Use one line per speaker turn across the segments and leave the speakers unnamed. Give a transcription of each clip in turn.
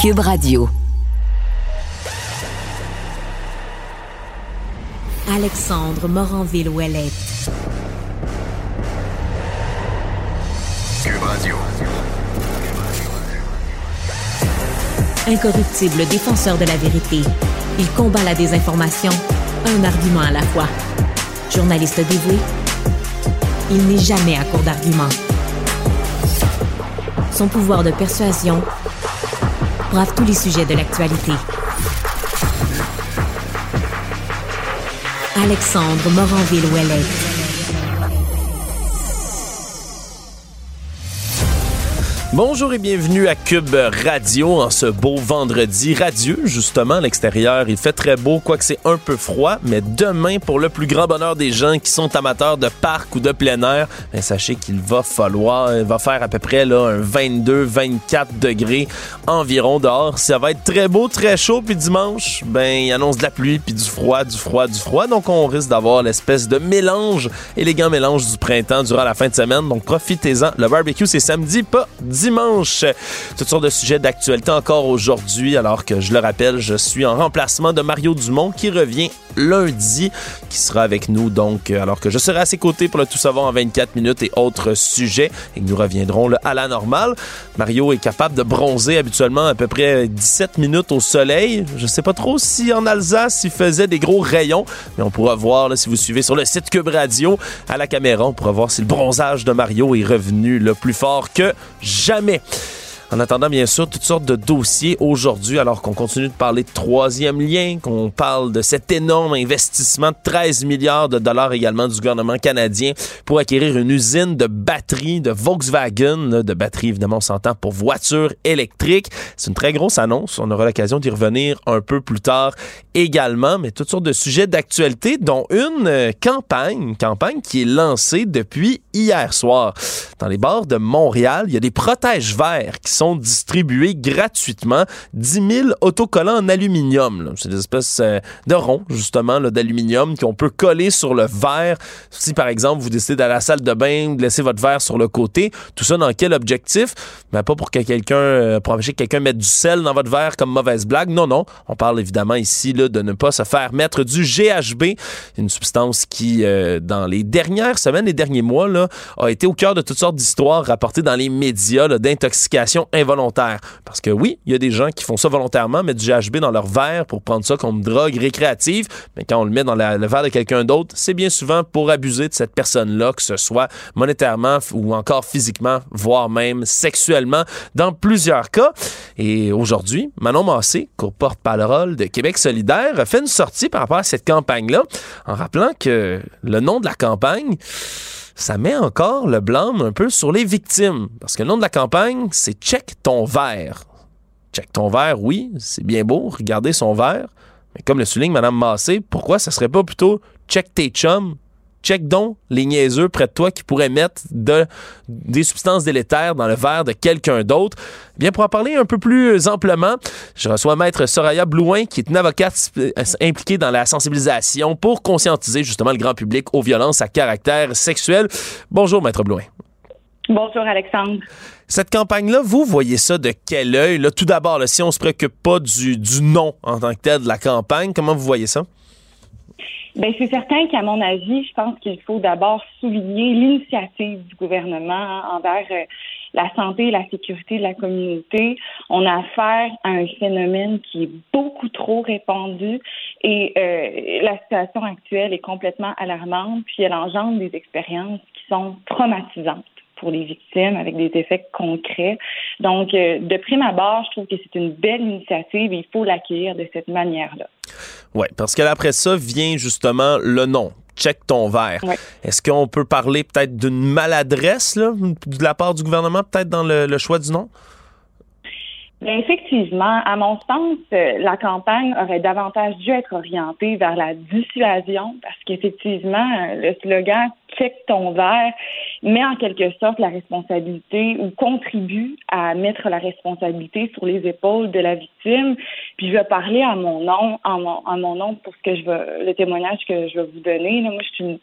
Cube Radio.
Alexandre Moranville-Ouellette.
Cube Radio.
Incorruptible défenseur de la vérité, il combat la désinformation, un argument à la fois. Journaliste dévoué, il n'est jamais à court d'arguments. Son pouvoir de persuasion brave tous les sujets de l'actualité. Alexandre Moranville-Ouellette.
Bonjour et bienvenue à Cube Radio en ce beau vendredi radieux, justement, à l'extérieur. Il fait très beau, quoique c'est un peu froid, mais demain, pour le plus grand bonheur des gens qui sont amateurs de parc ou de plein air, ben, sachez qu'il va falloir, il va faire à peu près là, un 22-24 degrés environ dehors. Ça va être très beau, très chaud, puis dimanche, ben, il annonce de la pluie, puis du froid, du froid, du froid. Donc, on risque d'avoir l'espèce de mélange, élégant mélange du printemps durant la fin de semaine. Donc, profitez-en. Le barbecue, c'est samedi, pas dimanche. Toutes sortes de sujets d'actualité encore aujourd'hui, alors que je le rappelle, je suis en remplacement de Mario Dumont qui revient lundi, qui sera avec nous donc, euh, alors que je serai à ses côtés pour le tout savoir en 24 minutes et autres sujets, et nous reviendrons à la normale. Mario est capable de bronzer habituellement à peu près 17 minutes au soleil. Je sais pas trop si en Alsace il faisait des gros rayons, mais on pourra voir là, si vous suivez sur le site Cube Radio à la caméra, on pourra voir si le bronzage de Mario est revenu le plus fort que jamais jamais. En attendant, bien sûr, toutes sortes de dossiers aujourd'hui, alors qu'on continue de parler de troisième lien, qu'on parle de cet énorme investissement de 13 milliards de dollars également du gouvernement canadien pour acquérir une usine de batteries de Volkswagen, de batteries évidemment, on s'entend, pour voitures électriques. C'est une très grosse annonce. On aura l'occasion d'y revenir un peu plus tard également, mais toutes sortes de sujets d'actualité, dont une euh, campagne, campagne qui est lancée depuis hier soir. Dans les bars de Montréal, il y a des protèges verts qui sont distribués gratuitement. 10 000 autocollants en aluminium. C'est des espèces euh, de ronds, justement, d'aluminium qu'on peut coller sur le verre. Si, par exemple, vous décidez d'aller à la salle de bain, de laisser votre verre sur le côté, tout ça dans quel objectif? Ben, pas pour que quelqu'un, euh, pour empêcher que quelqu'un mette du sel dans votre verre comme mauvaise blague. Non, non. On parle évidemment ici là, de ne pas se faire mettre du GHB, une substance qui, euh, dans les dernières semaines, les derniers mois, là, a été au cœur de toutes sortes d'histoires rapportées dans les médias d'intoxication involontaire. Parce que oui, il y a des gens qui font ça volontairement, mettre du GHB dans leur verre pour prendre ça comme drogue récréative, mais quand on le met dans le verre de quelqu'un d'autre, c'est bien souvent pour abuser de cette personne-là, que ce soit monétairement ou encore physiquement, voire même sexuellement, dans plusieurs cas. Et aujourd'hui, Manon Massé, co-porte-parole de Québec solidaire, fait une sortie par rapport à cette campagne-là, en rappelant que le nom de la campagne, ça met encore le blâme un peu sur les victimes. Parce que le nom de la campagne, c'est Check ton verre. Check ton verre, oui, c'est bien beau, regardez son verre. Mais comme le souligne Mme Massé, pourquoi ça serait pas plutôt Check tes chums? Check donc les niaiseux près de toi qui pourraient mettre de, des substances délétères dans le verre de quelqu'un d'autre. Eh Bien, pour en parler un peu plus amplement, je reçois Maître Soraya Blouin, qui est une avocate euh, impliquée dans la sensibilisation pour conscientiser justement le grand public aux violences à caractère sexuel. Bonjour, Maître Blouin.
Bonjour Alexandre.
Cette campagne-là, vous voyez ça de quel œil? Là, tout d'abord, là, si on se préoccupe pas du, du nom en tant que tel de la campagne, comment vous voyez ça?
Ben c'est certain qu'à mon avis, je pense qu'il faut d'abord souligner l'initiative du gouvernement envers euh, la santé et la sécurité de la communauté. On a affaire à un phénomène qui est beaucoup trop répandu et euh, la situation actuelle est complètement alarmante, puis elle engendre des expériences qui sont traumatisantes pour les victimes avec des effets concrets. Donc, euh, de prime abord, je trouve que c'est une belle initiative et il faut l'accueillir de cette manière-là.
Oui, parce que après ça vient justement le nom. Check ton verre.
Ouais.
Est-ce qu'on peut parler peut-être d'une maladresse là, de la part du gouvernement, peut-être dans le, le choix du nom?
Bien, effectivement, à mon sens, euh, la campagne aurait davantage dû être orientée vers la dissuasion parce qu'effectivement, euh, le slogan check ton verre met en quelque sorte la responsabilité ou contribue à mettre la responsabilité sur les épaules de la victime. Puis je vais parler à mon nom, en mon, mon nom pour ce que je veux, le témoignage que je vais vous donner. Moi, je suis une,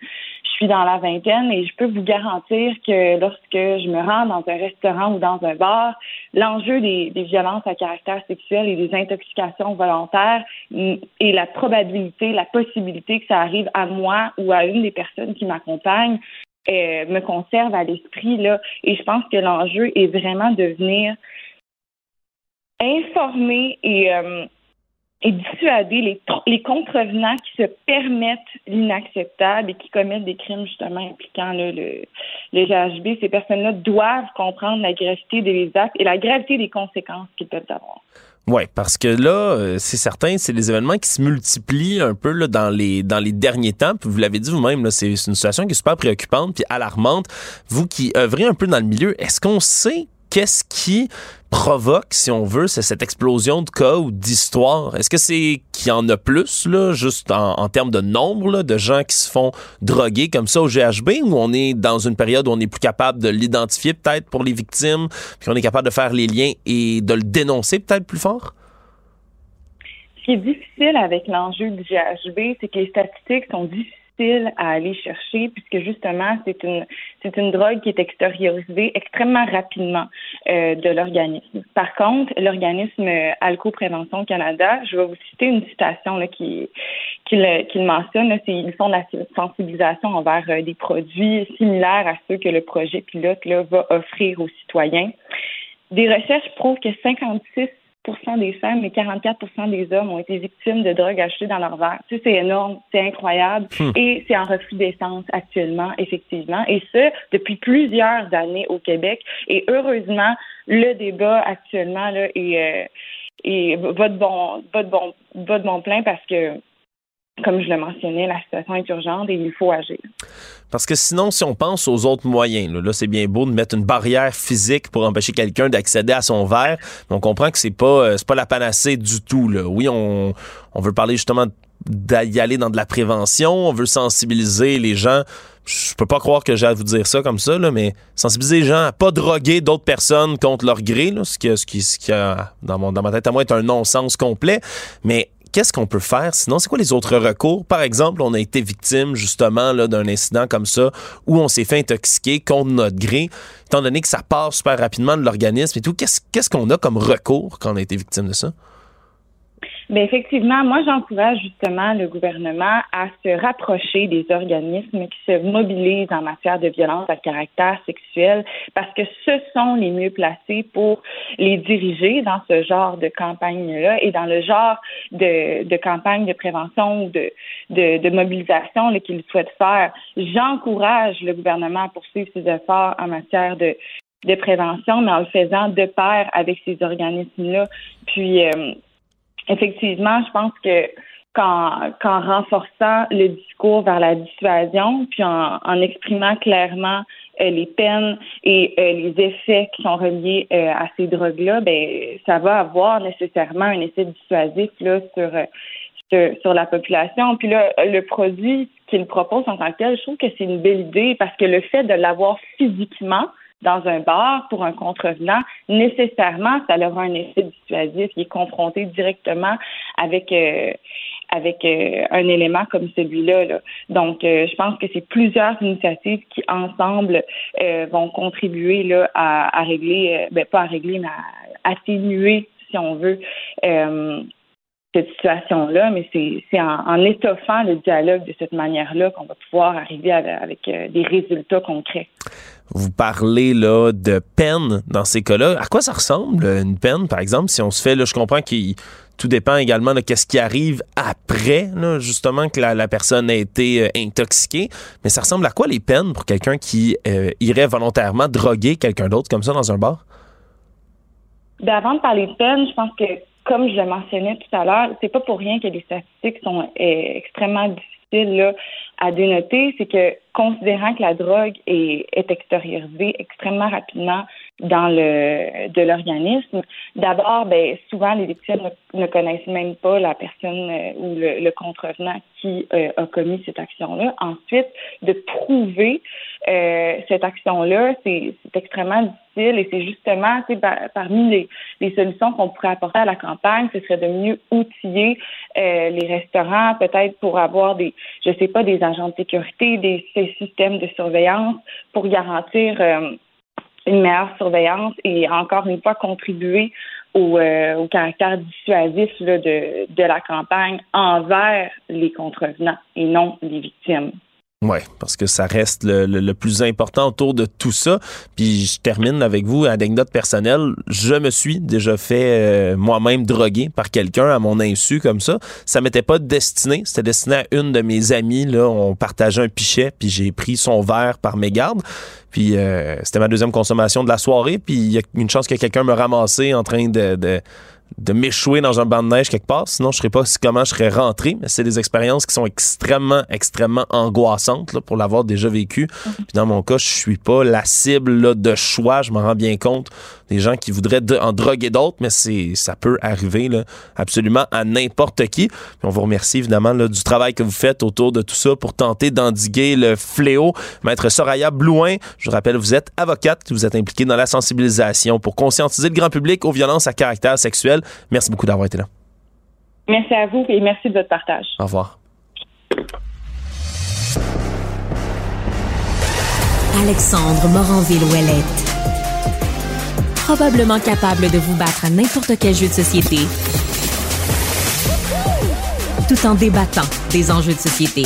suis dans la vingtaine et je peux vous garantir que lorsque je me rends dans un restaurant ou dans un bar, l'enjeu des, violences à caractère sexuel et des intoxications volontaires et la probabilité, la possibilité que ça arrive à moi ou à une des personnes qui m'accompagnent euh, me conserve à l'esprit là. Et je pense que l'enjeu est vraiment de venir informer et euh, et dissuader les, contrevenants qui se permettent l'inacceptable et qui commettent des crimes justement impliquant le, le GHB. Ces personnes-là doivent comprendre la gravité des actes et la gravité des conséquences qu'ils peuvent avoir.
Oui, parce que là, euh, c'est certain, c'est des événements qui se multiplient un peu là, dans les dans les derniers temps. Vous l'avez dit vous-même, c'est une situation qui est super préoccupante puis alarmante. Vous qui œuvrez un peu dans le milieu, est-ce qu'on sait qu'est-ce qui provoque, si on veut, cette explosion de cas ou d'histoires? Est-ce que c'est qu'il y en a plus, là, juste en, termes de nombre de gens qui se font droguer comme ça au GHB, ou on est dans une période où on est plus capable de l'identifier peut-être pour les victimes, puis on est capable de faire les liens et de le dénoncer peut-être plus fort?
Ce qui est difficile avec l'enjeu du GHB, c'est que les statistiques sont difficiles à aller chercher puisque justement c'est une c'est une drogue qui est extériorisée extrêmement rapidement euh, de l'organisme. Par contre, l'organisme Alco Prévention Canada, je vais vous citer une citation là, qui qu'il mentionne, c'est ils font de la sensibilisation envers euh, des produits similaires à ceux que le projet pilote va offrir aux citoyens. Des recherches prouvent que 56 des femmes et 44 des hommes ont été victimes de drogues achetées dans leur verre. c'est énorme, c'est incroyable. Hmm. Et c'est en reflux d'essence actuellement, effectivement. Et ce, depuis plusieurs années au Québec. Et heureusement, le débat actuellement là, est, euh, va, de bon, va, de bon, va de bon plein parce que comme je le mentionnais, la situation est urgente et il faut agir.
Parce que sinon, si on pense aux autres moyens, là, c'est bien beau de mettre une barrière physique pour empêcher quelqu'un d'accéder à son verre, on comprend que c'est pas euh, c'est pas la panacée du tout. Là. Oui, on, on veut parler justement d'y aller dans de la prévention, on veut sensibiliser les gens. Je peux pas croire que j'ai à vous dire ça comme ça, là, mais sensibiliser les gens à pas droguer d'autres personnes contre leur gré, là, ce qui, ce qui, ce qui a, dans, mon, dans ma tête à moi est un non-sens complet. Mais qu'est-ce qu'on peut faire? Sinon? C'est quoi les autres recours? Par exemple, on a été victime justement d'un incident comme ça où on s'est fait intoxiquer contre notre gré, étant donné que ça part super rapidement de l'organisme et tout. Qu'est-ce qu'on a comme recours quand on a été victime de ça?
Bien, effectivement, moi, j'encourage justement le gouvernement à se rapprocher des organismes qui se mobilisent en matière de violence à caractère sexuel parce que ce sont les mieux placés pour les diriger dans ce genre de campagne-là et dans le genre de, campagne de prévention ou de, mobilisation qu'ils souhaitent faire. J'encourage le gouvernement à poursuivre ses efforts en matière de, de prévention, mais en le faisant de pair avec ces organismes-là. Puis, euh, effectivement, je pense que qu'en, renforçant le discours vers la dissuasion, puis en, exprimant clairement euh, les peines et euh, les effets qui sont reliés euh, à ces drogues-là, ben ça va avoir nécessairement un effet dissuasif là sur sur, la population. Puis là, le produit qu'il propose en tant que tel, je trouve que c'est une belle idée parce que le fait de l'avoir physiquement, dans un bar pour un contrevenant, nécessairement, ça aura un effet dissuasif. Il est confronté directement avec euh, avec euh, un élément comme celui-là. Donc, euh, je pense que c'est plusieurs initiatives qui ensemble vont contribuer là à, à régler, ben pas à régler, mais à atténuer, si on veut, cette situation-là, mais c'est en, étoffant le dialogue de cette manière-là qu'on va pouvoir arriver avec des résultats concrets.
Vous parlez là de peine dans ces cas-là. À quoi ça ressemble une peine, par exemple, si on se fait, là, je comprends que tout dépend également de qu'est-ce qui arrive après, justement, que la, personne a été euh, intoxiquée. Mais ça ressemble à quoi les peines pour quelqu'un qui euh, irait volontairement droguer quelqu'un d'autre comme ça dans un bar?
Ben, avant de parler de peine, je pense que, comme je le mentionnais tout à l'heure, c'est pas pour rien que les statistiques sont euh, extrêmement difficiles à dénoter, c'est que considérant que la drogue est, est extériorisée extrêmement rapidement dans le de l'organisme, d'abord, ben souvent les victimes ne, connaissent même pas la personne euh, ou le, contrevenant qui euh, a commis cette action-là. Ensuite, de prouver euh, cette action-là, c'est extrêmement difficile et c'est justement, parmi les, les solutions qu'on pourrait apporter à la campagne, ce serait de mieux outiller les restaurants, peut-être pour avoir des je sais pas, des agents de sécurité, des, systèmes de surveillance pour garantir euh, une meilleure surveillance et encore une fois contribuer au, au caractère dissuasif de la campagne envers les contrevenants et non les victimes.
Oui, parce que ça reste le, plus important autour de tout ça. Puis je termine avec vous, anecdote personnelle. Je me suis déjà fait euh, moi-même droguer par quelqu'un à mon insu comme ça. Ça m'était pas destiné. C'était destiné à une de mes amies. Là, on partageait un pichet, puis j'ai pris son verre par mégarde. Puis euh, c'était ma deuxième consommation de la soirée. Puis il y a une chance que quelqu'un me ramassé en train de m'échouer dans un banc de neige quelque part. Sinon, je ne sais pas comment je serais rentré. Mais c'est des expériences qui sont extrêmement, extrêmement angoissantes là, pour l'avoir déjà vécu. Mhm. Puis dans mon cas, je suis pas la cible là, de choix. Je m'en rends bien compte des gens qui voudraient en droguer d'autres, mais c'est ça peut arriver là, absolument à n'importe qui. Puis on vous remercie évidemment là, du travail que vous faites autour de tout ça pour tenter d'endiguer le fléau. Maître Soraya Blouin, je vous rappelle, vous êtes avocate, vous êtes impliquée dans la sensibilisation pour conscientiser le grand public aux violences à caractère sexuel. Merci beaucoup d'avoir été là.
Merci à vous et merci de votre partage.
Au revoir.
Alexandre Moranville-Ouellette probablement capable de vous battre à n'importe quel jeu de société, tout en débattant des enjeux de société.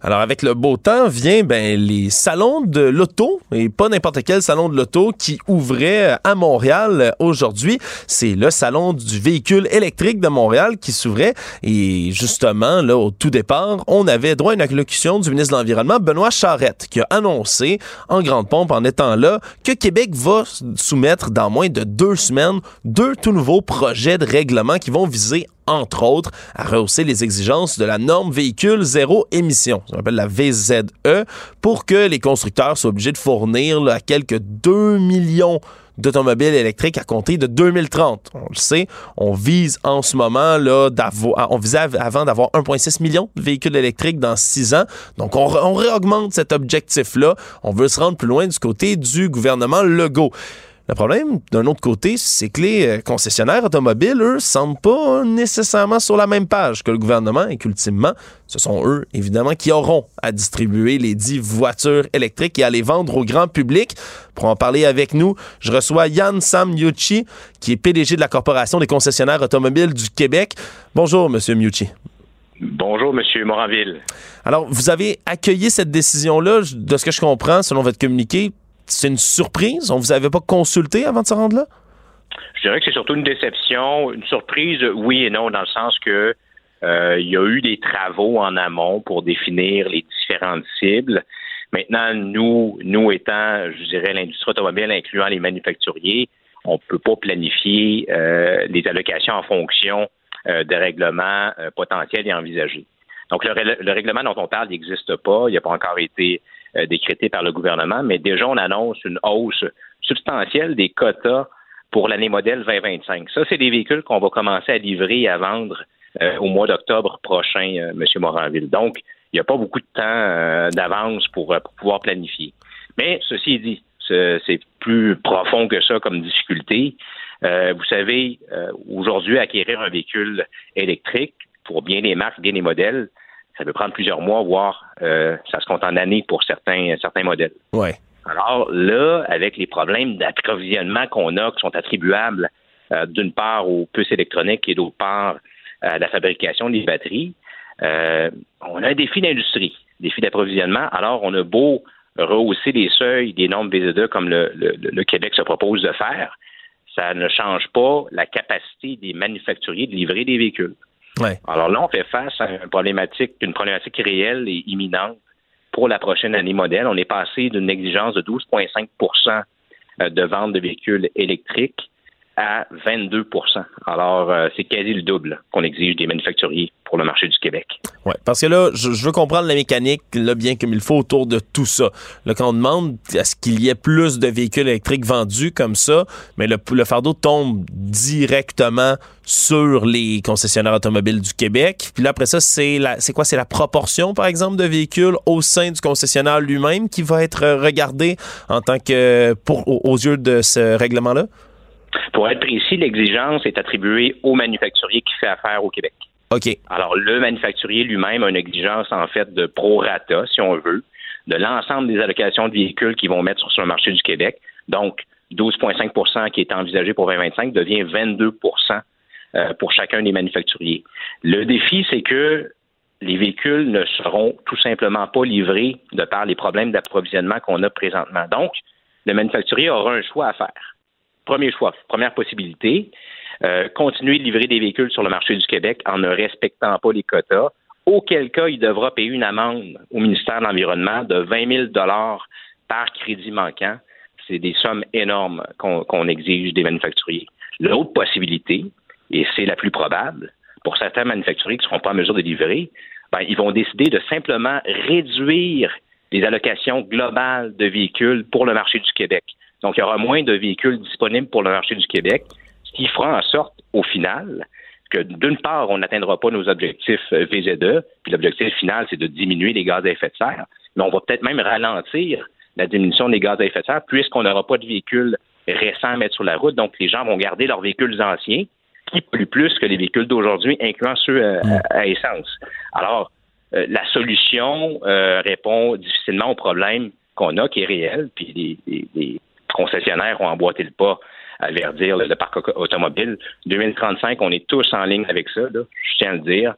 Alors avec le beau temps vient ben les salons de l'auto et pas n'importe quel salon de l'auto qui ouvrait à Montréal aujourd'hui, c'est le salon du véhicule électrique de Montréal qui s'ouvrait. Et justement là au tout départ, on avait droit à une allocution du ministre de l'environnement Benoît Charette qui a annoncé en grande pompe en étant là que Québec va soumettre dans moins de deux semaines deux tout nouveaux projets de règlement qui vont viser entre autres, à rehausser les exigences de la norme véhicule zéro émission, ce qu'on appelle la VZE, pour que les constructeurs soient obligés de fournir à quelques 2 millions d'automobiles électriques à compter de 2030. On le sait, on vise en ce moment là on visait avant d'avoir 1,6 million de véhicules électriques dans 6 ans. Donc on, on réaugmente cet objectif là. On veut se rendre plus loin du côté du gouvernement Legault. Le problème, d'un autre côté, c'est que les euh, concessionnaires automobiles, eux, semblent pas nécessairement sur la même page que le gouvernement et qu'ultimement, ce sont eux, évidemment, qui auront à distribuer les dix voitures électriques et à les vendre au grand public. Pour en parler avec nous, je reçois Yann Sam Miucci, qui est PDG de la Corporation des concessionnaires automobiles du Québec. Bonjour, Monsieur Miucci.
Bonjour, Monsieur Moranville.
Alors, vous avez accueilli cette décision-là, de ce que je comprends, selon votre communiqué, c'est une surprise? On vous avait pas consulté avant de se rendre là?
Je dirais que c'est surtout une déception. Une surprise, oui et non, dans le sens que euh, il y a eu des travaux en amont pour définir les différentes cibles. Maintenant, nous, nous étant, je dirais, l'industrie automobile, incluant les manufacturiers, on ne peut pas planifier euh, les allocations en fonction euh, des règlements potentiels et envisagés. Donc, le, le, règlement dont on parle n'existe pas. Il n'a pas encore été euh, décrété par le gouvernement, mais déjà, on annonce une hausse substantielle des quotas pour l'année modèle 2025. Ça, c'est des véhicules qu'on va commencer à livrer et à vendre euh, au mois d'octobre prochain, euh, M. Moranville. Donc, il n'y a pas beaucoup de temps d'avance pour, pouvoir planifier. Mais ceci dit, c'est plus profond que ça comme difficulté. vous savez, aujourd'hui, acquérir un véhicule électrique pour bien des marques, bien des modèles, ça peut prendre plusieurs mois, voire euh, ça se compte en années pour certains, certains modèles.
Ouais.
Alors là, avec les problèmes d'approvisionnement qu'on a, qui sont attribuables euh, d'une part aux puces électroniques et d'autre part à la fabrication des batteries, euh, on a un défi d'industrie, défi d'approvisionnement. Alors, on a beau rehausser les seuils des normes BZE comme le, le, Québec se propose de faire, ça ne change pas la capacité des manufacturiers de livrer des véhicules. Alors là, on fait face à une problématique, une problématique réelle et imminente pour la prochaine année modèle. On est passé d'une exigence de 12,5% euh, de vente de véhicules électriques à 22 Alors, euh, c'est quasi le double qu'on exige des manufacturiers pour le marché du Québec.
Oui, parce que là, je, veux comprendre la mécanique là, bien comme il faut autour de tout ça. Là, quand on demande à ce qu'il y ait plus de véhicules électriques vendus comme ça, mais le, fardeau tombe directement sur les concessionnaires automobiles du Québec. Puis là, après ça, c'est quoi? C'est la proportion, par exemple, de véhicules au sein du concessionnaire lui-même qui va être regardé en tant que, pour, aux yeux de ce règlement-là?
Pour être précis, l'exigence est attribuée au manufacturier qui fait affaire au Québec.
OK.
Alors, le manufacturier lui-même a une exigence, en fait, de prorata, si on veut, de l'ensemble des allocations de véhicules qu'ils vont mettre sur le marché du Québec. Donc, 12,5% qui est envisagé pour 2025 devient 22% euh, pour chacun des manufacturiers. Le défi, c'est que les véhicules ne seront tout simplement pas livrés de par les problèmes d'approvisionnement qu'on a présentement. Donc, le manufacturier aura un choix à faire. Premier choix, première possibilité, euh, continuer de livrer des véhicules sur le marché du Québec en ne respectant pas les quotas, auquel cas il devra payer une amende au ministère de l'Environnement de 20 000 par crédit manquant. C'est des sommes énormes qu'on exige des manufacturiers. L'autre possibilité, et c'est la plus probable, pour certains manufacturiers qui ne seront pas en mesure de livrer, ben, ils vont décider de simplement réduire les allocations globales de véhicules pour le marché du Québec. Donc, il y aura moins de véhicules disponibles pour le marché du Québec, ce qui fera en sorte, au final, que d'une part, on n'atteindra pas nos objectifs euh, VZ2, puis l'objectif final, c'est de diminuer les gaz à effet de serre, mais on va peut-être même ralentir la diminution des gaz à effet de serre puisqu'on n'aura pas de véhicules récents à mettre sur la route. Donc, les gens vont garder leurs véhicules anciens qui polluent plus que les véhicules d'aujourd'hui, incluant ceux euh, à, essence. Alors, euh, la solution répond difficilement au problème qu'on a, qui est réel, puis les concessionnaires ont emboîté le pas à verdir le, parc automobile. 2035, on est tous en ligne avec ça, je tiens à le dire.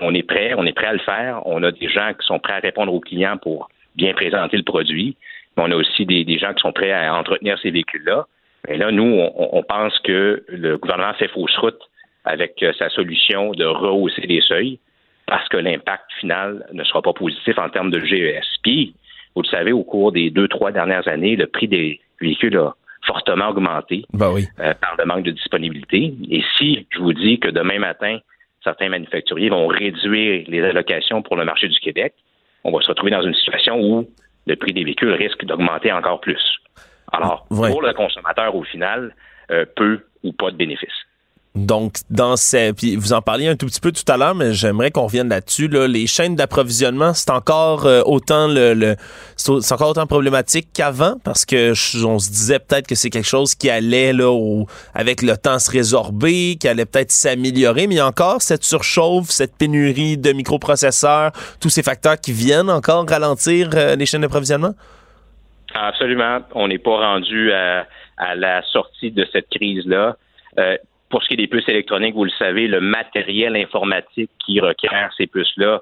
On est prêt, on est prêt à le faire. On a des gens qui sont prêts à répondre aux clients pour bien présenter le produit. on a aussi des, gens qui sont prêts à entretenir ces véhicules-là. Mais là, nous, on, pense que le gouvernement fait fausse route avec euh, sa solution de rehausser les seuils parce que l'impact final ne sera pas positif en termes de GES. Puis, vous le savez, au cours des deux, trois dernières années, le prix des véhicules a fortement augmenté
ben
euh, par le manque de disponibilité. Et si je vous dis que demain matin, certains manufacturiers vont réduire les allocations pour le marché du Québec, on va se retrouver dans une situation où le prix des véhicules risque d'augmenter encore plus. Alors, pour le consommateur, au final, euh, peu ou pas de bénéfices.
Donc, dans ces, puis vous en parliez un tout petit peu tout à l'heure, mais j'aimerais qu'on revienne là-dessus. Là. Les chaînes d'approvisionnement, c'est encore euh, autant le, c'est encore autant problématique qu'avant parce que on se disait peut-être que c'est quelque chose qui allait là au, avec le temps se résorber, qui allait peut-être s'améliorer, mais il y a encore cette surchauffe, cette pénurie de microprocesseurs, tous ces facteurs qui viennent encore ralentir euh, les chaînes d'approvisionnement?
Absolument, on n'est pas rendu à, à, la sortie de cette crise-là. Euh, pour ce qui est des puces électroniques, vous le savez, le matériel informatique qui requiert ces puces-là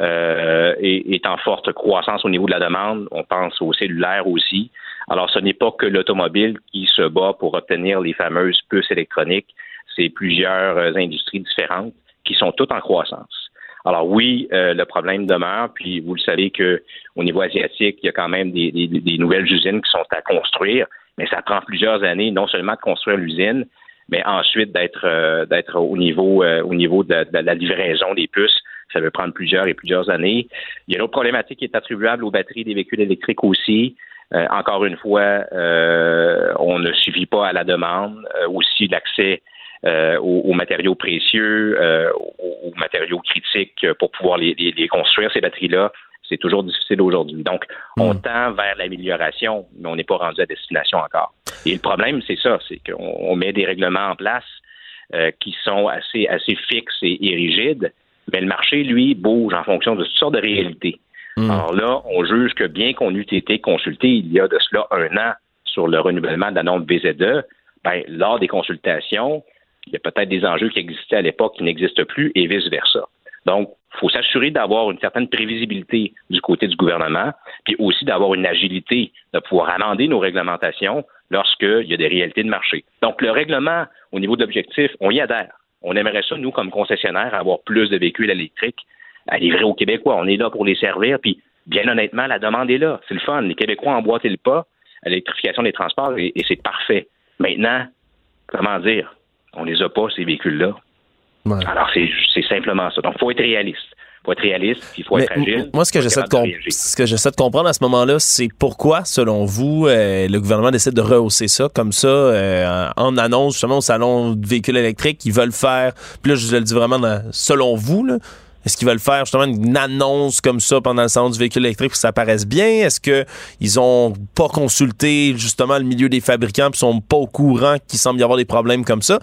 euh, est, en forte croissance au niveau de la demande. On pense au cellulaire aussi. Alors, ce n'est pas que l'automobile qui se bat pour obtenir les fameuses puces électroniques. C'est plusieurs euh, industries différentes qui sont toutes en croissance. Alors oui, euh, le problème demeure, puis vous le savez que au niveau asiatique, il y a quand même des, nouvelles usines qui sont à construire, mais ça prend plusieurs années, non seulement de construire l'usine, mais ensuite d'être euh, d'être au niveau euh, au niveau de, la livraison des puces, ça peut prendre plusieurs et plusieurs années. Il y a une autre problématique qui est attribuable aux batteries des véhicules électriques aussi. Euh, encore une fois, on ne suffit pas à la demande. aussi l'accès aux, matériaux précieux, aux, matériaux critiques pour pouvoir les construire, ces batteries-là c'est toujours difficile aujourd'hui. Donc, on hmm. tend vers l'amélioration, mais on n'est pas rendu à destination encore. Et le problème, c'est ça, c'est qu'on met des règlements en place euh, qui sont assez, assez fixes et, rigides, mais le marché, lui, bouge en fonction de toutes sortes de réalités. Hmm. Alors là, on juge que bien qu'on eût été consulté il y a de cela un an sur le renouvellement de la norme BZE, ben, lors des consultations, il y a peut-être des enjeux qui existaient à l'époque qui n'existent plus et vice-versa. Donc, il faut s'assurer d'avoir une certaine prévisibilité du côté du gouvernement, puis aussi d'avoir une agilité de pouvoir amender nos réglementations lorsqu'il y a des réalités de marché. Donc, le règlement, au niveau de l'objectif, on y adhère. On aimerait ça, nous, comme concessionnaires, avoir plus de véhicules électriques à livrer aux Québécois. On est là pour les servir, puis bien honnêtement, la demande est là. C'est le fun. Les Québécois emboîtent le pas à l'électrification des transports et, et c'est parfait. Maintenant, comment dire, on les a pas, ces véhicules-là. Alors, c'est simplement ça. Donc, il faut être réaliste. Faut être réaliste, il faut être agile.
Moi, ce que j'essaie de, comprendre à ce moment-là, c'est pourquoi, selon vous, euh, le gouvernement décide de rehausser ça comme ça euh, en annonce justement au salon de véhicules électriques qu'ils veulent faire. Puis là, je le dis vraiment selon vous, là, Est-ce qu'ils veulent faire justement une annonce comme ça pendant le salon du véhicule électrique pour que ça paraisse bien? Est-ce qu'ils ont pas consulté justement le milieu des fabricants et sont pas au courant qu'il semble y avoir des problèmes comme ça?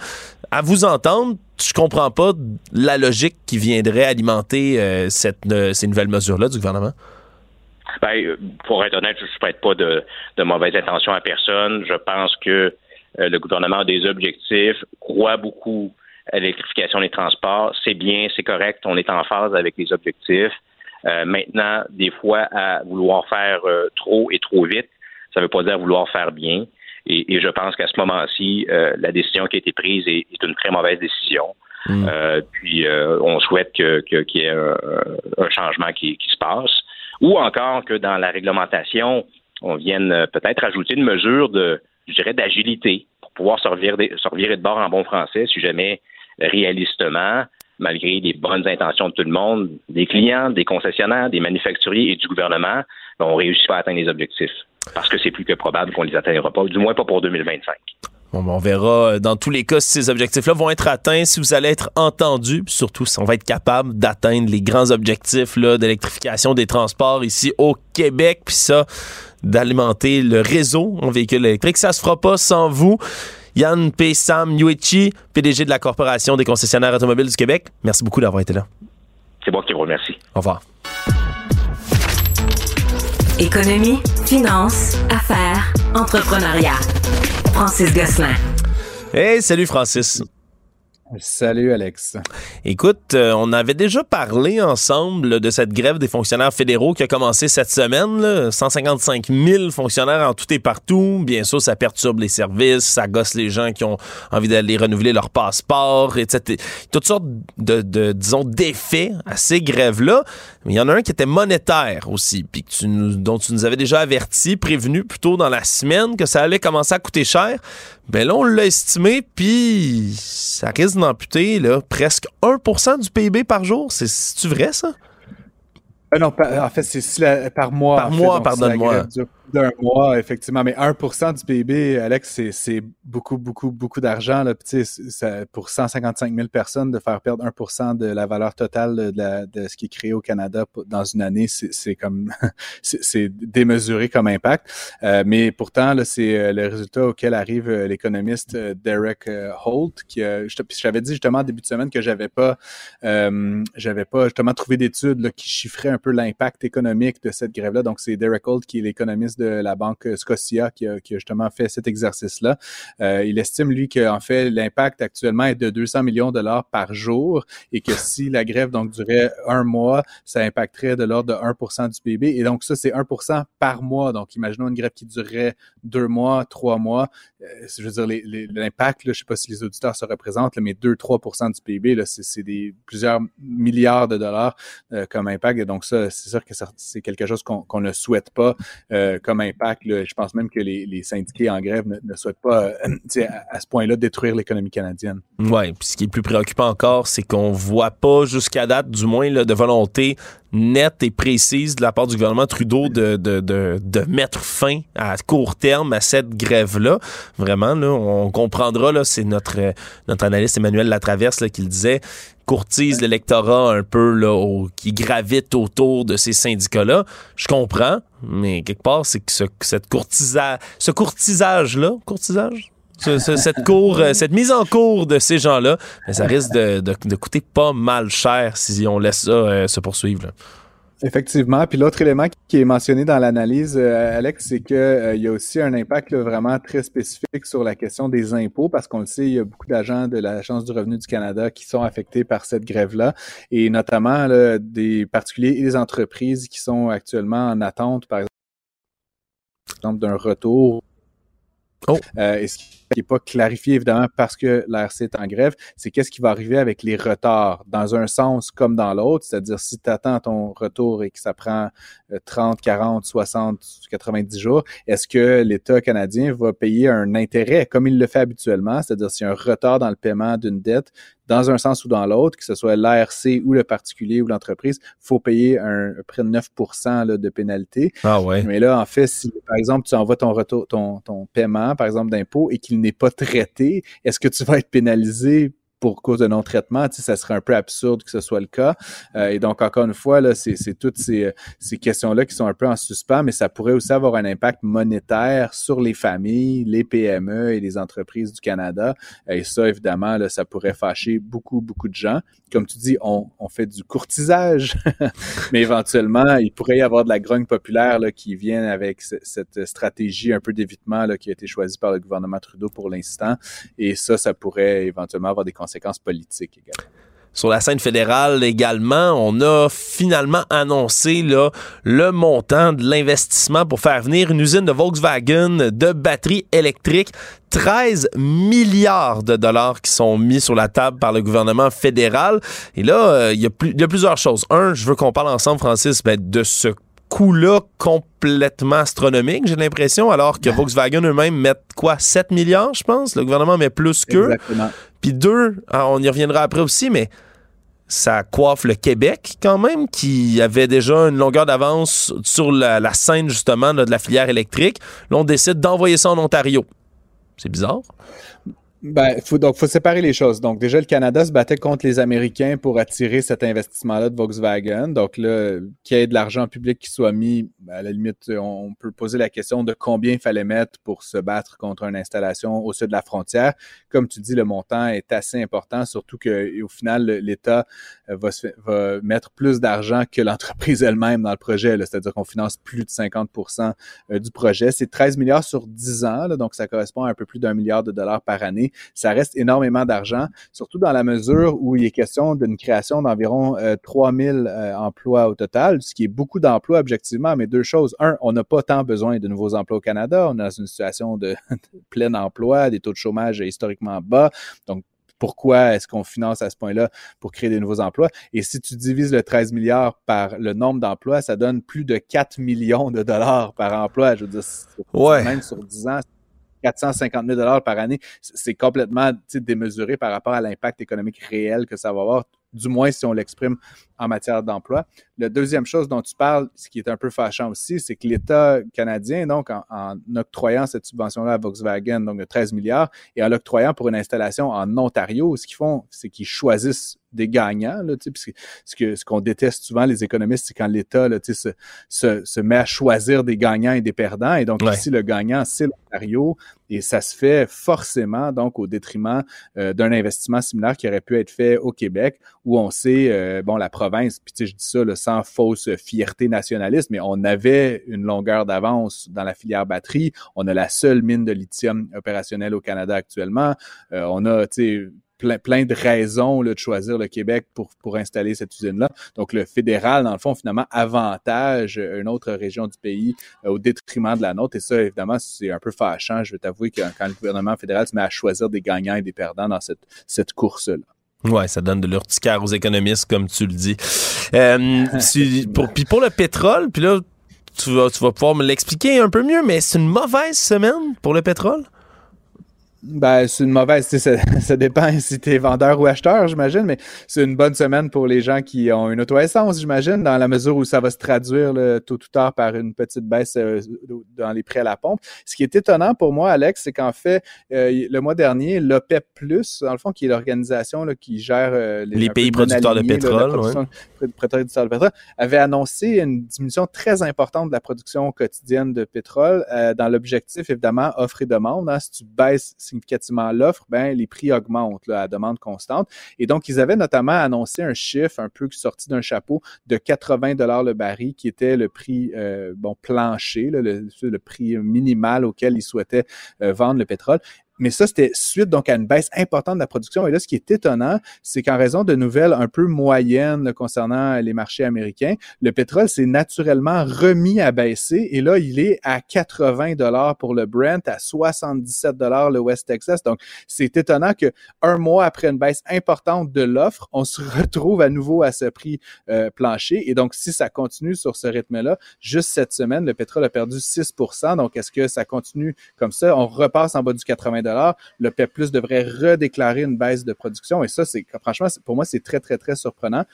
À vous entendre, je comprends pas la logique qui viendrait alimenter euh, cette, euh, ces nouvelles mesures-là du gouvernement.
Ben, pour être honnête, je ne souhaite pas de, de intentions à personne. Je pense que euh, le gouvernement a des objectifs, croit beaucoup l'électrification des transports. C'est bien, c'est correct, on est en phase avec les objectifs. Euh, maintenant, des fois, à vouloir faire euh, trop et trop vite, ça ne veut pas dire vouloir faire bien. Et, je pense qu'à ce moment-ci, la décision qui a été prise est, une très mauvaise décision. Mm. puis, on souhaite qu'il y ait un, changement qui, qui, se passe. Ou encore que dans la réglementation, on vienne peut-être ajouter une mesure de, je dirais, d'agilité pour pouvoir sortir de bord en bon français si jamais réalistement, malgré les bonnes intentions de tout le monde, des clients, des concessionnaires, des manufacturiers et du gouvernement, ben, on réussit à atteindre les objectifs. Parce que c'est plus que probable qu'on les atteignera pas, du moins pas pour 2025.
Bon, ben, on verra euh, dans tous les cas si ces objectifs-là vont être atteints, si vous allez être entendu, surtout si on va être capable d'atteindre les grands objectifs d'électrification des transports ici au Québec, puis ça, d'alimenter le réseau en véhicules électriques. Ça se fera pas sans vous. Yann P. Sam Yuichi, PDG de la Corporation des concessionnaires automobiles du Québec. Merci beaucoup d'avoir été là.
C'est moi qui vous remercie.
Au revoir.
Économie, finance, affaires, entrepreneuriat. Francis Gosselin.
Hey, salut Francis.
Salut Alex.
Écoute, euh, on avait déjà parlé ensemble de cette grève des fonctionnaires fédéraux qui a commencé cette semaine. Là. 155 000 fonctionnaires en tout et partout. Bien sûr, ça perturbe les services, ça gosse les gens qui ont envie d'aller renouveler leur passeport, etc. Toutes sortes de, de disons, d'effets à ces grèves-là. Il y en a un qui était monétaire aussi, dont tu nous avais déjà averti, prévenu plus tôt dans la semaine que ça allait commencer à coûter cher. Ben là, on l'a estimé, puis ça risque d'amputer là, presque 1% du PIB par jour. C'est-tu vrai, ça?
Euh, non, en fait, c'est par mois.
Par mois, pardonne-moi
d'un mois, effectivement. Mais 1% du PIB, Alex, c'est beaucoup, beaucoup, beaucoup d'argent. Pour 155 000 personnes, de faire perdre 1 de la valeur totale de, de, ce qui est créé au Canada dans une année, c'est comme c'est démesuré comme impact. Euh, mais pourtant, c'est euh, le résultat auquel arrive euh, l'économiste Derek Holt, qui j'avais dit justement en début de semaine que j'avais pas j'avais pas justement trouvé d'études qui chiffraient un peu l'impact économique de cette grève-là. Donc, c'est Derek Holt qui est l'économiste de la banque Scotia qui a, justement fait cet exercice-là. Euh, il estime, lui, qu'en fait, l'impact actuellement est de 200 millions de dollars par jour et que si la grève donc durait un mois, ça impacterait de l'ordre de 1% du PIB. Et donc, ça, c'est 1% par mois. Donc, imaginons une grève qui durerait deux mois, trois mois. Euh, je veux dire, l'impact, je ne sais pas si les auditeurs se représentent, mais 2-3% du PIB, c'est des plusieurs milliards de dollars euh, comme impact. Et donc, ça, c'est sûr que c'est quelque chose qu'on ne souhaite pas comme impact. Je pense même que les, syndiqués en grève ne, souhaitent pas, euh, à, ce point-là, détruire l'économie canadienne.
Oui, puis ce qui est plus préoccupant encore, c'est qu'on voit pas jusqu'à date, du moins, de volonté nette et précise de la part du gouvernement Trudeau de, de, de, mettre fin à court terme à cette grève-là. Vraiment, là, on comprendra, là, c'est notre, notre analyste Emmanuel Latraverse là, qui le disait, courtise l'électorat un peu là, qui gravite autour de ces syndicats-là. Je comprends, mais quelque part, c'est que ce, cette courtisa, ce courtisage-là, courtisage? Euh, cette mise en cours de ces gens-là, ça risque de, coûter pas mal cher si on laisse ça euh, se poursuivre.
Effectivement. Puis l'autre élément qui est mentionné dans l'analyse, euh, Alex, c'est qu'il y a aussi un impact vraiment très spécifique sur la question des impôts, parce qu'on le sait, il y a beaucoup d'agents de l'Agence du revenu du Canada qui sont affectés par cette grève-là, et notamment des particuliers et des entreprises qui sont actuellement en attente, par exemple, d'un retour. Oh. Euh, qui n'est pas clarifié évidemment parce que l'ARC est en grève, c'est qu'est-ce qui va arriver avec les retards? Dans un sens comme dans l'autre, c'est-à-dire si tu attends ton retour et que ça prend 30, 40, 60, 90 jours, est-ce que l'État canadien va payer un intérêt comme il le fait habituellement, c'est-à-dire s'il y a un retard dans le paiement d'une dette, dans un sens ou dans l'autre, que ce soit l'ARC ou le particulier ou l'entreprise, faut payer un, près de 9 là, de pénalité.
Ah ouais.
Mais là, en fait, si par exemple tu envoies ton retour, ton, ton paiement, par exemple, d'impôt et qu'il n'est pas traité, est-ce que tu vas être pénalisé pour cause de non-traitement, ça serait un peu absurde que ce soit le cas. Euh, et donc, encore une fois, là, c'est, toutes ces, ces questions-là qui sont un peu en suspens, mais ça pourrait aussi avoir un impact monétaire sur les familles, les PME et les entreprises du Canada. Et ça, évidemment, là, ça pourrait fâcher beaucoup, beaucoup de gens. Comme tu dis, on, on fait du courtisage, mais éventuellement, il pourrait y avoir de la grogne populaire là, qui vient avec cette stratégie un peu d'évitement qui a été choisie par le gouvernement Trudeau pour l'instant. Et ça, ça pourrait éventuellement avoir des conséquences politiques également.
Sur la scène fédérale également, on a finalement annoncé là, le montant de l'investissement pour faire venir une usine de Volkswagen de batteries électriques. 13 milliards de dollars qui sont mis sur la table par le gouvernement fédéral. Et là, euh, il y, a plusieurs choses. Un, je veux qu'on parle ensemble, Francis, ben, de ce coût-là complètement astronomique, j'ai l'impression, alors que Volkswagen eux-mêmes mettent quoi, 7 milliards, je pense? Le gouvernement met plus qu'eux. Puis deux, ah, on y reviendra après aussi, mais ça coiffe le Québec quand même, qui avait déjà une longueur d'avance sur la, scène justement de la filière électrique. Là, on décide d'envoyer ça en Ontario. C'est bizarre.
Ben, faut, donc, faut séparer les choses. Donc, déjà, le Canada se battait contre les Américains pour attirer cet investissement-là de Volkswagen. Donc, là, qu'il y ait de l'argent public qui soit mis, ben, à la limite, on peut poser la question de combien il fallait mettre pour se battre contre une installation au sud de la frontière. Comme tu dis, le montant est assez important, surtout qu'au final, l'État euh, va, va mettre plus d'argent que l'entreprise elle-même dans le projet. C'est-à-dire qu'on finance plus de 50% euh, du projet. C'est 13 milliards sur 10 ans, là, donc ça correspond à un peu plus d'un milliard de dollars par année ça reste énormément d'argent, surtout dans la mesure où il est question d'une création d'environ 3000 euh, euh, emplois au total, ce qui est beaucoup d'emplois objectivement, mais deux choses. Un, on n'a pas tant besoin de nouveaux emplois au Canada. On est dans une situation de, plein emploi, des taux de chômage historiquement bas. Donc, pourquoi est-ce qu'on finance à ce point-là pour créer des nouveaux emplois? Et si tu divises le 13 milliards par le nombre d'emplois, ça donne plus de 4 millions de dollars par emploi. Je veux dire, ouais. même sur 10 ans, 450 000 dollars par année, c'est complètement démesuré par rapport à l'impact économique réel que ça va avoir, du moins si on l'exprime en matière d'emploi. La deuxième chose dont tu parles, ce qui est un peu fâchant aussi, c'est que l'État canadien, donc en, octroyant cette subvention-là à Volkswagen, donc de 13 milliards, et en l'octroyant pour une installation en Ontario, ce qu'ils font, c'est qu'ils choisissent des gagnants. Là, ce que ce qu'on déteste souvent les économistes, c'est quand l'État se, se, se, met à choisir des gagnants et des perdants. Et donc ici, le gagnant, c'est l'Ontario. Et ça se fait forcément donc au détriment euh, d'un investissement similaire qui aurait pu être fait au Québec, où on sait, euh, bon, la province, puis je dis ça là, sans fausse fierté nationaliste, mais on avait une longueur d'avance dans la filière batterie. On a la seule mine de lithium opérationnelle au Canada actuellement. Euh, on a, tu sais, plein, plein de raisons là, de choisir le Québec pour, pour installer cette usine-là. Donc, le fédéral, dans le fond, finalement, avantage une autre région du pays euh, au détriment de la nôtre. Et ça, évidemment, c'est un peu fâchant. Je veux t'avouer que quand le gouvernement fédéral se met à choisir des gagnants et des perdants dans cette, cette course-là.
Ouais, ça donne de l'urticaire aux économistes, comme tu le dis. Euh, pour, puis pour le pétrole, puis là, tu vas, tu vas pouvoir me l'expliquer un peu mieux, mais c'est une mauvaise semaine pour le pétrole?
Ben, c'est une mauvaise, ça, ça dépend si tu es vendeur ou acheteur, j'imagine, mais c'est une bonne semaine pour les gens qui ont une auto-essence, j'imagine, dans la mesure où ça va se traduire le tôt ou tard par une petite baisse euh, dans les prix à la pompe. Ce qui est étonnant pour moi, Alex, c'est qu'en fait, euh, le mois dernier, l'OPEP+, dans le fond, qui est l'organisation qui gère
euh, les, pays producteurs de pétrole,
producteurs de pétrole, avait annoncé une diminution très importante de la production quotidienne de pétrole dans l'objectif, évidemment, offre et demande. Hein, si tu baisses significativement l'offre, ben les prix augmentent là, à demande constante. Et donc, ils avaient notamment annoncé un chiffre un peu sorti d'un chapeau de 80 dollars le baril, qui était le prix euh, bon plancher, le, prix minimal auquel ils souhaitaient euh, vendre le pétrole. Mais ça, c'était suite donc à une baisse importante de la production. Et là, ce qui est étonnant, c'est qu'en raison de nouvelles un peu moyennes concernant les marchés américains, le pétrole s'est naturellement remis à baisser. Et là, il est à 80 dollars pour le Brent, à 77 dollars le West Texas. Donc, c'est étonnant que un mois après une baisse importante de l'offre, on se retrouve à nouveau à ce prix euh, plancher. Et donc, si ça continue sur ce rythme-là, juste cette semaine, le pétrole a perdu 6% Donc, est-ce que ça continue comme ça? On repasse en bas du 80 le PEP Plus devrait redéclarer une baisse de production. Et ça, c'est franchement, pour moi, c'est très, très, très surprenant.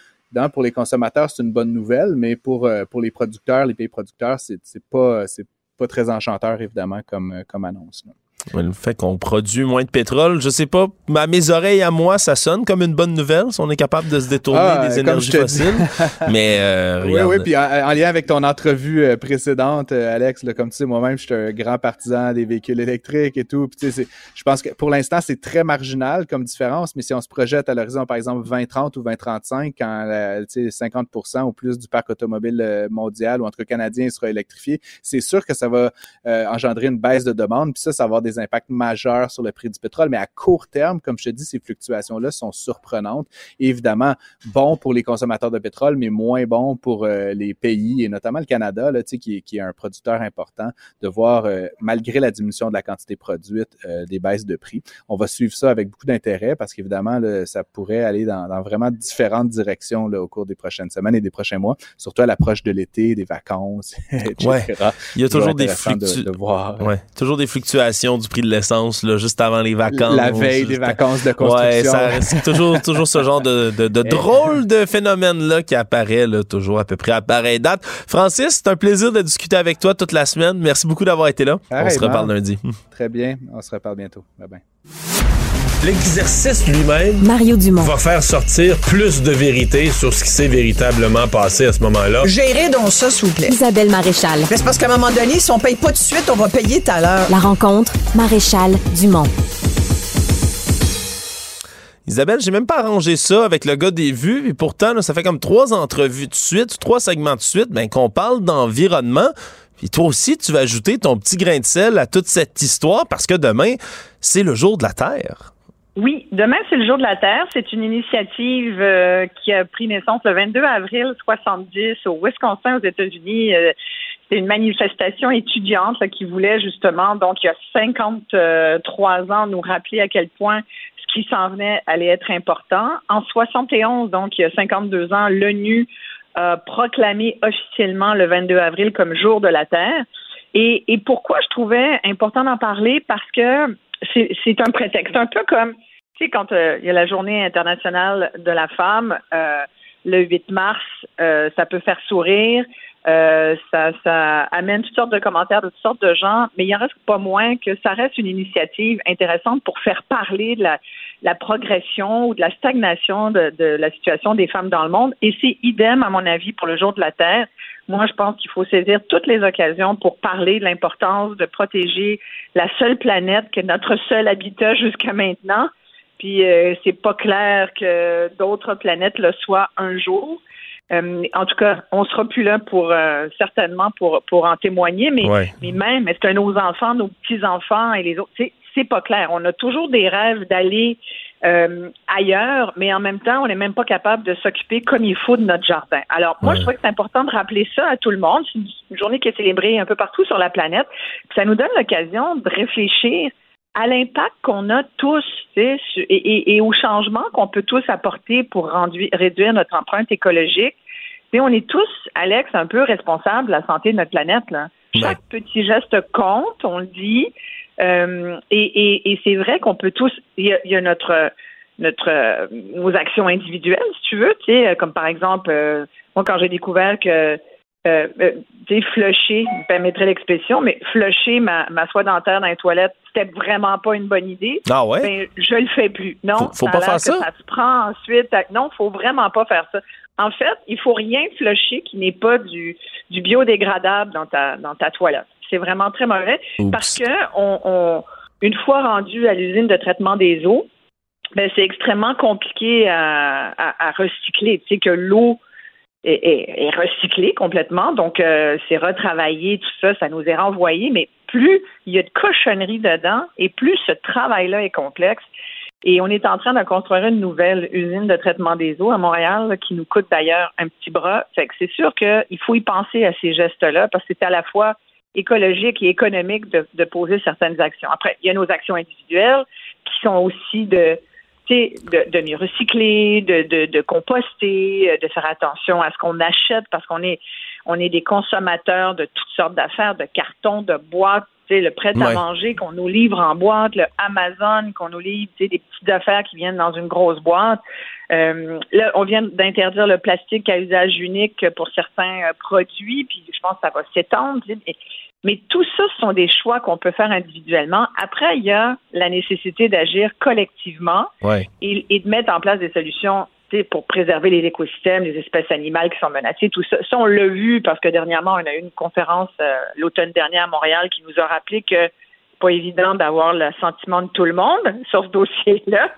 Pour les consommateurs, c'est une bonne nouvelle, mais pour, euh, les producteurs, les pays producteurs, c'est pas, pas très enchanteur, évidemment, comme, comme annonce.
Le fait qu'on produit moins de pétrole, je sais pas, à mes oreilles à moi, ça sonne comme une bonne nouvelle si on est capable de se détourner
Ah,
des énergies fossiles. Mais euh,
Oui, oui, puis en, en lien avec ton entrevue euh, précédente, euh, Alex, là, comme tu sais, moi-même, je suis un grand partisan des véhicules électriques et tout. Puis, tu sais, je pense que pour l'instant, c'est très marginal comme différence, mais si on se projette à l'horizon, par exemple, 2030 ou 2035, quand euh, tu sais, 50% ou plus du parc automobile euh, mondial ou en tout cas canadien sera électrifié, c'est sûr que ça va euh, engendrer une baisse de demande, puis ça, ça va avoir des impacts majeurs sur le prix du pétrole. Mais à court terme, comme je te dis, ces fluctuations-là sont surprenantes. Et évidemment, bon pour les consommateurs de pétrole, mais moins bon pour euh, les pays, et notamment le Canada, là, tu sais, qui, est- qui est un producteur important, de voir, euh, malgré la diminution de la quantité produite, euh, des baisses de prix. On va suivre ça avec beaucoup d'intérêt parce qu'évidemment, ça pourrait aller dans, dans vraiment différentes directions là, au cours des prochaines semaines et des prochains mois, surtout à l'approche de l'été, des vacances, etc.
Ouais. il y a toujours des
intéressant de,
fluctuations.
de voir
Ouais, toujours des fluctuations du prix de l'essence là, juste avant les vacances.
la veille des vacances de
Ouais,
construction.
ça- c'est toujours, toujours ce genre de, de, de drôle de phénomène-là qui apparaît là, toujours à peu près à pareille date. Francis, c'est un plaisir de discuter avec toi toute la semaine. Merci beaucoup d'avoir été là. On se reparle lundi.
Très bien. On se reparle bientôt. Bye bye.
L'exercice lui-même
Mario Dumont.
va faire sortir plus de vérité sur ce qui s'est véritablement passé à ce moment-là.
Gérez donc ça, s'il vous plaît.
Isabelle Maréchal.
Mais c'est parce qu'à un moment donné, si on paye pas tout de suite, on va payer tout à l'heure.
La rencontre, Maréchal Dumont.
Isabelle, j'ai même pas arrangé ça avec le gars des vues, et pourtant, là, ça fait comme trois entrevues de suite, trois segments de suite, ben, qu'on parle d'environnement. Puis toi aussi, tu vas ajouter ton petit grain de sel à toute cette histoire parce que demain, c'est le jour de la Terre.
Oui, demain c'est le jour de la Terre. C'est une initiative euh, qui a pris naissance le 22 avril 70 au Wisconsin aux États-Unis. Euh, c'est une manifestation étudiante là, qui voulait justement, donc il y a 53 ans, nous rappeler à quel point ce qui s'en venait allait être important. En 71, donc il y a 52 ans, l'ONU a proclamé officiellement le 22 avril comme jour de la Terre. Et, et pourquoi je trouvais important d'en parler? Parce que c'est un prétexte. Un peu comme, tu sais, quand euh, il y a la journée internationale de la femme, euh, le 8 mars, euh, ça peut faire sourire, ça, ça amène toutes sortes de commentaires de toutes sortes de gens, mais il en reste pas moins que ça reste une initiative intéressante pour faire parler de la, la progression ou de la stagnation de, de la situation des femmes dans le monde. Et c'est idem, à mon avis, pour le jour de la Terre. Moi, je pense qu'il faut saisir toutes les occasions pour parler de l'importance de protéger la seule planète qui est notre seul habitat jusqu'à maintenant. Puis euh, c'est pas clair que d'autres planètes le soient un jour. Euh, en tout cas, on sera plus là pour euh, certainement pour pour en témoigner, mais
Ouais.
mais même est-ce que nos enfants, nos petits enfants et les autres, c'est pas clair. On a toujours des rêves d'aller euh, ailleurs, mais en même temps, on n'est même pas capable de s'occuper comme il faut de notre jardin. Alors, moi,
Ouais.
je trouve que c'est important de rappeler ça à tout le monde. C'est une journée qui est célébrée un peu partout sur la planète. Ça nous donne l'occasion de réfléchir à l'impact qu'on a tous et, et, et au changement qu'on peut tous apporter pour rendu- réduire notre empreinte écologique. On est tous, Alex, un peu responsables de la santé de notre planète. Là. Chaque petit geste compte, on le dit. Euh, et et, et c'est vrai qu'on peut tous. Il y a, il y a notre notre euh, nos actions individuelles, si tu veux, tu sais, euh, comme par exemple, euh, moi quand j'ai découvert que euh, tu sais, flusher, me permettrait l'expression, mais flusher ma, ma soie dentaire dans les toilettes, c'était vraiment pas une bonne idée.
Ah ouais?
Ben, je le fais plus. Non,
Faut- faut
a
pas faire ça?
Ça se prend ensuite. à- Non, faut vraiment pas faire ça. En fait, il faut rien flusher qui n'est pas du, du biodégradable dans ta, dans ta toilette. C'est vraiment très mauvais
Oups.
parce que on, on- une fois rendu à l'usine de traitement des eaux, ben, c'est extrêmement compliqué à, à, à recycler. Tu sais que l'eau est, est- est recyclée complètement, donc euh, c'est retravaillé, tout ça, ça nous est renvoyé, mais plus il y a de cochonneries dedans et plus ce travail-là est complexe. Et on est en train de construire une nouvelle usine de traitement des eaux à Montréal là, qui nous coûte d'ailleurs un petit bras. Fait que c'est sûr qu'il faut y penser à ces gestes-là parce que c'est à la fois écologique et économique de, de poser certaines actions. Après, il y a nos actions individuelles qui sont aussi de, tu sais, de, de mieux recycler, de, de, de composter, euh, de faire attention à ce qu'on achète parce qu'on est on est des consommateurs de toutes sortes d'affaires, de cartons, de boîtes, tu sais, le prêt à
Ouais.
manger qu'on nous livre en boîte, le Amazon qu'on nous livre, tu sais, des petites affaires qui viennent dans une grosse boîte. Euh, là, on vient d'interdire le plastique à usage unique pour certains euh, produits, puis je pense que ça va s'étendre. Mais tout ça, ce sont des choix qu'on peut faire individuellement. Après, il y a la nécessité d'agir collectivement et, et, de mettre en place des solutions pour préserver les écosystèmes, les espèces animales qui sont menacées, tout ça. Ça, on l'a vu parce que dernièrement, on a eu une conférence euh, l'automne dernier à Montréal qui nous a rappelé que c'est pas évident d'avoir le sentiment de tout le monde sur ce dossier-là.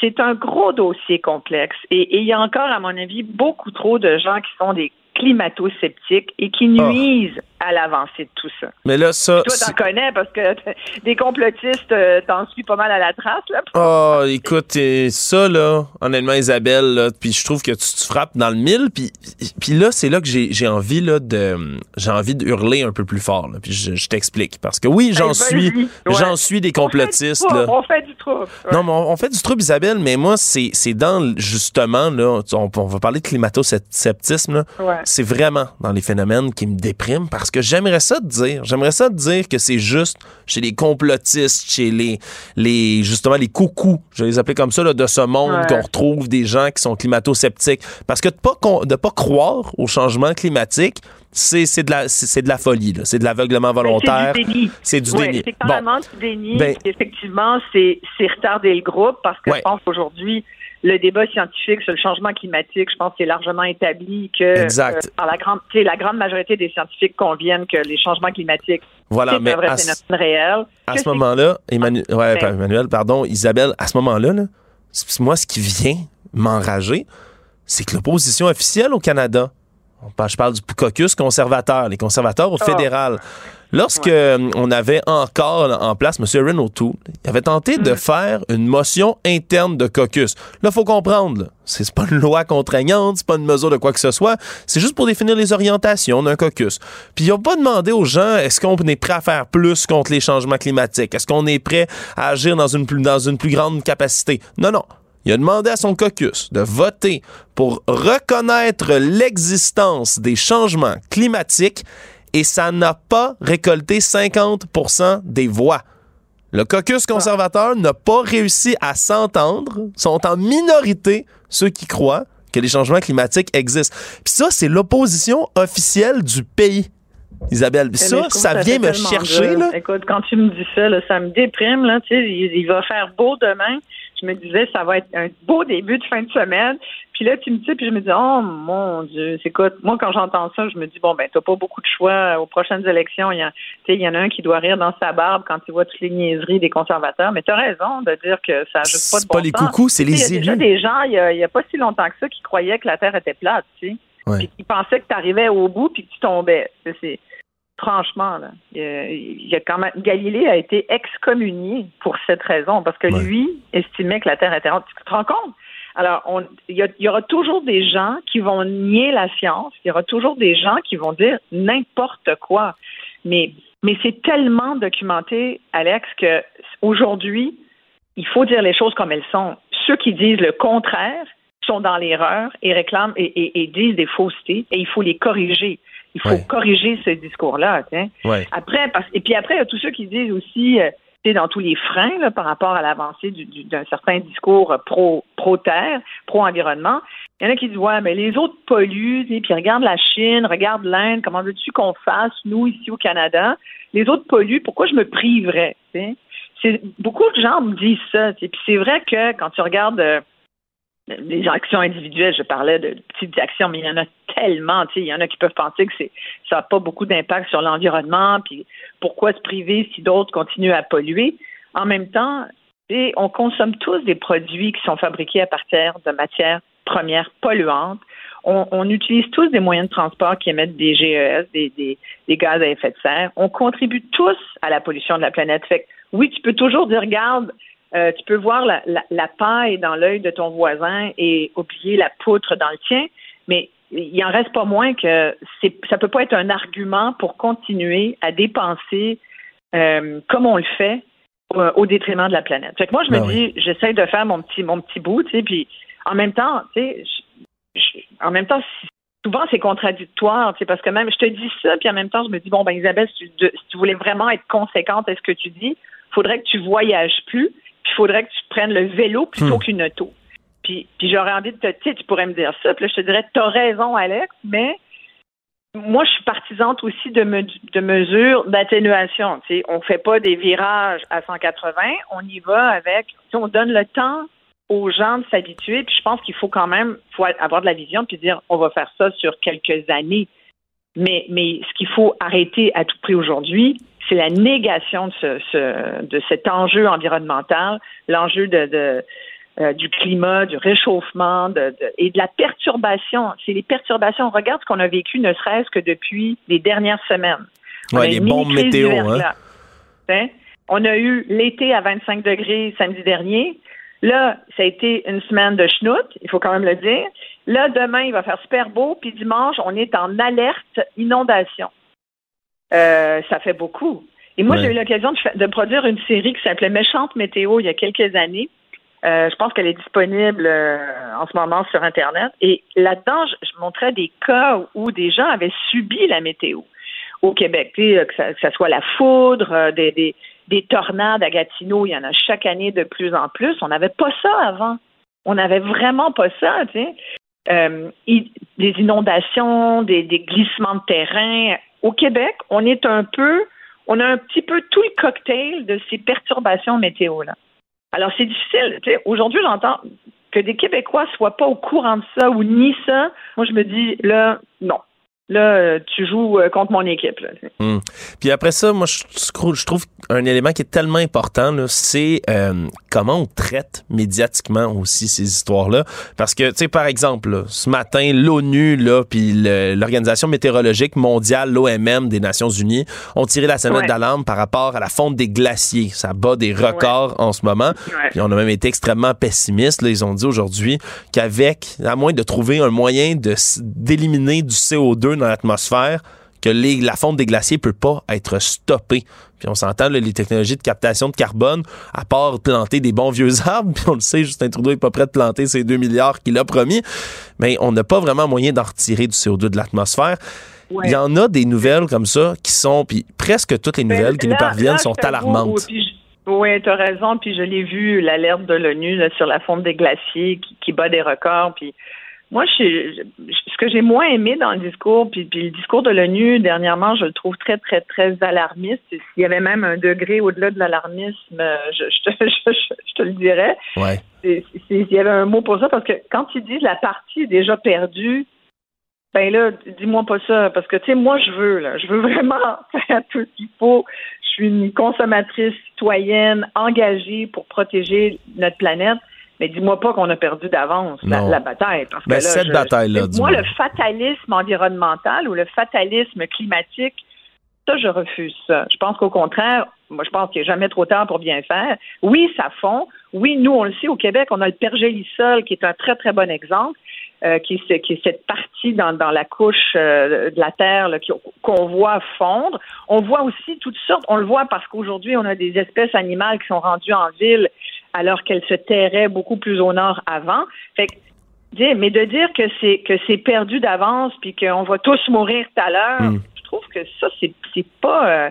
C'est un gros dossier complexe. Et il y a encore, à mon avis, beaucoup trop de gens qui sont des climato-sceptiques et qui ah. nuisent à l'avancée de tout ça.
Mais là, ça.
Toi, t'en connais parce que des complotistes, euh, t'en suis pas mal à la trace, là.
Oh, écoute, ça, là, honnêtement, Isabelle, là, puis je trouve que tu, frappes dans le mille, puis, puis là, c'est là que j'ai envie, là, de. J'ai envie de hurler un peu plus fort, là, puis je, t'explique. Parce que oui, j'en suis. J'en suis des complotistes,
on
là.
On fait du trouble.
Non, mais on, fait du trouble, Isabelle, mais moi, c'est dans, justement, là, on, on va parler de climato-sceptisme, là. C'est vraiment dans les phénomènes qui me dépriment parce que j'aimerais ça te dire, j'aimerais ça te dire que c'est juste chez les complotistes, chez les, les justement les coucous, je vais les appeler comme ça, là, de ce monde qu'on retrouve des gens qui sont climato-sceptiques. Parce que de pas, de pas croire au changement climatique, c'est de la c'est de la folie c'est de l'aveuglement volontaire.
c'est du déni. c'est carrément du déni. Ben effectivement c'est retarder le groupe parce que je pense qu'aujourd'hui le débat scientifique sur le changement climatique, je pense que c'est largement établi que
euh,
par la grande, la grande majorité des scientifiques conviennent que les changements climatiques
voilà,
c'est un vrai phénomène réel.
À ce moment-là, Emmanuel, ouais, Emmanuel, pardon, Isabelle, à ce moment-là, là, moi, ce qui vient m'enrager, c'est que l'opposition officielle au Canada, je parle du caucus conservateur, les conservateurs au ah. fédéral, Lorsque euh, on avait encore en place M. Erin O'Toole, il avait tenté de mm. faire une motion interne de caucus. Là, faut comprendre, c'est pas une loi contraignante, c'est pas une mesure de quoi que ce soit, c'est juste pour définir les orientations d'un caucus. Puis ils n'ont pas demandé aux gens est-ce qu'on est prêt à faire plus contre les changements climatiques, est-ce qu'on est prêt à agir dans une plus, dans une plus grande capacité? Non, non. Il a demandé à son caucus de voter pour reconnaître l'existence des changements climatiques et ça n'a pas récolté 50% des voix. Le caucus conservateur n'a pas réussi à s'entendre, sont en minorité ceux qui croient que les changements climatiques existent. Puis ça, c'est l'opposition officielle du pays. Isabelle, ça, ça vient me chercher. Là.
Écoute, quand tu me dis ça, ça me déprime. Là, sais, il va faire beau demain je me disais, ça va être un beau début de fin de semaine. Puis là, tu me dis, puis je me dis, oh mon Dieu, c'est quoi? Moi, quand j'entends ça, je me dis, bon, ben, t'as pas beaucoup de choix aux prochaines élections. Il y, a, il y en a un qui doit rire dans sa barbe quand il voit toutes les niaiseries des conservateurs. Mais tu as raison de dire que ça juste pas de
bon pas les coucous, c'est les élus.
Il y a des gens, il y a, pas si longtemps que ça, qui croyaient que la Terre était plate, tu sais. Puis qui pensaient que tu arrivais au bout puis que tu tombais. C'est franchement, là, il y a quand même Galilée a été excommunié pour cette raison, parce que lui estimait que la Terre était ronde. Tu te rends compte? Alors, il y, y, aura toujours des gens qui vont nier la science, il y aura toujours des gens qui vont dire n'importe quoi. Mais, mais c'est tellement documenté, Alex, que aujourd'hui, il faut dire les choses comme elles sont. Ceux qui disent le contraire sont dans l'erreur et réclament et, et disent des faussetés et il faut les corriger. Il faut corriger ce discours-là. Après, parce, et puis après, il y a tous ceux qui disent aussi, euh, dans tous les freins là, par rapport à l'avancée d'un certain discours pro, pro-terre, pro-environnement. Il y en a qui disent Ouais, mais les autres polluent, puis regarde la Chine, regarde l'Inde, comment veux-tu qu'on fasse, nous, ici au Canada? Les autres polluent, pourquoi je me priverais? C'est, beaucoup de gens me disent ça. Puis c'est vrai que quand tu regardes euh, les actions individuelles, je parlais de petites actions, mais il y en a tellement, tu sais, il y en a qui peuvent penser que c'est ça n'a pas beaucoup d'impact sur l'environnement, puis pourquoi se priver si d'autres continuent à polluer. En même temps, on consomme tous des produits qui sont fabriqués à partir de matières premières polluantes. On, utilise tous des moyens de transport qui émettent des GES, des, des, gaz à effet de serre. On contribue tous à la pollution de la planète. Fait oui, tu peux toujours dire, regarde, euh, tu peux voir la, la, paille dans l'œil de ton voisin et oublier la poutre dans le tien, mais il en reste pas moins que c'est, ça peut pas être un argument pour continuer à dépenser euh, comme on le fait au détriment de la planète. Fait que moi, je me ben dis, j'essaie de faire mon petit mon petit bout, tu sais, puis en même temps, tu sais, en même temps, souvent c'est contradictoire, tu sais, parce que même je te dis ça, puis en même temps, je me dis bon ben Isabelle, si tu, si tu voulais vraiment être conséquente à ce que tu dis, faudrait que tu voyages plus puis il faudrait que tu prennes le vélo plutôt qu'une auto. Puis, puis j'aurais envie de te, sais, tu pourrais me dire ça, puis là, je te dirais, t'as raison, Alex, mais moi, je suis partisante aussi de, me- de mesures d'atténuation. On fait pas des virages à 180, on y va avec, on donne le temps aux gens de s'habituer. Puis je pense qu'il faut quand même faut avoir de la vision puis dire on va faire ça sur quelques années. Mais, mais ce qu'il faut arrêter à tout prix aujourd'hui, c'est la négation de, ce, ce- de cet enjeu environnemental, l'enjeu de, de, euh, du climat, du réchauffement de, de- et de la perturbation. C'est les perturbations. On regarde ce qu'on a vécu, ne serait-ce que depuis les dernières semaines. A
les bombes météo, hein.
Hein? On a eu l'été à 25 degrés samedi dernier. Là, ça a été une semaine de schnout, il faut quand même le dire. Là, demain, il va faire super beau, puis dimanche, on est en alerte inondation. Euh, ça fait beaucoup. Et moi,
Ouais.
j'ai eu l'occasion de, de produire une série qui s'appelait Méchante météo il y a quelques années. Euh, je pense qu'elle est disponible euh, en ce moment sur Internet. Et là-dedans, je, je montrais des cas où des gens avaient subi la météo au Québec. Que, ça, que ça soit la foudre, des, des, des tornades à Gatineau, il y en a chaque année de plus en plus. On n'avait pas ça avant. On n'avait vraiment pas ça, tu sais. Euh, des inondations, des, des glissements de terrain. Au Québec, on est un peu, on a un petit peu tout le cocktail de ces perturbations météo-là. Alors, c'est difficile. Aujourd'hui, j'entends que des Québécois soient pas au courant de ça ou ni ça. Moi, je me dis, là, non. Là, euh, tu joues euh, contre mon équipe. Là.
Hmm. Puis après ça, moi, je, je trouve- un élément qui est tellement important, là, c'est euh, comment on traite médiatiquement aussi ces histoires-là. Parce que, tu sais, par exemple, là, ce matin, l'ONU, là, puis l'Organisation météorologique mondiale, l'OMM des Nations Unies, ont tiré la sonnette
Ouais.
d'alarme par rapport à la fonte des glaciers. Ça bat des records en ce moment.
Ouais.
Puis on a même été extrêmement pessimistes. Là. Ils ont dit aujourd'hui qu'avec, à moins de trouver un moyen d'éliminer du CO2 dans l'atmosphère, que les- la fonte des glaciers peut pas être stoppée. Puis on s'entend, les technologies de captation de carbone, à part planter des bons vieux arbres, puis on le sait, Justin Trudeau est pas prêt de planter ces 2 milliards qu'il a promis, mais on n'a pas vraiment moyen d'en retirer du CO2 de l'atmosphère.
Ouais.
Il y en a des nouvelles comme ça qui sont, puis presque toutes les
Ben,
nouvelles qui nous parviennent
là,
sont alarmantes.
oui, tu as raison. Puis je l'ai vu, l'alerte de l'ONU sur la fonte des glaciers qui, qui bat des records. Puis moi, je, je- ce que j'ai moins aimé dans le discours, puis, puis le discours de l'ONU dernièrement, je le trouve très, très, très alarmiste. S'il y avait même un degré au-delà de l'alarmisme, euh, je, je, te, je- te le dirais.
Ouais.
C'est- c'est- Il y avait un mot pour ça parce que quand ils disent la partie est déjà perdue, ben là, dis-moi pas ça parce que tu sais, moi je veux là, je veux vraiment faire tout ce qu'il faut. Je suis une consommatrice citoyenne engagée pour protéger notre planète. Mais dis-moi pas qu'on a perdu d'avance la, bataille. Parce que
Ben,
là,
cette
je-
bataille-là,
Moi, le fatalisme environnemental ou le fatalisme climatique, ça, je refuse ça. Je pense qu'au contraire, moi, je pense qu'il n'est jamais trop tard pour bien faire. Oui, ça fond. Oui, nous, on le sait, au Québec, on a le pergélisol, qui est un très, très bon exemple, euh, qui, est, qui est cette partie dans, dans la couche euh, de la Terre là, qu'on voit fondre. On voit aussi toutes sortes, on le voit parce qu'aujourd'hui, on a des espèces animales qui sont rendues en ville alors qu'elles se terraient beaucoup plus au nord avant. Fait que, mais de dire que c'est que c'est perdu d'avance puis qu'on va tous mourir tout à l'heure,
Mm.
je trouve que ça c'est c'est pas euh,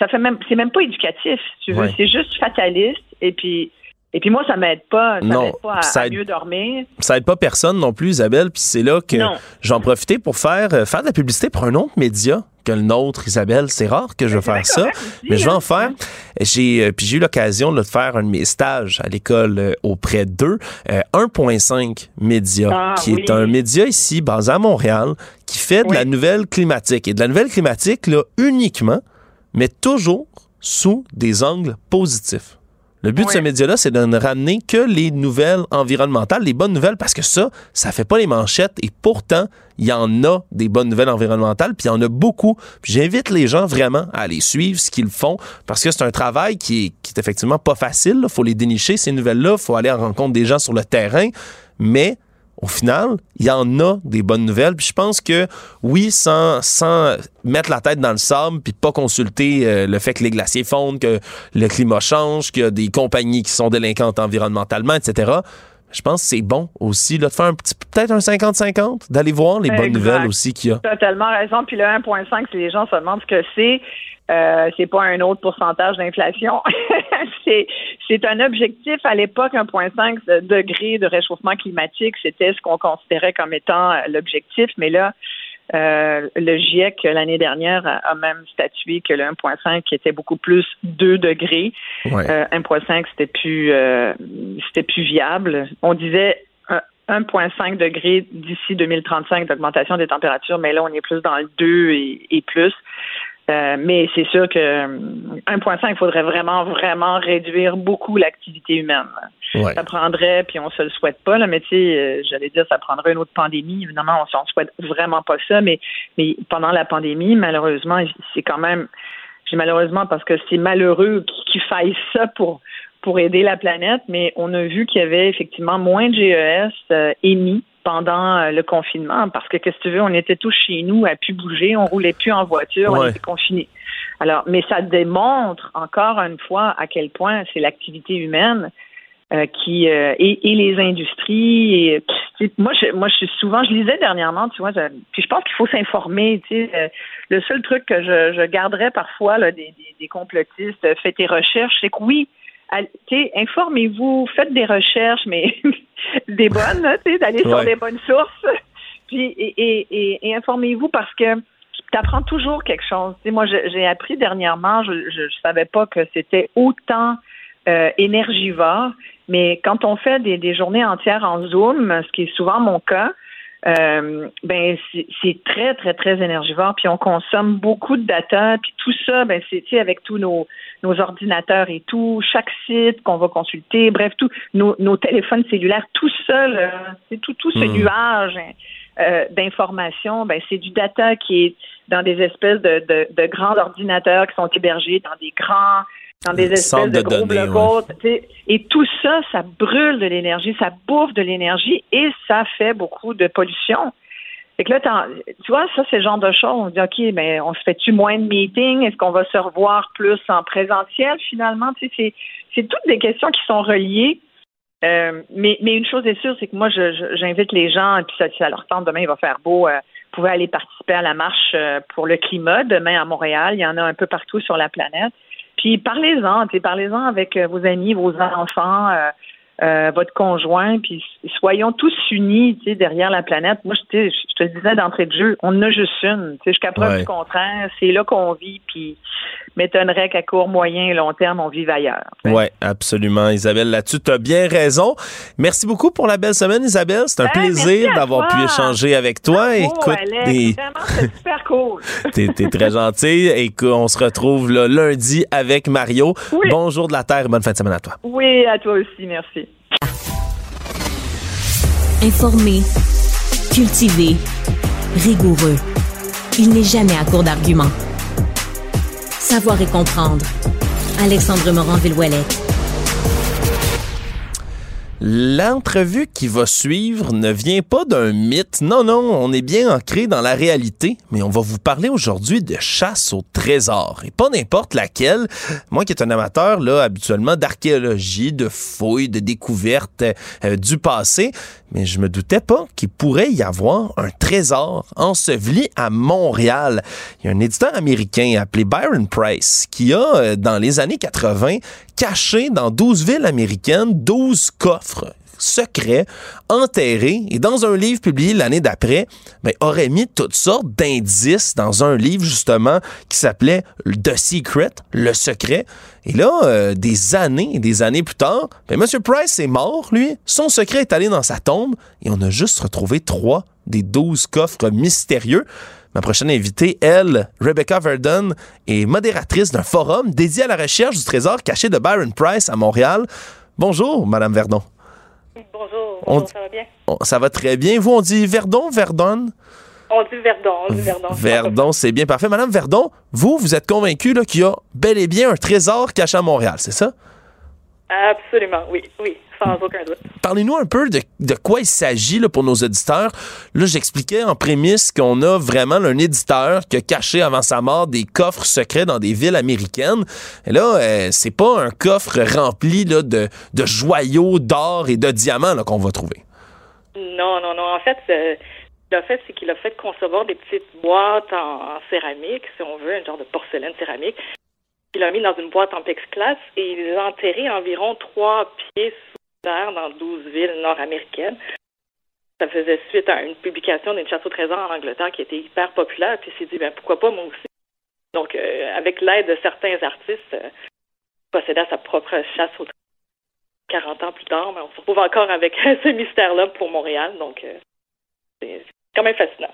ça fait même c'est même pas éducatif, si tu veux,
Ouais.
c'est juste fataliste et puis et puis moi ça m'aide pas, ça
Non,
pas à,
ça
à
aide-
mieux dormir.
ça aide pas personne non plus, Isabelle. Puis c'est là que j'en profitais pour faire, euh, faire de la publicité pour un autre média que le nôtre, Isabelle. C'est rare que je vais faire ça,
aussi,
mais je vais
hein.
en faire. J'ai euh, puis j'ai eu l'occasion de faire un de mes stages à l'école euh, auprès d'eux, euh, 1.5 Média,
Ah,
qui est un média ici basé à Montréal, qui fait de
Oui.
la nouvelle climatique et de la nouvelle climatique là uniquement, mais toujours sous des angles positifs. Le but de ce média-là, c'est de ne ramener que les nouvelles environnementales, les bonnes nouvelles, parce que ça, ça fait pas les manchettes et pourtant, il y en a des bonnes nouvelles environnementales, puis il y en a beaucoup. J'invite les gens vraiment à aller suivre ce qu'ils font, parce que c'est un travail qui est, qui est effectivement pas facile. Il faut les dénicher, ces nouvelles-là, il faut aller en rencontre des gens sur le terrain, mais au final, il y en a des bonnes nouvelles. Puis je pense que oui, sans, sans mettre la tête dans le sable, puis pas consulter euh, le fait que les glaciers fondent, que le climat change, qu'il y a des compagnies qui sont délinquantes environnementalement, etc. Je pense que c'est bon aussi là, de faire un petit peut-être un 50-50, d'aller voir les bonnes nouvelles aussi qu'il y a.
Totalement raison. Puis le 1.5, si les gens se demandent ce que c'est, Euh, c'est pas un autre pourcentage d'inflation. c'est, c'est un objectif à l'époque, 1,5 degré de réchauffement climatique, c'était ce qu'on considérait comme étant euh, l'objectif, mais là, euh, le GIEC l'année dernière a, même statué que le 1.5 était beaucoup plus 2 degrés.
Ouais.
Euh, 1.5 c'était plus euh, c'était plus viable. On disait 1,5 degrés d'ici 2035 d'augmentation des températures, mais là on est plus dans le 2 et, et plus. Euh, mais c'est sûr que 1,5, il faudrait vraiment, vraiment réduire beaucoup l'activité humaine.
Ouais.
Ça prendrait, puis on se le souhaite pas, là, mais tu sais, euh, j'allais dire, ça prendrait une autre pandémie. Évidemment, on ne souhaite vraiment pas ça, mais, mais pendant la pandémie, malheureusement, c'est quand même, malheureusement parce que c'est malheureux qu'il faille ça pour pour aider la planète, mais on a vu qu'il y avait effectivement moins de GES euh, émis pendant euh, le confinement parce que qu'est-ce que tu veux, on était tous chez nous à plus bouger, on roulait plus en voiture, on était confinés. Alors, mais ça démontre encore une fois à quel point c'est l'activité humaine euh, qui euh, et, et les industries. Et, moi, je, moi, je suis souvent, je lisais dernièrement, tu vois, je- puis je pense qu'il faut s'informer. Tu sais, euh, le seul truc que je, je garderais parfois là, des, des, des complotistes, faites tes recherches, c'est que oui, informez-vous, faites des recherches, mais des bonnes, d'aller sur des bonnes sources. Puis et, et, et, et informez-vous parce que tu apprends toujours quelque chose. Tu sais, moi, j'ai appris dernièrement, je, je savais pas que c'était autant euh, énergivore, mais quand on fait des, des journées entières en Zoom, ce qui est souvent mon cas, euh, ben c'est très très très énergivore puis on consomme beaucoup de data puis tout ça ben c'est tu sais, avec tous nos nos ordinateurs et tout chaque site qu'on va consulter bref tout nos, nos téléphones cellulaires tout ça là, c'est tout tout ce
Mhm.
nuage hein, euh, d'informations ben c'est du data qui est dans des espèces de, de, de grands ordinateurs qui sont hébergés dans des grands dans des espèces de,
de
gros
données.
Et tout ça, ça brûle de l'énergie, ça bouffe de l'énergie et ça fait beaucoup de pollution. Fait que là, tu vois, ça, c'est le genre de choses. On dit, OK, mais on se fait-tu moins de meetings? Est-ce qu'on va se revoir plus en présentiel, finalement? Tu sais, c'est, toutes des questions qui sont reliées. Euh, mais, mais une chose est sûre, c'est que moi, j'invite les gens, et puis ça, si ça leur tente, demain, il va faire beau, euh, vous pouvez aller participer à la marche euh, pour le climat demain à Montréal. Il y en a un peu partout sur la planète. Puis parlez-en, parlez-en avec euh, vos amis, vos enfants, euh, votre conjoint, puis soyons tous unis, derrière la planète. Moi, je, te le disais d'entrée de jeu, on en a juste une. Tu sais, jusqu'à preuve
Ouais.
du contraire, c'est là qu'on vit, puis m'étonnerait qu'à court, moyen et long terme, on vive ailleurs.
Oui, absolument, Isabelle. Là-dessus, tu as bien raison. Merci beaucoup pour la belle semaine, Isabelle. C'est un
Hey, merci
plaisir d'avoir pu échanger avec toi. Écoute,
Alex, vraiment, super cool.
t'es, t'es très gentil. Et qu'on se retrouve lundi avec Mario.
Oui.
Bonjour de la Terre et bonne fin de semaine à toi.
Oui, à toi aussi, merci.
Informé, cultivé, rigoureux. Il n'est jamais à court d'arguments. Savoir et comprendre. Alexandre Morin-Villouellette.
L'entrevue qui va suivre ne vient pas d'un mythe. Non, non, on est bien ancré dans la réalité, mais on va vous parler aujourd'hui de chasse au trésor. Et pas n'importe laquelle. Moi qui est un amateur, là, habituellement, d'archéologie, de fouilles, de découvertes euh, du passé, mais je me doutais pas qu'il pourrait y avoir un trésor enseveli à Montréal. Il y a un éditeur américain appelé Byron Price qui a, euh, dans les années 80, caché dans 12 villes américaines 12 coffres secrets, enterrés, et dans un livre publié l'année d'après, ben, aurait mis toutes sortes d'indices dans un livre justement qui s'appelait The Secret, le secret. Et là, euh, des années et des années plus tard, ben, M. Price est mort, lui. Son secret est allé dans sa tombe et on a juste retrouvé trois des 12 coffres mystérieux. Ma prochaine invitée, elle, Rebecca Verdon, est modératrice d'un forum dédié à la recherche du trésor caché de Byron Price à Montréal. Bonjour, Madame Verdon.
Bonjour,
On-
bonjour, ça va bien?
Ça va très bien. Vous, on dit Verdon, Verdon?
On dit Verdon, on dit Verdon.
Verdon, c'est bien parfait. Madame Verdon, vous, vous êtes convaincue qu'il y a bel et bien un trésor caché à Montréal, c'est ça?
Absolument, oui, oui, sans aucun doute.
Parlez-nous un peu de, de quoi il s'agit là, pour nos auditeurs. Là, j'expliquais en prémisse qu'on a vraiment un éditeur qui a caché avant sa mort des coffres secrets dans des villes américaines. Et là, euh, c'est pas un coffre rempli là, de, de joyaux d'or et de diamants qu'on va trouver.
Non, non, non. En fait, euh, qu'il a fait, c'est qu'il a fait concevoir des petites boîtes en, en céramique, si on veut, un genre de porcelaine céramique. Il l'a mis dans une boîte en plexiglas et il a enterrés environ trois pieds sous terre dans 12 villes nord-américaines. Ça faisait suite à une publication d'une chasse au trésor en Angleterre qui était hyper populaire. Puis il s'est dit, ben, pourquoi pas moi aussi? Donc, euh, avec l'aide de certains artistes, euh, à sa propre chasse au trésor. 40 ans plus tard, mais on se retrouve encore avec ce mystère-là pour Montréal. Donc, euh, c'est quand même fascinant.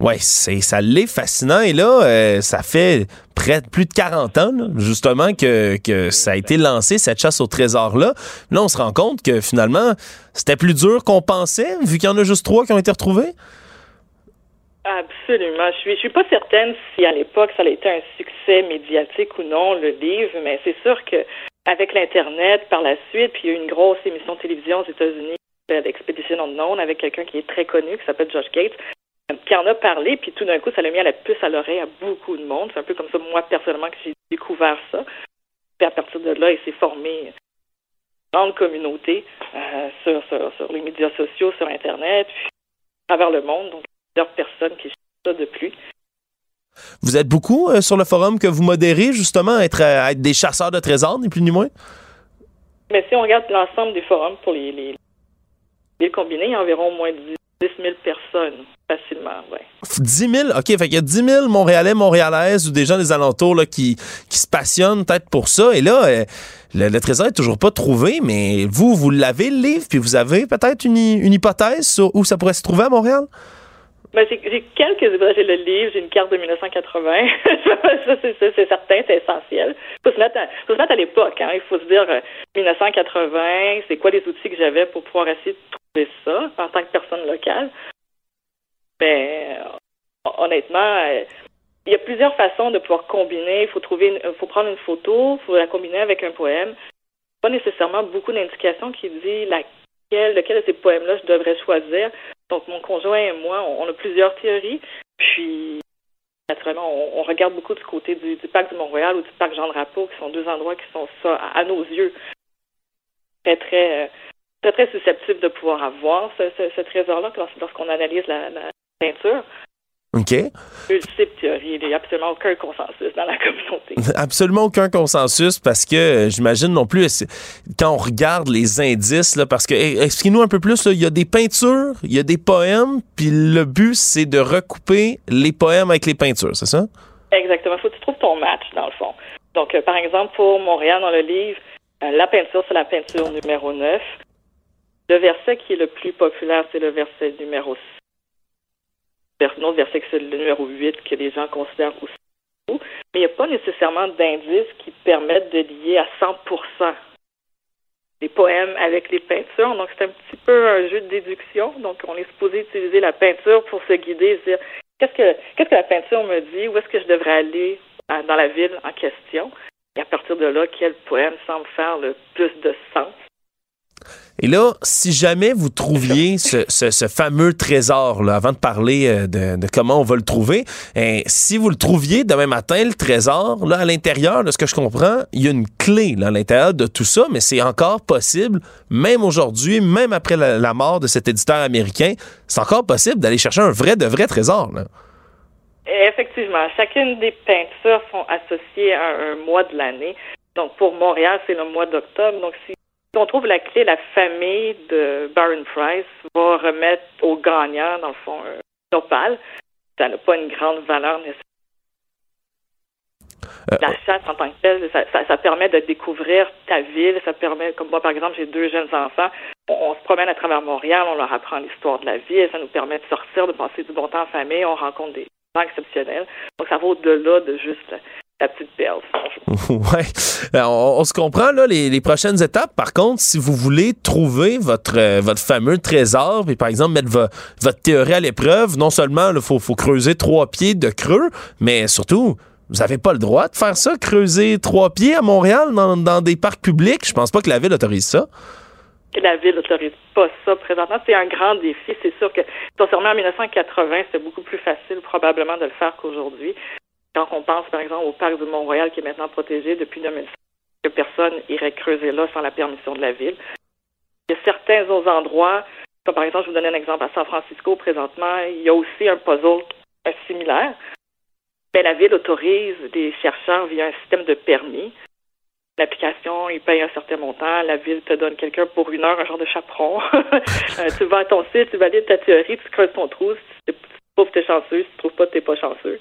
Oui, c'est ça l'est fascinant. Et là, euh, ça fait près plus de 40 ans, là, justement, que, que ça a été lancé, cette chasse au trésor-là. Là, on se rend compte que finalement, c'était plus dur qu'on pensait, vu qu'il y en a juste trois qui ont été retrouvés.
Absolument. Je suis, suis pas certaine si à l'époque ça a été un succès médiatique ou non, le livre, mais c'est sûr que avec l'Internet, par la suite, puis il y a eu une grosse émission de télévision aux États-Unis, d'Expedition Unknown, avec quelqu'un qui est très connu, qui s'appelle Josh Gates, qui en a parlé, puis tout d'un coup, ça l'a mis à la puce à l'oreille à beaucoup de monde. C'est un peu comme ça, moi, personnellement, que j'ai découvert ça. Puis à partir de là, il s'est formé une grande communauté euh, sur, sur, sur, les médias sociaux, sur Internet, puis à travers le monde. Donc, plusieurs personnes qui suivent ça depuis.
Vous êtes beaucoup euh, sur le forum que vous modérez, justement, à être, à être des chasseurs de trésors, ni plus ni moins?
Mais si on regarde l'ensemble des forums pour les, les, les combinés, il y a environ moins 10 000 personnes, facilement, oui.
10 000? OK, fait qu'il y a 10 000 Montréalais, Montréalaises ou des gens des alentours là, qui, qui se passionnent peut-être pour ça. Et là, euh, le, le, trésor est toujours pas trouvé, mais vous, vous l'avez, le livre, puis vous avez peut-être une, une hypothèse sur où ça pourrait se trouver à Montréal?
Ben, j'ai quelques j'ai le livre, j'ai une carte de 1980. ça, c'est certain, c'est essentiel. Faut se mettre à, faut se mettre à l'époque. Hein. Il faut se dire euh, 1980, c'est quoi les outils que j'avais pour pouvoir essayer de trouver ça en tant que personne locale? Mais euh, honnêtement, euh, il y a plusieurs façons de pouvoir combiner. Il faut trouver, une, faut prendre une photo, il faut la combiner avec un poème. Pas nécessairement beaucoup d'indications qui dit laquelle, lequel de ces poèmes-là je devrais choisir. Donc, mon conjoint et moi, on, a plusieurs théories. Puis, naturellement, on, regarde beaucoup du côté du, du, parc de Montréal ou du parc Jean-Drapeau, qui sont deux endroits qui sont, ça, à, nos yeux, très, très, très, très susceptibles de pouvoir avoir ce trésor-là lorsqu'on analyse la, la peinture.
OK?
Il n'y a absolument aucun consensus dans la communauté.
Absolument aucun consensus parce que euh, j'imagine non plus, quand on regarde les indices, là, parce que, expliquez-nous un peu plus, il y a des peintures, il y a des poèmes, puis le but, c'est de recouper les poèmes avec les peintures, c'est ça?
Exactement. Il faut que tu trouves ton match, dans le fond. Donc, euh, par exemple, pour Montréal, dans le livre, euh, la peinture, c'est la peinture numéro 9. Le verset qui est le plus populaire, c'est le verset numéro 6 un autre verset c'est le numéro 8 que les gens considèrent aussi mais il n'y a pas nécessairement d'indices qui permettent de lier à 100% les poèmes avec les peintures. Donc, c'est un petit peu un jeu de déduction. Donc, on est supposé utiliser la peinture pour se guider dire qu'est-ce que, qu'est-ce que la peinture me dit, où est-ce que je devrais aller dans la ville en question? Et à partir de là, quel poème semble faire le plus de sens?
Et là, si jamais vous trouviez ce, ce, ce fameux trésor, là, avant de parler euh, de, de, comment on va le trouver, hein, si vous le trouviez demain matin, le trésor, là, à l'intérieur, de ce que je comprends, il y a une clé là, à l'intérieur de tout ça, mais c'est encore possible, même aujourd'hui, même après la, la, mort de cet éditeur américain, c'est encore possible d'aller chercher un vrai de vrai trésor. Là.
Effectivement, chacune des peintures sont associées à un mois de l'année. Donc, pour Montréal, c'est le mois d'octobre. Donc, si on trouve la clé, la famille de Baron Price va remettre au gagnant, dans le fond, un opale. Ça n'a pas une grande valeur nécessaire. Euh, la chasse en tant que telle, ça, ça, ça, permet de découvrir ta ville. Ça permet, comme moi par exemple, j'ai deux jeunes enfants. On, on, se promène à travers Montréal, on leur apprend l'histoire de la ville. Ça nous permet de sortir, de passer du bon temps en famille. On rencontre des gens exceptionnels. Donc ça va au-delà de juste la petite perle.
ouais. Euh, on, on, se comprend, là, les, les, prochaines étapes. Par contre, si vous voulez trouver votre, euh, votre fameux trésor, puis par exemple mettre vo votre théorie à l'épreuve, non seulement il faut, faut creuser trois pieds de creux, mais surtout, vous n'avez pas le droit de faire ça, creuser trois pieds à Montréal dans, dans des parcs publics. Je pense pas que la ville autorise ça.
La ville n'autorise pas ça présentement. C'est un grand défi. C'est sûr que, sincèrement, en 1980, c'était beaucoup plus facile probablement de le faire qu'aujourd'hui. Quand on pense, par exemple, au parc de Mont-Royal qui est maintenant protégé depuis 2005, que personne irait creuser là sans la permission de la ville. Il y a certains autres endroits, Par exemple, je vous donne un exemple. À San Francisco, présentement, il y a aussi un puzzle similaire. Mais la ville autorise des chercheurs via un système de permis. L'application, il paye un certain montant. La ville te donne quelqu'un pour une heure, un genre de chaperon. Euh, tu vas à ton site, tu valides ta théorie, tu creuses ton trou. Si tu trouves, t'es chanceux. Si tu trouves pas, t'es pas chanceux.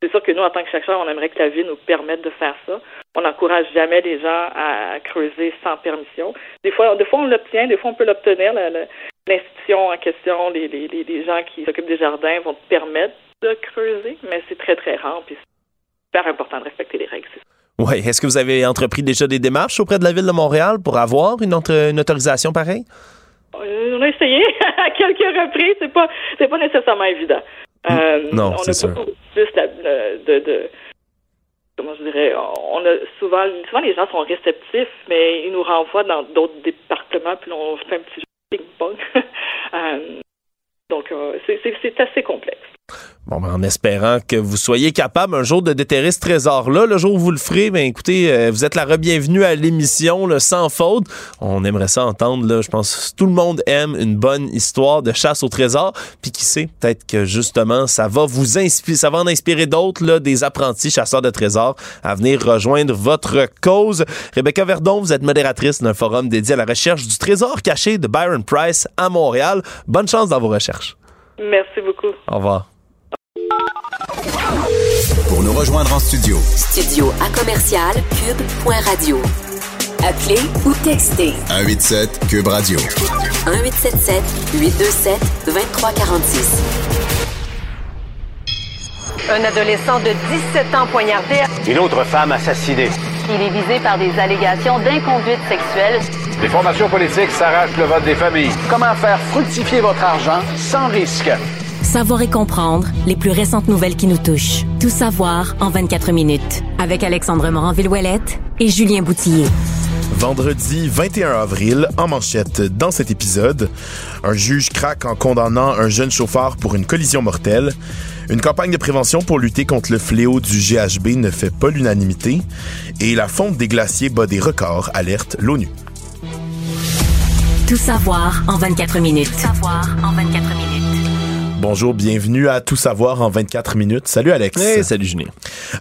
C'est sûr que nous, en tant que chercheurs, on aimerait que la ville nous permette de faire ça. On n'encourage jamais les gens à creuser sans permission. Des fois, des fois on l'obtient, des fois on peut l'obtenir. L'institution en question, les, les, les gens qui s'occupent des jardins vont te permettre de creuser, mais c'est très, très rare. Puis c'est super important de respecter les règles.
Oui. Est-ce que vous avez entrepris déjà des démarches auprès de la Ville de Montréal pour avoir une, une autorisation pareille?
Euh, on a essayé à quelques reprises. C'est pas, c'est pas nécessairement évident.
Euh, non, c'est sûr.
Plus de, de, comment je dirais, on a souvent, souvent les gens sont réceptifs, mais ils nous renvoient dans d'autres départements, puis on fait un petit ping-pong. euh, donc, euh, c'est assez complexe.
Bon, ben, en espérant que vous soyez capable un jour de déterrer ce trésor-là. Le jour où vous le ferez, ben, écoutez, euh, vous êtes la re-bienvenue à l'émission, sans faute. On aimerait ça entendre, là. Je pense que tout le monde aime une bonne histoire de chasse au trésor. Puis qui sait, peut-être que justement, ça va vous inspirer, ça va en inspirer d'autres, là, des apprentis chasseurs de trésors à venir rejoindre votre cause. Rebecca Verdon, vous êtes modératrice d'un forum dédié à la recherche du trésor caché de Byron Price à Montréal. Bonne chance dans vos recherches.
Merci beaucoup.
Au revoir.
Pour nous rejoindre en studio.
Studio à commercial cube.radio. Appelez ou textez.
187 cube radio.
1877 827 2346.
Un adolescent de 17 ans poignardé.
Une autre femme assassinée.
Il est visé par des allégations d'inconduite sexuelle.
Les formations politiques s'arrachent le vote des familles.
Comment faire fructifier votre argent sans risque?
Savoir et comprendre les plus récentes nouvelles qui nous touchent. Tout savoir en 24 minutes. Avec Alexandre Morin-Villouellette et Julien Boutillier.
Vendredi 21 avril, en manchette dans cet épisode, un juge craque en condamnant un jeune chauffeur pour une collision mortelle. Une campagne de prévention pour lutter contre le fléau du GHB ne fait pas l'unanimité. Et la fonte des glaciers bat des records, alerte l'ONU.
Tout savoir en 24 minutes. Tout savoir en 24 minutes.
Bonjour, bienvenue à Tout savoir en 24 minutes. Salut Alex.
Hey, salut Julien.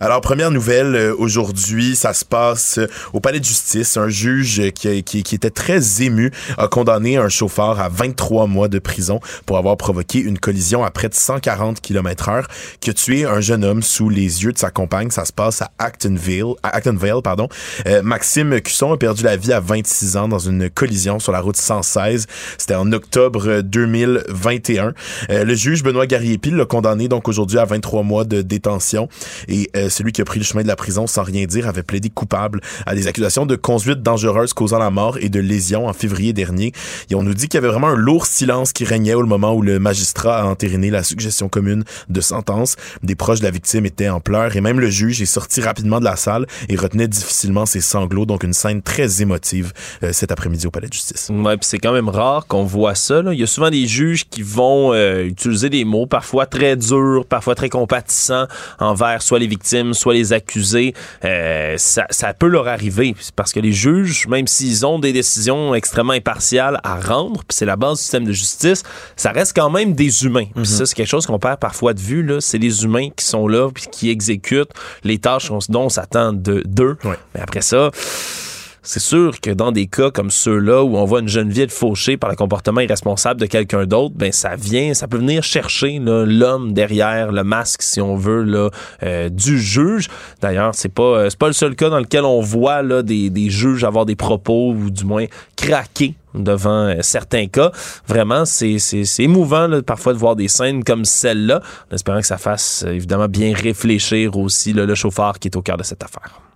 Alors, première nouvelle, euh, aujourd'hui, ça se passe euh, au palais de justice. Un juge qui, qui, qui, était très ému a condamné un chauffeur à 23 mois de prison pour avoir provoqué une collision à près de 140 km heure qui a tué un jeune homme sous les yeux de sa compagne. Ça se passe à Actonville. À Actonville pardon. Euh, Maxime Cusson a perdu la vie à 26 ans dans une collision sur la route 116. C'était en octobre 2021. le juge juge Benoît Garriépil l'a condamné donc aujourd'hui à 23 mois de détention et euh, celui qui a pris le chemin de la prison sans rien dire avait plaidé coupable à des accusations de conduite dangereuse causant la mort et de lésion en février dernier. Et on nous dit qu'il y avait vraiment un lourd silence qui régnait au moment où le magistrat a entériné la suggestion commune de sentence. Des proches de la victime étaient en pleurs et même le juge est sorti rapidement de la salle et retenait difficilement ses sanglots. Donc une scène très émotive euh, cet après-midi au palais de justice.
Ouais, c'est quand même rare qu'on voit ça. Là. Il y a souvent des juges qui vont euh, utiliser des mots parfois très durs, parfois très compatissants envers soit les victimes, soit les accusés. Euh, ça, ça, peut leur arriver parce que les juges, même s'ils ont des décisions extrêmement impartiales à rendre, puis c'est la base du système de justice, ça reste quand même des humains. Puis ça, c'est quelque chose qu'on perd parfois de vue. Là. C'est les humains qui sont là puis qui exécutent les tâches dont on s'attend d'eux. Mais après ça c'est sûr que dans des cas comme ceux-là où on voit une jeune ville fauchée par le comportement irresponsable de quelqu'un d'autre, ben ça vient, ça peut venir chercher l'homme derrière le masque, si on veut, là, euh, du juge. D'ailleurs, c'est pas euh, c'est pas le seul cas dans lequel on voit là, des, des juges avoir des propos ou du moins craquer devant euh, certains cas. Vraiment, c'est émouvant là, parfois de voir des scènes comme celle-là, en espérant que ça fasse évidemment bien réfléchir aussi le chauffeur qui est au cœur de cette affaire.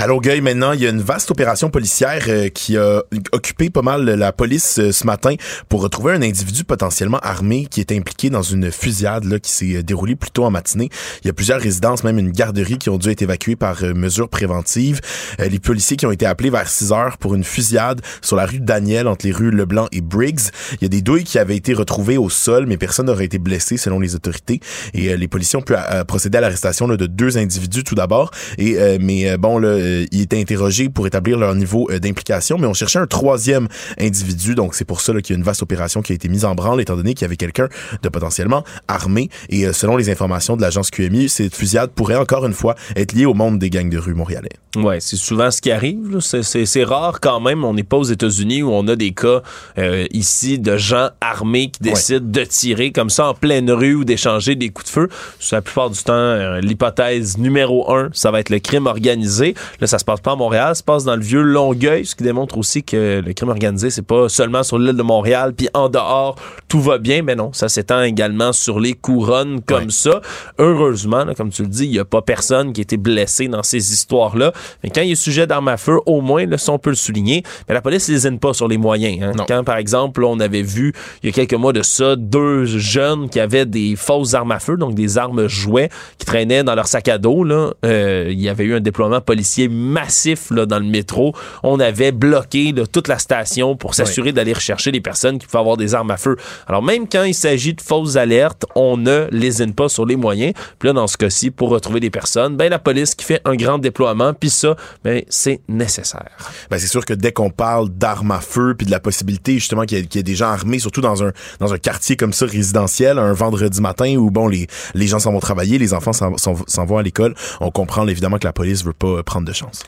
À Longueuil, maintenant, il y a une vaste opération policière euh, qui a occupé pas mal la police euh, ce matin pour retrouver un individu potentiellement armé qui est impliqué dans une fusillade là, qui s'est euh, déroulée plus tôt en matinée. Il y a plusieurs résidences, même une garderie qui ont dû être évacuées par mesure préventive. les policiers qui ont été appelés vers 6 heures pour une fusillade sur la rue Daniel entre les rues Leblanc et Briggs. Il y a des douilles qui avaient été retrouvées au sol, mais personne n'aurait été blessé selon les autorités. Et les policiers ont pu procéder à l'arrestation de deux individus tout d'abord. Et mais bon, là, euh, ils étaient interrogés pour établir leur niveau euh, d'implication, mais on cherchait un troisième individu. Donc, c'est pour ça qu'il y a une vaste opération qui a été mise en branle, étant donné qu'il y avait quelqu'un de potentiellement armé. Et euh, selon les informations de l'agence QMI, cette fusillade pourrait encore une fois être liée au monde des gangs de rue montréalais.
Ouais, c'est souvent ce qui arrive. C'est- rare quand même. On n'est pas aux États-Unis où on a des cas euh, ici de gens armés qui décident de tirer comme ça en pleine rue ou d'échanger des coups de feu. La plupart du temps l'hypothèse numéro un, ça va être le crime organisé. Là, ça se passe pas à Montréal, ça se passe dans le vieux Longueuil, ce qui démontre aussi que le crime organisé, c'est pas seulement sur l'île de Montréal, puis en dehors, tout va bien. Mais non, ça s'étend également sur les couronnes comme ça. Heureusement, là, comme tu le dis, il y a pas personne qui a été blessé dans ces histoires-là. Mais quand il y a sujet d'armes à feu, au moins, là, ça, on peut le souligner. Mais la police ne lésine pas sur les moyens. hein. Quand, par exemple, là, on avait vu, il y a quelques mois de ça, deux jeunes qui avaient des fausses armes à feu, donc des armes jouets, qui traînaient dans leur sac à dos. Là. Euh, il y avait eu un déploiement policier massif là, dans le métro. On avait bloqué là, toute la station pour s'assurer d'aller rechercher les personnes qui pouvaient avoir des armes à feu. Alors, même quand il s'agit de fausses alertes, on ne lésine pas sur les moyens. Puis là, dans ce cas-ci, pour retrouver des personnes, ben, la police qui fait un grand déploiement, puis ça, ben, c'est nécessaire.
Ben, c'est sûr que dès qu'on parle d'armes à feu puis de la possibilité justement qu'il y, ait- qu'il y ait des gens armés, surtout dans un dans un quartier comme ça résidentiel, un vendredi matin où bon les les gens s'en vont travailler, les enfants s'en vont à l'école, on comprend évidemment que la police veut pas prendre de chance.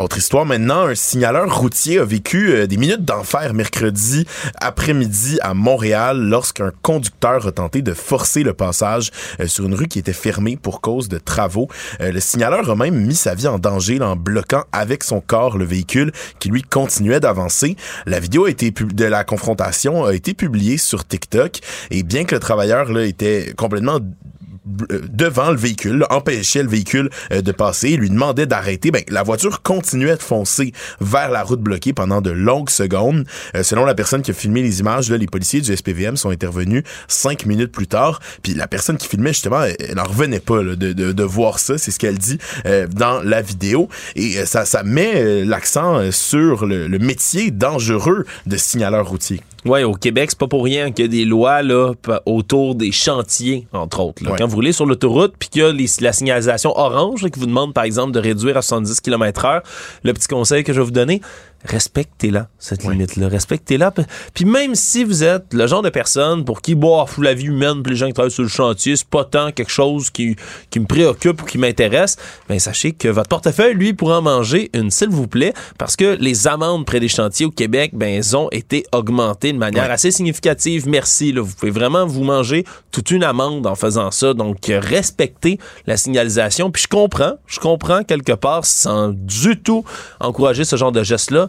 Autre histoire maintenant, un signaleur routier a vécu euh, des minutes d'enfer mercredi après-midi à Montréal lorsqu'un conducteur a tenté de forcer le passage euh, sur une rue qui était fermée pour cause de travaux. Euh, le signaleur a même mis sa vie en danger en bloquant avec son corps le véhicule qui lui continuait d'avancer. La vidéo de la confrontation a été publiée sur TikTok et bien que le travailleur était complètement devant le véhicule, empêchait le véhicule euh, de passer, lui demandait d'arrêter, ben, la voiture continuait de foncer vers la route bloquée pendant de longues secondes. Euh, selon la personne qui a filmé les images, là, les policiers du SPVM sont intervenus cinq minutes plus tard. Puis la personne qui filmait, justement, elle n'en revenait pas là, de, voir ça. C'est ce qu'elle dit euh, dans la vidéo. Et euh, ça, met euh, l'accent euh, sur le, le métier dangereux de signaleur routier.
Ouais, au Québec, c'est pas pour rien qu'il y a des lois là, autour des chantiers, entre autres. là.
Ouais.
Quand vous roulez sur l'autoroute, puis qu'il y a les- la signalisation orange là, qui vous demande, par exemple, de réduire à 70 km/h, le petit conseil que je vais vous donner, respectez-la, cette limite-là. Respectez-la. Puis même si vous êtes le genre de personne pour qui, bon, fou la vie humaine, puis les gens qui travaillent sur le chantier, c'est pas tant quelque chose qui, qui me préoccupe ou qui m'intéresse, ben sachez que votre portefeuille, lui, pourra en manger une, s'il vous plaît, parce que les amendes près des chantiers au Québec, ben, elles ont été augmentées de manière assez significative. Merci. Là. Vous pouvez vraiment vous manger toute une amende en faisant ça. Donc, respectez la signalisation. Puis je comprends, je comprends quelque part sans du tout encourager ce genre de geste-là.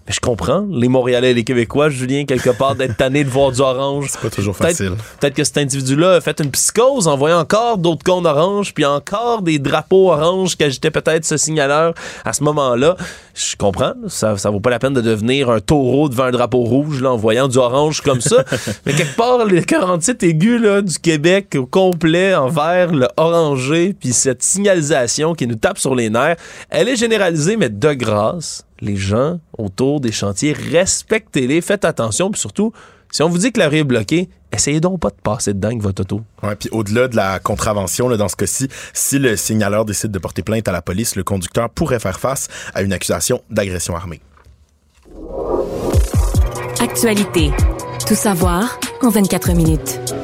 Mais je comprends les Montréalais et les Québécois, Julien, quelque part, d'être tannés de voir du orange.
C'est pas toujours
Peut-être-
facile.
Peut-être que cet individu-là a fait une psychose en voyant encore d'autres cônes oranges, puis encore des drapeaux oranges qui agitaient peut-être ce signaleur à ce moment-là. Je comprends, ça, ça vaut pas la peine de devenir un taureau devant un drapeau rouge là, en voyant du orange comme ça. Mais quelque part, les 47 aigus là, du Québec au complet envers le orangé, puis cette signalisation qui nous tape sur les nerfs, elle est généralisée, mais de grâce, les gens autour des chantiers, respectez-les, faites attention, puis surtout, si on vous dit que la rue est bloquée, essayez donc pas de passer dedans avec votre auto.
Ouais, puis au-delà de la contravention, là, dans ce cas-ci, si le signaleur décide de porter plainte à la police, le conducteur pourrait faire face à une accusation d'agression armée.
Actualité. Tout savoir en 24 minutes.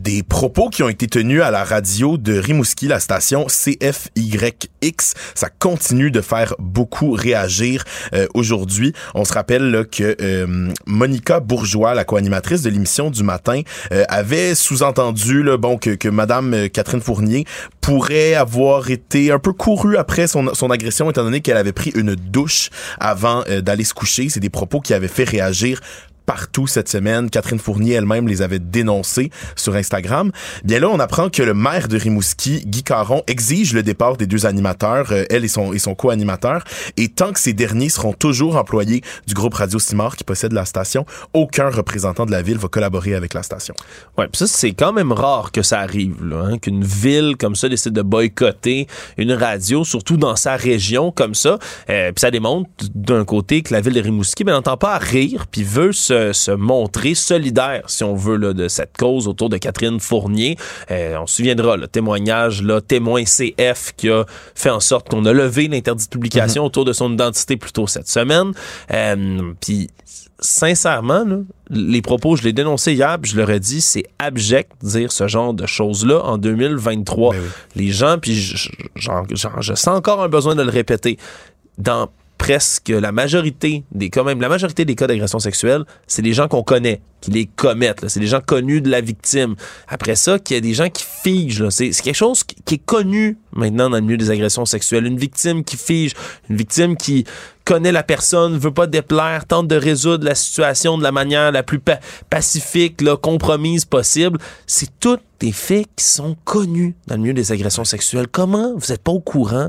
Des propos qui ont été tenus à la radio de Rimouski, la station CFYX, ça continue de faire beaucoup réagir euh, aujourd'hui. On se rappelle que euh, Monica Bourgeois, la co-animatrice de l'émission du matin, euh, avait sous-entendu bon que, que Madame Catherine Fournier pourrait avoir été un peu courue après son, son agression, étant donné qu'elle avait pris une douche avant d'aller se coucher. C'est des propos qui avaient fait réagir partout cette semaine. Catherine Fournier elle-même les avait dénoncés sur Instagram. Bien là, on apprend que le maire de Rimouski, Guy Caron, exige le départ des deux animateurs, euh, elle et son, co-animateur. Et tant que ces derniers seront toujours employés du groupe Radio Simard qui possède la station, aucun représentant de la ville va collaborer avec la station.
Ouais, puis ça, c'est quand même rare que ça arrive, hein, qu'une ville comme ça décide de boycotter une radio, surtout dans sa région comme ça. Euh, puis ça démontre d'un côté que la ville de Rimouski ben, n'entend pas à rire, puis veut se se, se montrer solidaire, si on veut, là, de cette cause autour de Catherine Fournier. Euh, on se souviendra, le témoignage, là, témoin CF qui a fait en sorte qu'on a levé l'interdit de publication autour de son identité plus tôt cette semaine. Euh, Puis sincèrement, là, les propos, je l'ai dénoncé hier, puis je leur ai dit, c'est abject de dire ce genre de choses-là en 2023. Les gens, puis je sens encore un besoin de le répéter, dans presque la majorité des cas, même la majorité des cas d'agression sexuelle, c'est des gens qu'on connaît, qui les commettent. C'est des gens connus de la victime. Après ça, qu'il y a des gens qui figent. C'est quelque chose qui, est connu maintenant dans le milieu des agressions sexuelles. Une victime qui fige, une victime qui connaît la personne, veut pas déplaire, tente de résoudre la situation de la manière la plus pa- pacifique, là, compromise possible. C'est tous des faits qui sont connus dans le milieu des agressions sexuelles. Comment? Vous n'êtes pas au courant?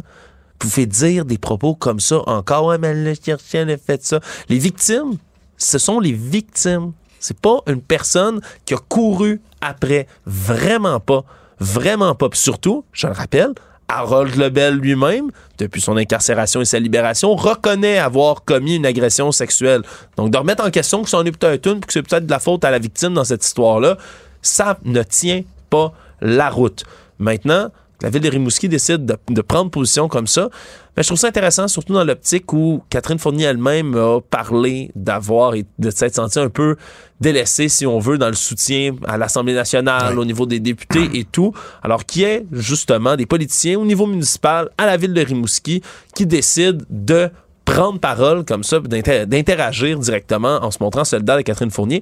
Pouvez dire des propos comme ça encore. Ouais, mais elle l'a cherché, elle a fait ça. Les victimes, ce sont les victimes. C'est pas une personne qui a couru après. Vraiment pas. Vraiment pas. Surtout, je le rappelle, Harold Lebel lui-même, depuis son incarcération et sa libération, reconnaît avoir commis une agression sexuelle. Donc, de remettre en question que c'en est peut-être une, que c'est peut-être de la faute à la victime dans cette histoire-là, ça ne tient pas la route. Maintenant, la ville de Rimouski décide de, de prendre position comme ça, ben, je trouve ça intéressant, surtout dans l'optique où Catherine Fournier elle-même a parlé d'avoir et de s'être sentie un peu délaissée, si on veut, dans le soutien à l'Assemblée nationale, au niveau des députés et tout. Alors qu'il y ait justement des politiciens au niveau municipal, à la ville de Rimouski, qui décident de prendre parole comme ça, d'inter- d'interagir directement en se montrant solidaire avec Catherine Fournier?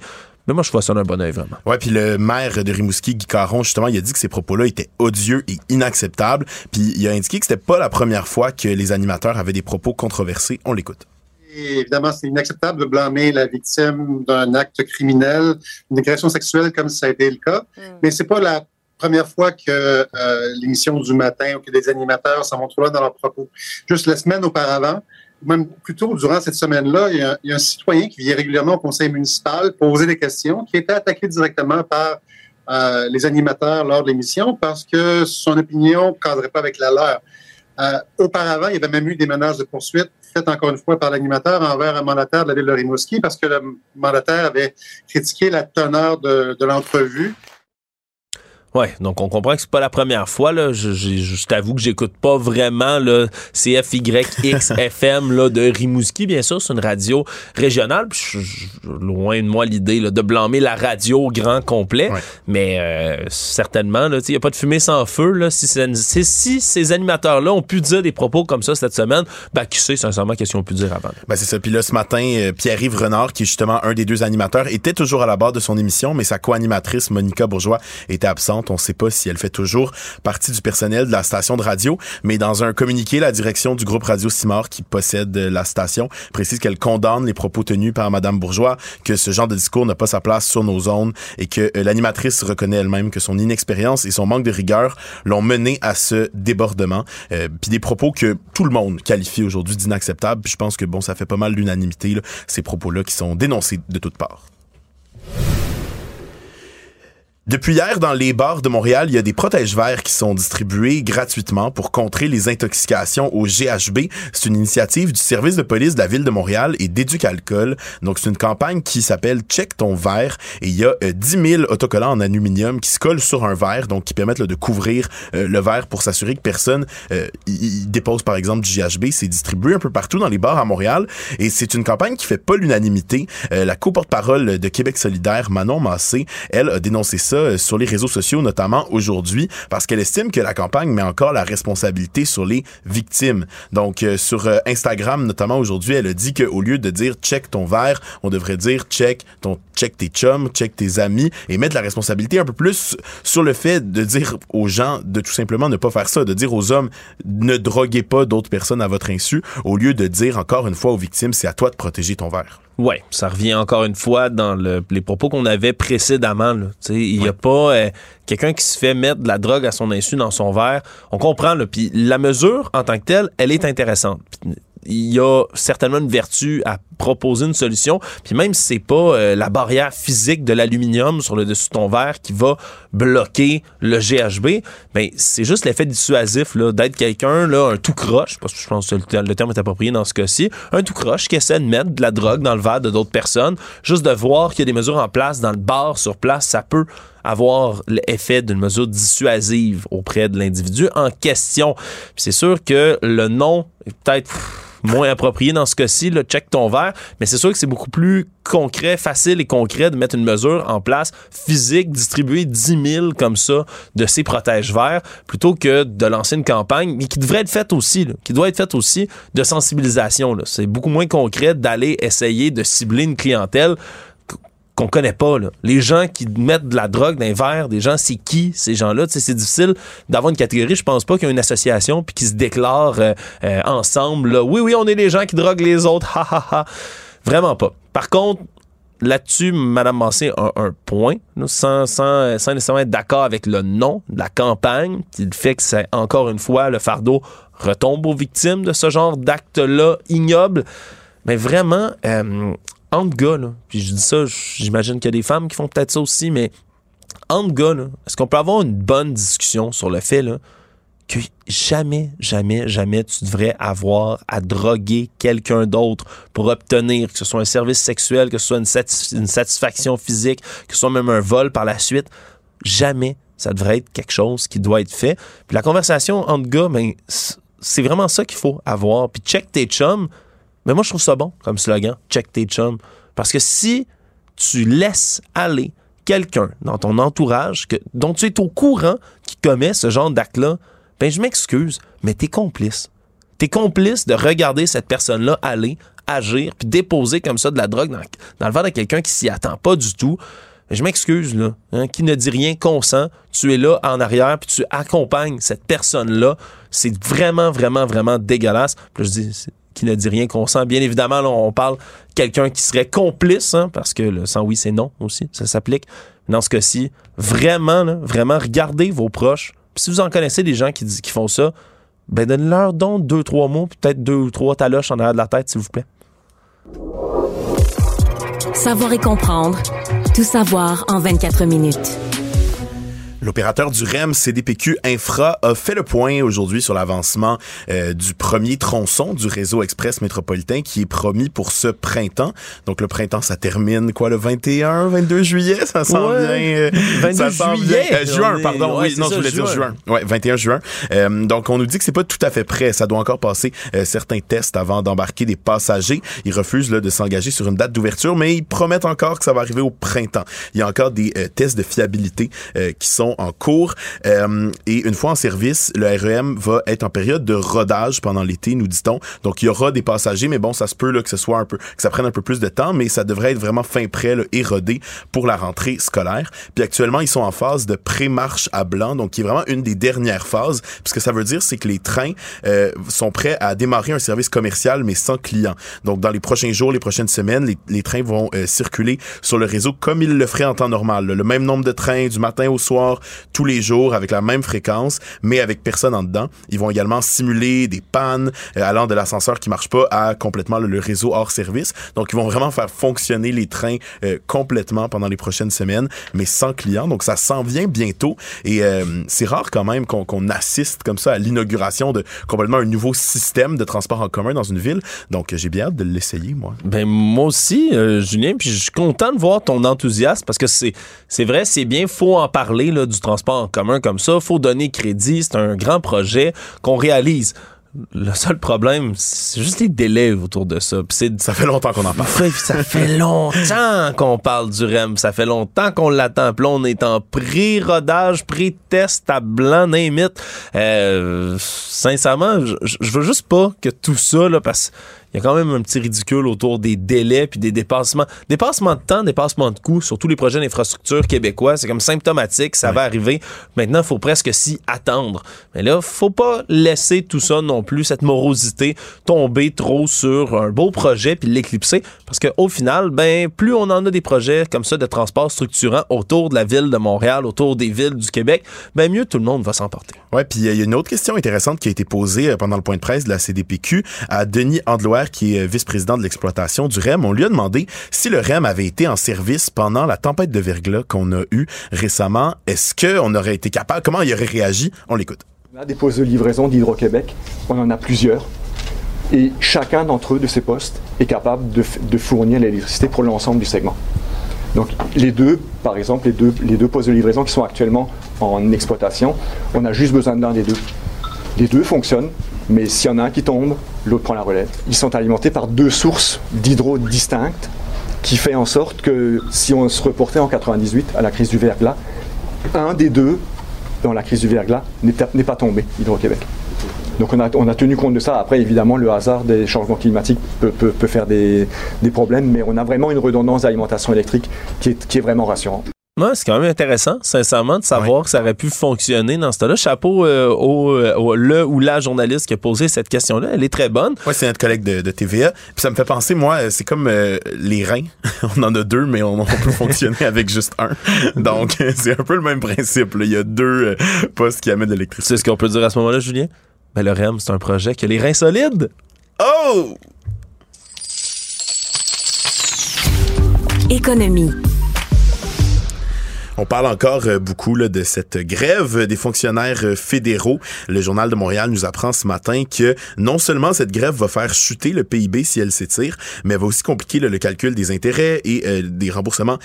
Mais moi, je vois ça d'un bon oeil, vraiment.
Ouais, puis le maire de Rimouski, Guy Caron, justement, il a dit que ces propos-là étaient odieux et inacceptables. Puis il a indiqué que c'était pas la première fois que les animateurs avaient des propos controversés. On l'écoute.
Et évidemment, c'est inacceptable de blâmer la victime d'un acte criminel, une agression sexuelle comme ça a été le cas. Mais c'est pas la première fois que euh, l'émission du matin ou que des animateurs s'en vont trop loin dans leurs propos. Juste la semaine auparavant, même plus tôt durant cette semaine-là, il a, il y a un citoyen qui vient régulièrement au conseil municipal poser des questions, qui était attaqué directement par euh, les animateurs lors de l'émission parce que son opinion ne cadrait pas avec la leur. Euh, auparavant, il y avait même eu des menaces de poursuite faites encore une fois par l'animateur envers un mandataire de la ville de Rimouski parce que le mandataire avait critiqué la teneur de, de l'entrevue.
Ouais, donc on comprend que c'est pas la première fois là. Je, je, je t'avoue que j'écoute pas vraiment le CFYXFM là de Rimouski, bien sûr, c'est une radio régionale. Puis je- je- loin de moi l'idée là, de blâmer la radio au grand complet, mais euh, certainement là, il y a pas de fumée sans feu là. Si, si ces animateurs là ont pu dire des propos comme ça cette semaine, ben qui sait sincèrement qu'est-ce qu'ils ont pu dire avant?
Ben c'est ça. Puis là, ce matin, euh, Pierre-Yves Renard, qui est justement un des deux animateurs, était toujours à la barre de son émission, mais sa co-animatrice, Monica Bourgeois, était absente. On sait pas si elle fait toujours partie du personnel de la station de radio, mais dans un communiqué, la direction du groupe Radio Simard, qui possède euh, la station, précise qu'elle condamne les propos tenus par Madame Bourgeois, que ce genre de discours n'a pas sa place sur nos zones et que euh, l'animatrice reconnaît elle-même que son inexpérience et son manque de rigueur l'ont mené à ce débordement. Euh, Puis des propos que tout le monde qualifie aujourd'hui d'inacceptables. Je pense que bon, ça fait pas mal l'unanimité, ces propos-là qui sont dénoncés de toutes parts. Depuis hier, dans les bars de Montréal, il y a des protèges-verres qui sont distribués gratuitement pour contrer les intoxications au GHB. C'est une initiative du service de police de la ville de Montréal et d'Éduc Alcool. Donc, c'est une campagne qui s'appelle Check ton verre et il y a euh, 10 000 autocollants en aluminium qui se collent sur un verre, donc qui permettent de couvrir euh, le verre pour s'assurer que personne euh, dépose, par exemple, du GHB. C'est distribué un peu partout dans les bars à Montréal et c'est une campagne qui fait pas l'unanimité. Euh, la co-porte-parole de Québec solidaire, Manon Massé, elle a dénoncé ça sur les réseaux sociaux, notamment aujourd'hui, parce qu'elle estime que la campagne met encore la responsabilité sur les victimes. Donc, euh, sur euh, Instagram, notamment aujourd'hui, elle a dit qu'au lieu de dire check ton verre, on devrait dire check ton check tes chums, check tes amis et mettre la responsabilité un peu plus sur le fait de dire aux gens de tout simplement ne pas faire ça, de dire aux hommes ne droguez pas d'autres personnes à votre insu, au lieu de dire encore une fois aux victimes c'est à toi de protéger ton verre.
Ouais, ça revient encore une fois dans le- les propos qu'on avait précédemment. là. Tu sais, Il n'y a pas euh, quelqu'un qui se fait mettre de la drogue à son insu dans son verre. On comprend, là, puis la mesure en tant que telle, elle est intéressante. Il y a certainement une vertu à proposer une solution. Puis même si c'est pas euh, la barrière physique de l'aluminium sur le dessus de ton verre qui va bloquer le GHB, ben c'est juste l'effet dissuasif là d'être quelqu'un là un tout croche parce que je pense que le, terme est approprié dans ce cas-ci, un tout croche qui essaie de mettre de la drogue dans le verre de d'autres personnes, juste de voir qu'il y a des mesures en place dans le bar sur place, ça peut avoir l'effet d'une mesure dissuasive auprès de l'individu en question. C'est sûr que le nom est peut-être moins approprié dans ce cas-ci, le check ton verre, mais c'est sûr que c'est beaucoup plus concret, facile et concret de mettre une mesure en place physique, distribuer 10 000 comme ça de ces protèges verts, plutôt que de lancer une campagne, mais qui devrait être faite aussi, qui doit être faite aussi de sensibilisation. C'est beaucoup moins concret d'aller essayer de cibler une clientèle qu'on connaît pas. Les gens qui mettent de la drogue dans les verres, des gens, c'est qui ces gens-là? C'est difficile d'avoir une catégorie. Je pense pas qu'il y a une association puis qui se déclarent euh, euh, ensemble. Oui, oui, on est les gens qui droguent les autres. Ha, ha, ha. Vraiment pas. Par contre, là-dessus, Mme Massé a un point, sans, sans, sans, nécessairement être d'accord avec le nom de la campagne, le fait que c'est encore une fois le fardeau retombe aux victimes de ce genre d'acte-là ignoble. Mais vraiment, euh, entre gars, puis je dis ça, j'imagine qu'il y a des femmes qui font peut-être ça aussi, mais entre gars, est-ce qu'on peut avoir une bonne discussion sur le fait que jamais, jamais, jamais tu devrais avoir à droguer quelqu'un d'autre pour obtenir que ce soit un service sexuel, que ce soit une, une satisfaction physique, que ce soit même un vol par la suite? Jamais ça devrait être quelque chose qui doit être fait. Puis la conversation entre gars, ben, c'est vraiment ça qu'il faut avoir. Puis check tes chums, mais moi, je trouve ça bon comme slogan, check tes chums. Parce que si tu laisses aller quelqu'un dans ton entourage que, dont tu es au courant qui commet ce genre d'acte-là, ben je m'excuse, mais t'es complice. T'es complice de regarder cette personne-là aller, agir, puis déposer comme ça de la drogue dans, dans le verre de quelqu'un qui s'y attend pas du tout. Ben, je m'excuse, là. Hein, qui ne dit rien consent. Tu es là en arrière, puis tu accompagnes cette personne-là. C'est vraiment, vraiment, vraiment dégueulasse. Puis je dis, qui ne dit rien consent. Bien évidemment, là, on parle quelqu'un qui serait complice, hein, parce que le sans oui, c'est non aussi, ça s'applique. Dans ce cas-ci, vraiment, vraiment, regardez vos proches. si vous en connaissez des gens qui, font ça, ben donnez-leur donc deux, trois mots, peut-être deux ou trois taloches en arrière de la tête, s'il vous plaît.
Savoir et comprendre. Tout savoir en 24 minutes.
L'opérateur du REM CDPQ Infra a fait le point aujourd'hui sur l'avancement euh, du premier tronçon du réseau express métropolitain qui est promis pour ce printemps. Donc le printemps, ça termine quoi le 21, 22 juillet, ça s'en vient. Euh,
22
ça
juillet.
Vient, euh, juin,
est,
pardon.
Ouais,
oui, non,
ça,
je voulais
juin.
dire juin. Ouais, 21 juin. Euh, donc on nous dit que c'est pas tout à fait prêt. Ça doit encore passer euh, certains tests avant d'embarquer des passagers. Ils refusent là, de s'engager sur une date d'ouverture, mais ils promettent encore que ça va arriver au printemps. Il y a encore des euh, tests de fiabilité qui sont en cours. Euh, et une fois en service, le REM va être en période de rodage pendant l'été, nous dit-on. Donc, il y aura des passagers, mais bon, ça se peut là, que ce soit un peu, que ça prenne un peu plus de temps, mais ça devrait être vraiment fin prêt là, et rodé pour la rentrée scolaire. Puis actuellement, ils sont en phase de pré-marche à blanc, donc qui est vraiment une des dernières phases. Puis ce que ça veut dire, c'est que les trains euh, sont prêts à démarrer un service commercial, mais sans clients. Donc, dans les prochains jours, les prochaines semaines, les, les trains vont euh, circuler sur le réseau comme ils le feraient en temps normal. Le même nombre de trains du matin au soir, tous les jours, avec la même fréquence, mais avec personne en dedans. Ils vont également simuler des pannes euh, allant de l'ascenseur qui marche pas à complètement le, le réseau hors service. Donc, ils vont vraiment faire fonctionner les trains euh, complètement pendant les prochaines semaines, mais sans clients. Donc, ça s'en vient bientôt. Et euh, c'est rare quand même qu'on qu'on assiste comme ça à l'inauguration de complètement un nouveau système de transport en commun dans une ville. Donc, j'ai bien hâte de l'essayer, moi.
Ben moi aussi, euh, Julien, puis je suis content de voir ton enthousiasme parce que c'est vrai, c'est bien, faut en parler là, du transport en commun comme ça, faut donner crédit, c'est un grand projet qu'on réalise. Le seul problème, c'est juste les délais autour de ça.
Ça fait longtemps qu'on en parle.
Ça fait longtemps qu'on parle du REM. Ça fait longtemps qu'on l'attend. Puis là, on est en pré-rodage, pré-test à blanc, it. Euh, sincèrement, je, je veux juste pas que tout ça, là, parce il y a quand même un petit ridicule autour des délais puis des dépassements. Dépassements de temps, dépassements de coûts sur tous les projets d'infrastructure québécois. C'est comme symptomatique, ça va arriver. Maintenant, il faut presque s'y attendre. Mais là, faut pas laisser tout ça non plus, cette morosité, tomber trop sur un beau projet puis l'éclipser. Parce qu'au final, ben, plus on en a des projets comme ça de transport structurant autour de la ville de Montréal, autour des villes du Québec, ben, mieux tout le monde va s'emporter.
Ouais, puis euh, il y a une autre question intéressante qui a été posée euh, pendant le point de presse de la CDPQ à Denis Qui est euh, vice-président de l'exploitation du REM. On lui a demandé si le REM avait été en service pendant la tempête de verglas qu'on a eue récemment. Est-ce qu'on aurait été capable, comment il aurait réagi? On l'écoute.
On a des postes de livraison d'Hydro-Québec. On en a plusieurs. Et chacun d'entre eux, de ces postes, est capable de, de fournir l'électricité pour l'ensemble du segment. Donc les deux, par exemple, les deux, les deux postes de livraison qui sont actuellement en exploitation, on a juste besoin d'un des deux. Les deux fonctionnent, mais s'il y en a un qui tombe, l'autre prend la relève. Ils sont alimentés par deux sources d'hydro distinctes qui fait en sorte que si on se reportait en 98 à la crise du verglas, un des deux, dans la crise du verglas, n'est pas tombé, Hydro-Québec. Donc on a, on a, tenu compte de ça. Après, évidemment, le hasard des changements climatiques peut, peut, faire des, des, problèmes, mais on a vraiment une redondance d'alimentation électrique qui est, qui est vraiment rassurante.
Ouais, c'est quand même intéressant, sincèrement, de savoir que ça aurait pu fonctionner dans ce cas-là. Chapeau euh, au, au, le ou la journaliste qui a posé cette question-là. Elle est très bonne.
Oui, c'est notre collègue de, de, TVA. Puis ça me fait penser, moi, c'est comme euh, les reins. on en a deux, mais on, on peut fonctionner avec juste un. Donc, c'est un peu le même principe. Là. Il y a deux euh, postes qui amènent de l'électricité.
C'est ce qu'on peut dire à ce moment-là, Julien? Ben, le REM, c'est un projet qui a les reins solides.
Oh!
Économie.
On parle encore euh, beaucoup de cette grève des fonctionnaires euh, fédéraux. Le Journal de Montréal nous apprend ce matin que non seulement cette grève va faire chuter le PIB si elle s'étire, mais va aussi compliquer le calcul des intérêts et euh, des remboursements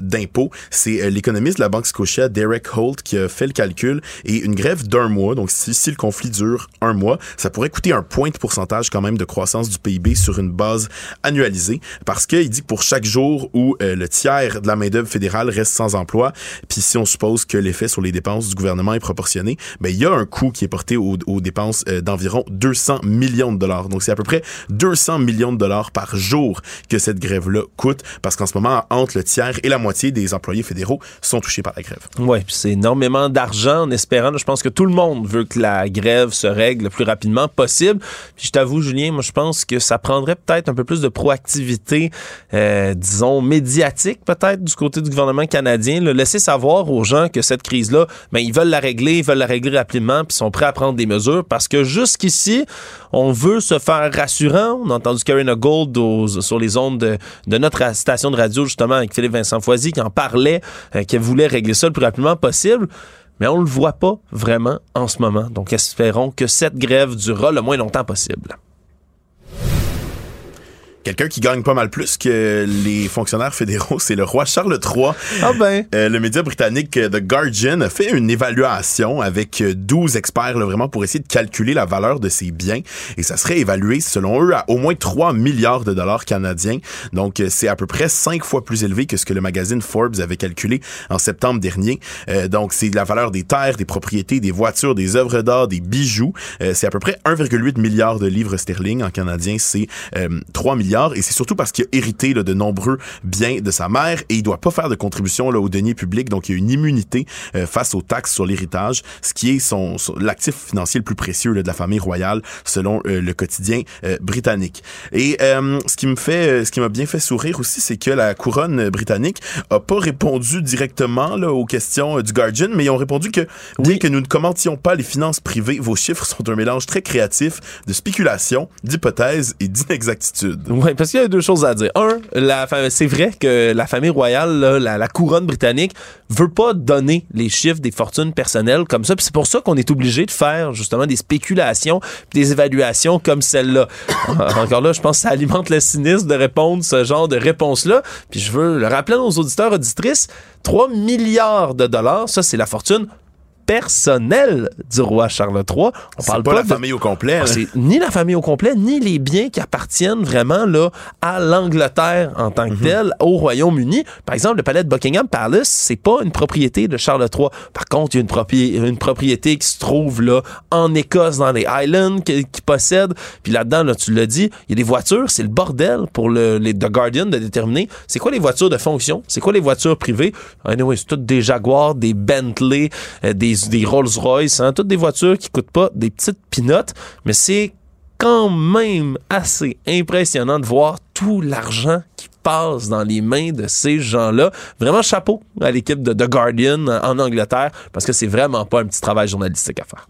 d'impôts. C'est l'économiste de la Banque Scotia, Derek Holt, qui a fait le calcul. Et une grève d'un mois, donc si, si le conflit dure un mois, ça pourrait coûter un point de pourcentage quand même de croissance du PIB sur une base annualisée. Parce qu'il dit que pour chaque jour où le tiers de la main-d'œuvre fédérale reste sans emploi, puis si on suppose que l'effet sur les dépenses du gouvernement est proportionné, ben il y a un coût qui est porté aux, dépenses euh, d'environ 200 millions de dollars. Donc c'est à peu près 200 millions de dollars par jour que cette grève-là coûte, parce qu'en ce moment, entre le tiers et la moitié des employés fédéraux sont touchés par la grève.
Oui, c'est énormément d'argent en espérant. Je pense que tout le monde veut que la grève se règle le plus rapidement possible. Puis je t'avoue, Julien, moi je pense que ça prendrait peut-être un peu plus de proactivité, euh, disons médiatique peut-être du côté du gouvernement canadien. Laisser savoir aux gens que cette crise-là, ben, ils veulent la régler, ils veulent la régler rapidement, puis sont prêts à prendre des mesures parce que jusqu'ici, on veut se faire rassurant. On a entendu Karina Gold sur les ondes de, de, notre station de radio, justement, avec Philippe Vincent Foisy, qui en parlait, euh, qui voulait régler ça le plus rapidement possible. Mais on ne le voit pas vraiment en ce moment. Donc, espérons que cette grève durera le moins longtemps possible.
Quelqu'un qui gagne pas mal plus que les fonctionnaires fédéraux, c'est le roi Charles III.
Ah ben.
Euh, le média britannique The Guardian a fait une évaluation avec 12 experts là, vraiment pour essayer de calculer la valeur de ses biens et ça serait évalué selon eux à au moins 3 milliards de dollars canadiens. Donc euh, c'est à peu près 5 fois plus élevé que ce que le magazine Forbes avait calculé en septembre dernier. Euh, donc c'est la valeur des terres, des propriétés, des voitures, des œuvres d'art, des bijoux. Euh, c'est à peu près 1,8 milliard de livres sterling en canadien, c'est 3 milliards et c'est surtout parce qu'il a hérité là, de nombreux biens de sa mère et il doit pas faire de contribution là, au denier public, donc il y a une immunité euh, face aux taxes sur l'héritage, ce qui est son, son l'actif financier le plus précieux là, de la famille royale selon euh, le quotidien euh, britannique. Et ce qui me fait, ce qui m'a bien fait sourire aussi, c'est que la couronne britannique a pas répondu directement là, aux questions du Guardian, mais ils ont répondu que bien oui. que nous ne commentions pas les finances privées, vos chiffres sont un mélange très créatif de spéculation, d'hypothèses et d'inexactitudes.
Oui, parce qu'il y a deux choses à dire. Un, c'est vrai que la famille royale, la, couronne britannique, veut pas donner les chiffres des fortunes personnelles comme ça. Puis c'est pour ça qu'on est obligé de faire justement des spéculations, des évaluations comme celle-là. Encore là, je pense que ça alimente le cynisme de répondre ce genre de réponse-là. Puis je veux le rappeler à nos auditeurs auditrices, 3 milliards de dollars, ça c'est la fortune personnel du roi Charles III. On parle
pas,
pas
la
de-
famille au complet.
c'est ni la famille au complet, ni les biens qui appartiennent vraiment là, à l'Angleterre en tant
Mhm.
que telle, au Royaume-Uni. Par exemple, le palais de Buckingham Palace, c'est pas une propriété de Charles III. Par contre, il y a une, propri- une propriété qui se trouve là en Écosse, dans les Highlands, qui, qui possède. Puis là-dedans, là, tu l'as dit, il y a des voitures, c'est le bordel pour le, les The Guardian de déterminer c'est quoi les voitures de fonction, c'est quoi les voitures privées. Anyway, c'est toutes des Jaguars, des Bentley, euh, des, des Rolls-Royce, hein, toutes des voitures qui coûtent pas des petites pinottes, mais c'est quand même assez impressionnant de voir tout l'argent qui passe dans les mains de ces gens-là. Vraiment chapeau à l'équipe de The Guardian en Angleterre parce que c'est vraiment pas un petit travail journalistique à faire.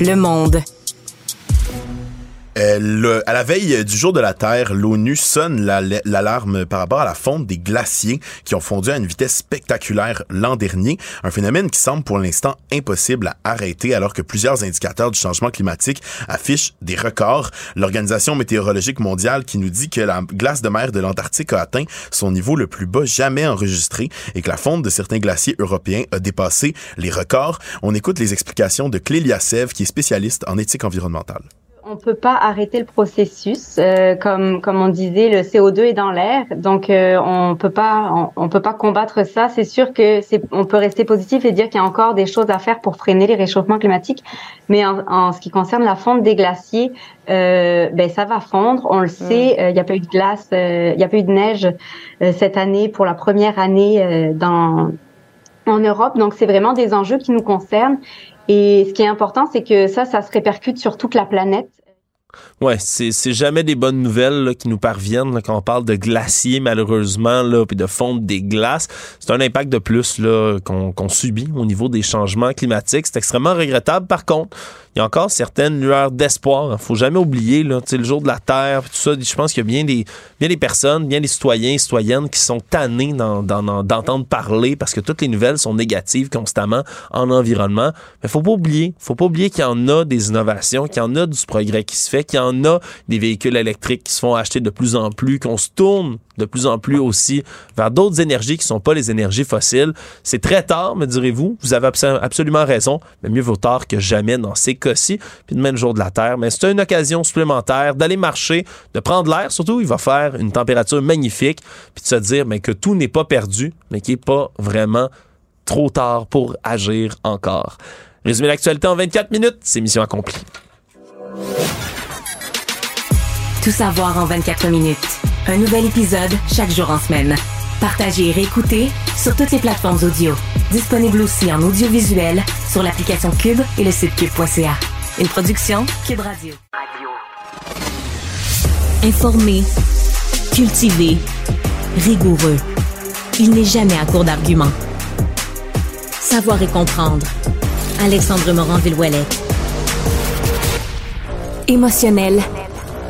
Le monde.
Euh, à la veille du jour de la Terre, l'ONU sonne la- l'alarme par rapport à la fonte des glaciers qui ont fondu à une vitesse spectaculaire l'an dernier, un phénomène qui semble pour l'instant impossible à arrêter alors que plusieurs indicateurs du changement climatique affichent des records. L'Organisation météorologique mondiale qui nous dit que la glace de mer de l'Antarctique a atteint son niveau le plus bas jamais enregistré et que la fonte de certains glaciers européens a dépassé les records. On écoute les explications de Clélia Sèvres qui est spécialiste en éthique environnementale.
On peut pas arrêter le processus, euh, comme comme on disait, le CO2 est dans l'air, donc euh, on peut pas on, on peut pas combattre ça. C'est sûr que c'est on peut rester positif et dire qu'il y a encore des choses à faire pour freiner les réchauffements climatiques, mais en, en ce qui concerne la fonte des glaciers, euh, ben ça va fondre, on le sait. euh, Il y a pas eu de glace, euh, il y a pas eu de neige euh, cette année pour la première année euh, dans en Europe. Donc, c'est vraiment des enjeux qui nous concernent. Et ce qui est important, c'est que ça, ça se répercute sur toute la planète.
Ouais, c'est c'est jamais des bonnes nouvelles là, qui nous parviennent là, quand on parle de glaciers malheureusement là, puis de fonte des glaces. C'est un impact de plus là qu'on qu'on subit au niveau des changements climatiques. C'est extrêmement regrettable. Par contre, il y a encore certaines lueurs d'espoir. Faut jamais oublier là, le jour de la Terre, tout ça. Je pense qu'il y a bien des bien des personnes, bien des citoyens, citoyennes qui sont tannés d'en- d'en- d'entendre parler parce que toutes les nouvelles sont négatives constamment en environnement. Mais faut pas oublier, faut pas oublier qu'il y en a des innovations, qu'il y en a du progrès qui se fait, qu'il y en a des véhicules électriques qui se font acheter de plus en plus, qu'on se tourne de plus en plus aussi vers d'autres énergies qui sont pas les énergies fossiles. C'est très tard, me direz-vous. Vous avez abso- absolument raison, mais mieux vaut tard que jamais dans ces cas-ci. Puis demain, le jour de la Terre, mais c'est une occasion supplémentaire d'aller marcher, de prendre l'air. Surtout, il va faire une température magnifique, puis de se dire mais que tout n'est pas perdu, mais qu'il n'est pas vraiment trop tard pour agir encore. Résumé l'actualité en 24 minutes, c'est mission accomplie.
Tout savoir en 24 minutes. Un nouvel épisode chaque jour en semaine. Partagez et réécoutez sur toutes les plateformes audio. Disponible aussi en audiovisuel sur l'application Cube et le site cube.ca. Une production Cube Radio. Informé, cultivé, rigoureux. Il n'est jamais à court d'arguments. Savoir et comprendre. Alexandre Morand-Villouellette. Émotionnel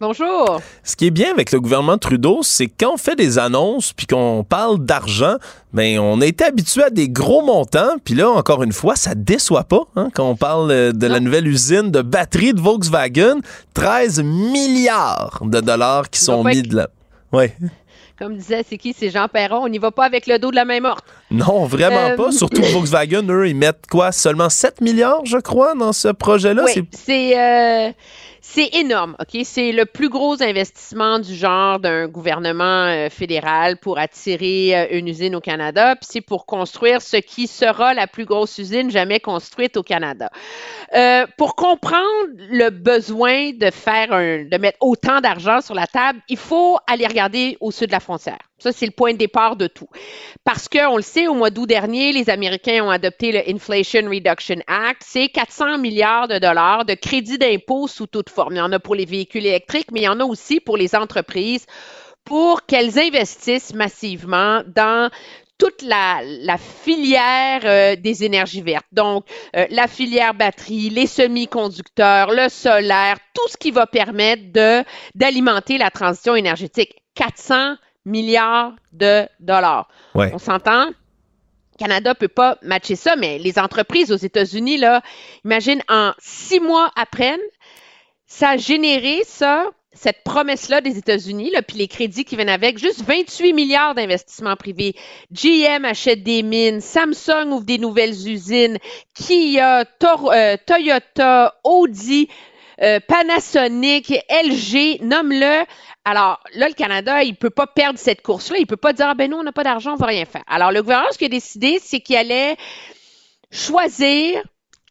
Bonjour.
Ce qui est bien avec le gouvernement Trudeau, c'est quand on fait des annonces puis qu'on parle d'argent, ben on a été habitué à des gros montants, puis là encore une fois, ça déçoit pas hein, quand on parle euh, de la nouvelle usine de batterie de Volkswagen, 13 milliards de dollars qui sont mis
être-
de là. Ouais.
Comme disait, c'est qui? C'est Jean Perron. On n'y va pas avec le dos de la main morte.
Non, vraiment
Euh,
pas. Surtout que Volkswagen, eux, ils mettent quoi? Seulement 7 milliards, je crois, dans ce projet-là?
Oui,
C'est-
c'est euh, c'est énorme, OK? C'est le plus gros investissement du genre d'un gouvernement euh, fédéral pour attirer euh, une usine au Canada, puis c'est pour construire ce qui sera la plus grosse usine jamais construite au Canada. Euh, pour comprendre le besoin de faire un, de mettre autant d'argent sur la table, il faut aller regarder au sud de la frontière. Ça, c'est le point de départ de tout. Parce que, on le sait, au mois d'août dernier, les Américains ont adopté le Inflation Reduction Act. C'est 400 milliards de dollars de crédits d'impôt sous toute forme. Il y en a pour les véhicules électriques, mais il y en a aussi pour les entreprises pour qu'elles investissent massivement dans toute la, filière euh, des énergies vertes. Donc, euh, la filière batterie, les semi-conducteurs, le solaire, tout ce qui va permettre d'alimenter la transition énergétique. 400 milliards de dollars.
Ouais.
On s'entend? Canada peut pas matcher ça, mais les entreprises aux États-Unis, là, imagine, en six mois après, ça a généré ça, cette promesse-là des États-Unis, là, puis les crédits qui viennent avec, juste 28 milliards d'investissements privés. GM achète des mines, Samsung ouvre des nouvelles usines, Kia, Tor- euh, Toyota, Audi, euh, Panasonic, LG, nomme-le. Alors là, le Canada, il peut pas perdre cette course-là. Il peut pas dire, ah ben nous, on n'a pas d'argent, on va rien faire. Alors le gouvernement, ce qu'il a décidé, c'est qu'il allait choisir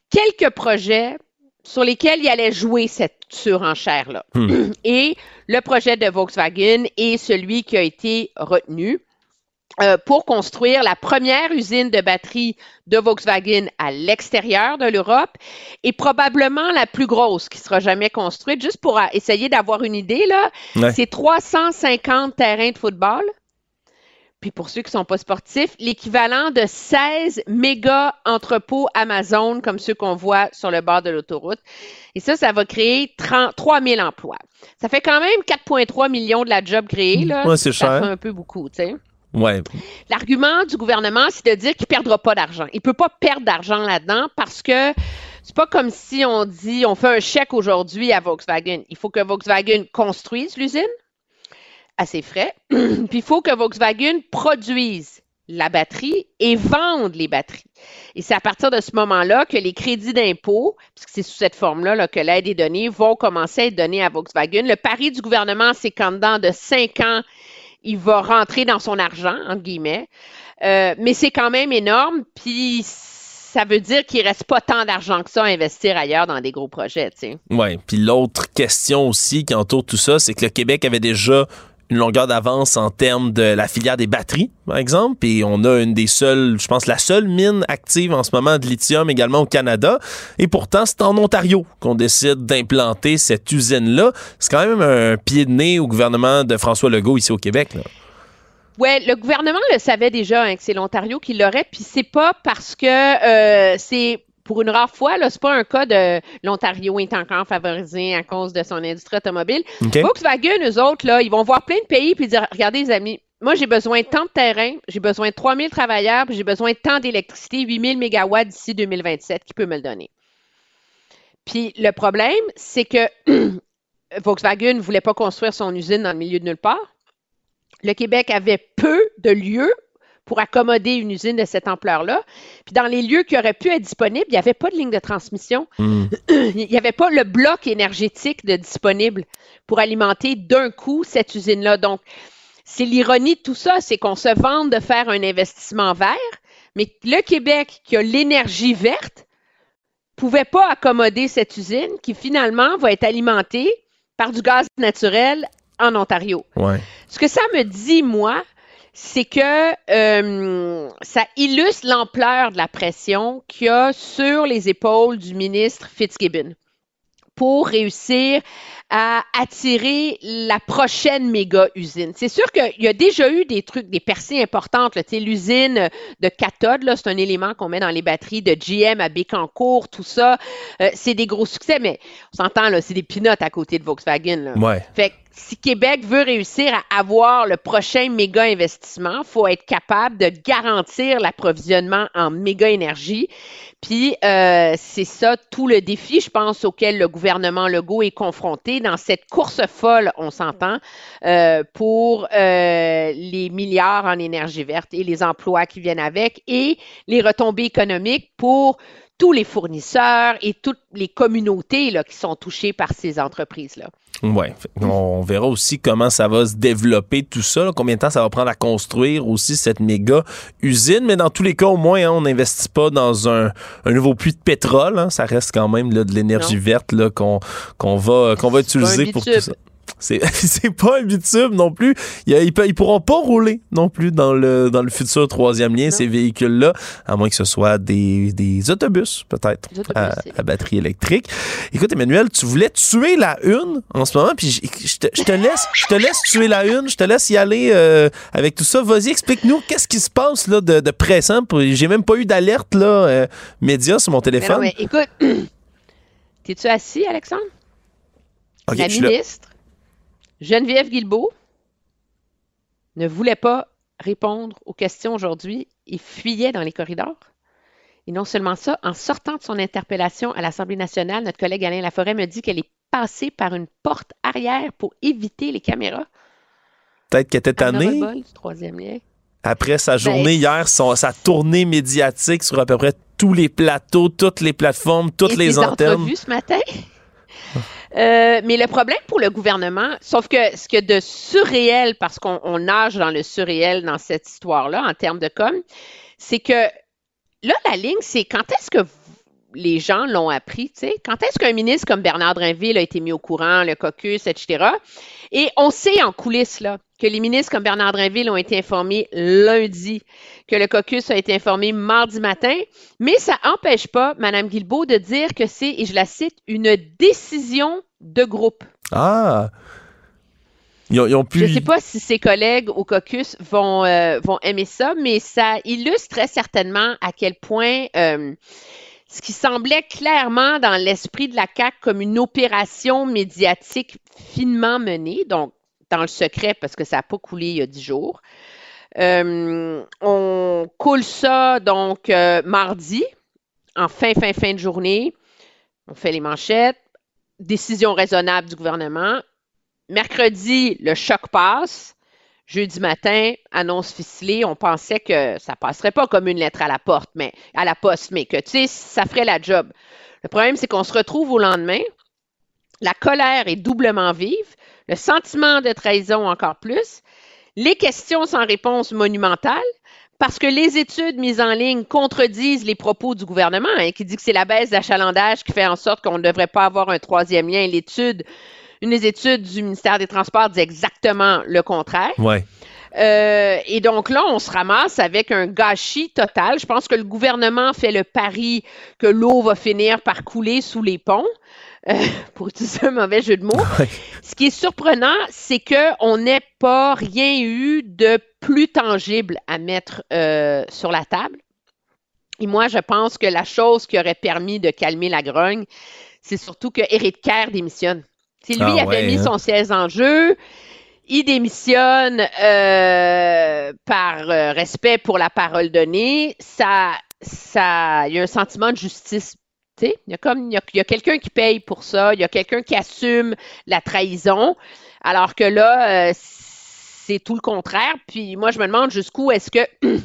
quelques projets sur lesquels il allait jouer cette surenchère-là.
Hmm.
Et le projet de Volkswagen est celui qui a été retenu euh, pour construire la première usine de batterie de Volkswagen à l'extérieur de l'Europe et probablement la plus grosse qui sera jamais construite. Juste pour euh, essayer d'avoir une idée, là,
Ouais.
c'est 350 terrains de football. Puis pour ceux qui sont pas sportifs, l'équivalent de 16 méga entrepôts Amazon comme ceux qu'on voit sur le bord de l'autoroute. Et ça, ça va créer 30 3000 emplois. Ça fait quand même 4,3 millions de la job créée. Là.
Ouais, c'est
ça
cher.
fait un peu beaucoup, tu sais. L'argument du gouvernement, c'est de dire qu'il ne perdra pas d'argent. Il ne peut pas perdre d'argent là-dedans parce que c'est pas comme si on dit on fait un chèque aujourd'hui à Volkswagen. Il faut que Volkswagen construise l'usine à ses frais. Puis il faut que Volkswagen produise la batterie et vende les batteries. Et c'est à partir de ce moment-là que les crédits d'impôt, puisque c'est sous cette forme-là là, que l'aide est donnée, vont commencer à être donnés à Volkswagen. Le pari du gouvernement, c'est qu'en dedans de cinq ans, il va rentrer dans son argent, entre guillemets. Euh, mais c'est quand même énorme, puis ça veut dire qu'il reste pas tant d'argent que ça à investir ailleurs dans des gros projets.
Ouais. Puis l'autre question aussi qui entoure tout ça, c'est que le Québec avait déjà une longueur d'avance en termes de la filière des batteries, par exemple. Et on a une des seules, je pense, la seule mine active en ce moment de lithium également au Canada. Et pourtant, c'est en Ontario qu'on décide d'implanter cette usine-là. C'est quand même un pied de nez au gouvernement de François Legault ici au Québec. Là.
Ouais, le gouvernement le savait déjà hein, que c'est l'Ontario qui l'aurait, puis c'est pas parce que euh, c'est pour une rare fois, là, c'est pas un cas de l'Ontario est encore favorisé à cause de son industrie automobile. Volkswagen, eux autres, là, ils vont voir plein de pays puis dire regardez les amis, moi j'ai besoin de tant de terrain, j'ai besoin de 3000 travailleurs, puis j'ai besoin de tant d'électricité, 8000 mégawatts d'ici 2027, qui peut me le donner. Puis le problème, c'est que Volkswagen ne voulait pas construire son usine dans le milieu de nulle part. Le Québec avait peu de lieux pour accommoder une usine de cette ampleur-là. Puis dans les lieux qui auraient pu être disponibles, il n'y avait pas de ligne de transmission. il n'y avait pas le bloc énergétique de disponible pour alimenter d'un coup cette usine-là. Donc, c'est l'ironie de tout ça, c'est qu'on se vante de faire un investissement vert, mais le Québec qui a l'énergie verte pouvait pas accommoder cette usine qui finalement va être alimentée par du gaz naturel en Ontario.
Ouais.
Ce que ça me dit, moi, c'est que euh, ça illustre l'ampleur de la pression qu'il y a sur les épaules du ministre Fitzgibbon pour réussir à attirer la prochaine méga usine. C'est sûr qu'il y a déjà eu des trucs, des percées importantes. là. Tu sais, L'usine de cathode, là, c'est un élément qu'on met dans les batteries de GM à Bécancourt, tout ça. Euh, c'est des gros succès, mais on s'entend, là, c'est des pinottes à côté de Volkswagen. Là.
Ouais.
Fait que si Québec veut réussir à avoir le prochain méga investissement, faut être capable de garantir l'approvisionnement en méga énergie. Puis euh, c'est ça tout le défi, je pense, auquel le gouvernement Legault est confronté dans cette course folle, on s'entend, euh, pour euh, les milliards en énergie verte et les emplois qui viennent avec et les retombées économiques pour tous les fournisseurs et toutes les communautés là, qui sont touchées par ces entreprises-là.
Ouais. On verra aussi comment ça va se développer tout ça, là, combien de temps ça va prendre à construire aussi cette méga usine. Mais dans tous les cas, au moins, hein, on n'investit pas dans un, un nouveau puits de pétrole. hein. Ça reste quand même là, de l'énergie verte là, qu'on va, qu'on va utiliser pour tout ça. C'est pas un bitume non plus. Ils, ils pourront pas rouler non plus dans le, dans le futur troisième lien, ces véhicules-là, à moins que ce soit des, des autobus, peut-être, à, batterie électrique. Écoute, Emmanuel, tu voulais tuer la une en ce moment, puis je, te, laisse, je te laisse tuer la une, je te laisse y aller euh, avec tout ça. Vas-y, explique-nous qu'est-ce qui se passe là de, de pressant. J'ai même pas eu d'alerte là euh, média sur mon
Mais non,
téléphone.
mais écoute, t'es-tu assis, Alexandre?
Ok,
la ministre? Geneviève Guilbeault ne voulait pas répondre aux questions aujourd'hui et fuyait dans les corridors. Et non seulement ça, en sortant de son interpellation à l'Assemblée nationale, notre collègue Alain Laforêt me dit qu'elle est passée par une porte arrière pour éviter les caméras.
Peut-être qu'elle était tannée.
troisième lien.
Après sa journée hier, son, sa tournée médiatique sur à peu près tous les plateaux, toutes les plateformes, toutes
Et
les antennes.
entrevues ce matin. Euh, mais le problème pour le gouvernement, sauf que ce que de surréel, parce qu'on on nage dans le surréel dans cette histoire-là en termes de com, c'est que là, la ligne, c'est quand est-ce que les gens l'ont appris, tu sais? Quand est-ce qu'un ministre comme Bernard Drinville a été mis au courant, le caucus, etc.? Et on sait en coulisses, là, que les ministres comme Bernard Drinville ont été informés lundi, que le caucus a été informé mardi matin, mais ça n'empêche pas Mme Guilbeault de dire que c'est, et je la cite, une décision de groupe.
Ah! Ils ont, ils ont pu...
Je ne sais pas si ses collègues au caucus vont, euh, vont aimer ça, mais ça illustre très certainement à quel point euh, ce qui semblait clairement dans l'esprit de la CAQ comme une opération médiatique finement menée, donc dans le secret parce que ça n'a pas coulé il y a dix jours. Euh, on coule ça donc euh, mardi, en fin, fin, fin de journée. On fait les manchettes. Décision raisonnable du gouvernement. Mercredi, le choc passe. Jeudi matin, annonce ficelée. On pensait que ça passerait pas comme une lettre à la porte, mais à la poste, mais que tu sais, ça ferait la job. Le problème, c'est qu'on se retrouve au lendemain. La colère est doublement vive, le sentiment de trahison encore plus, les questions sans réponse monumentales, parce que les études mises en ligne contredisent les propos du gouvernement, hein, qui dit que c'est la baisse d'achalandage qui fait en sorte qu'on ne devrait pas avoir un troisième lien. L'étude, une des études du ministère des Transports dit exactement le contraire.
Ouais.
Euh, et donc là, on se ramasse avec un gâchis total. Je pense que le gouvernement fait le pari que l'eau va finir par couler sous les ponts. Euh, pour utiliser un mauvais jeu de mots.
Ouais.
Ce qui est surprenant, c'est qu'on n'ait pas rien eu de plus tangible à mettre euh, sur la table. Et moi, je pense que la chose qui aurait permis de calmer la grogne, c'est surtout que Éric Kerr démissionne. Si lui
Ah
avait
ouais,
mis
hein?
son siège en jeu, il démissionne euh, par euh, respect pour la parole donnée. Ça, ça, il y a un sentiment de justice. Il y a comme il y a, il y a quelqu'un qui paye pour ça, il y a quelqu'un qui assume la trahison, alors que là, euh, c'est tout le contraire. Puis moi, je me demande jusqu'où est-ce que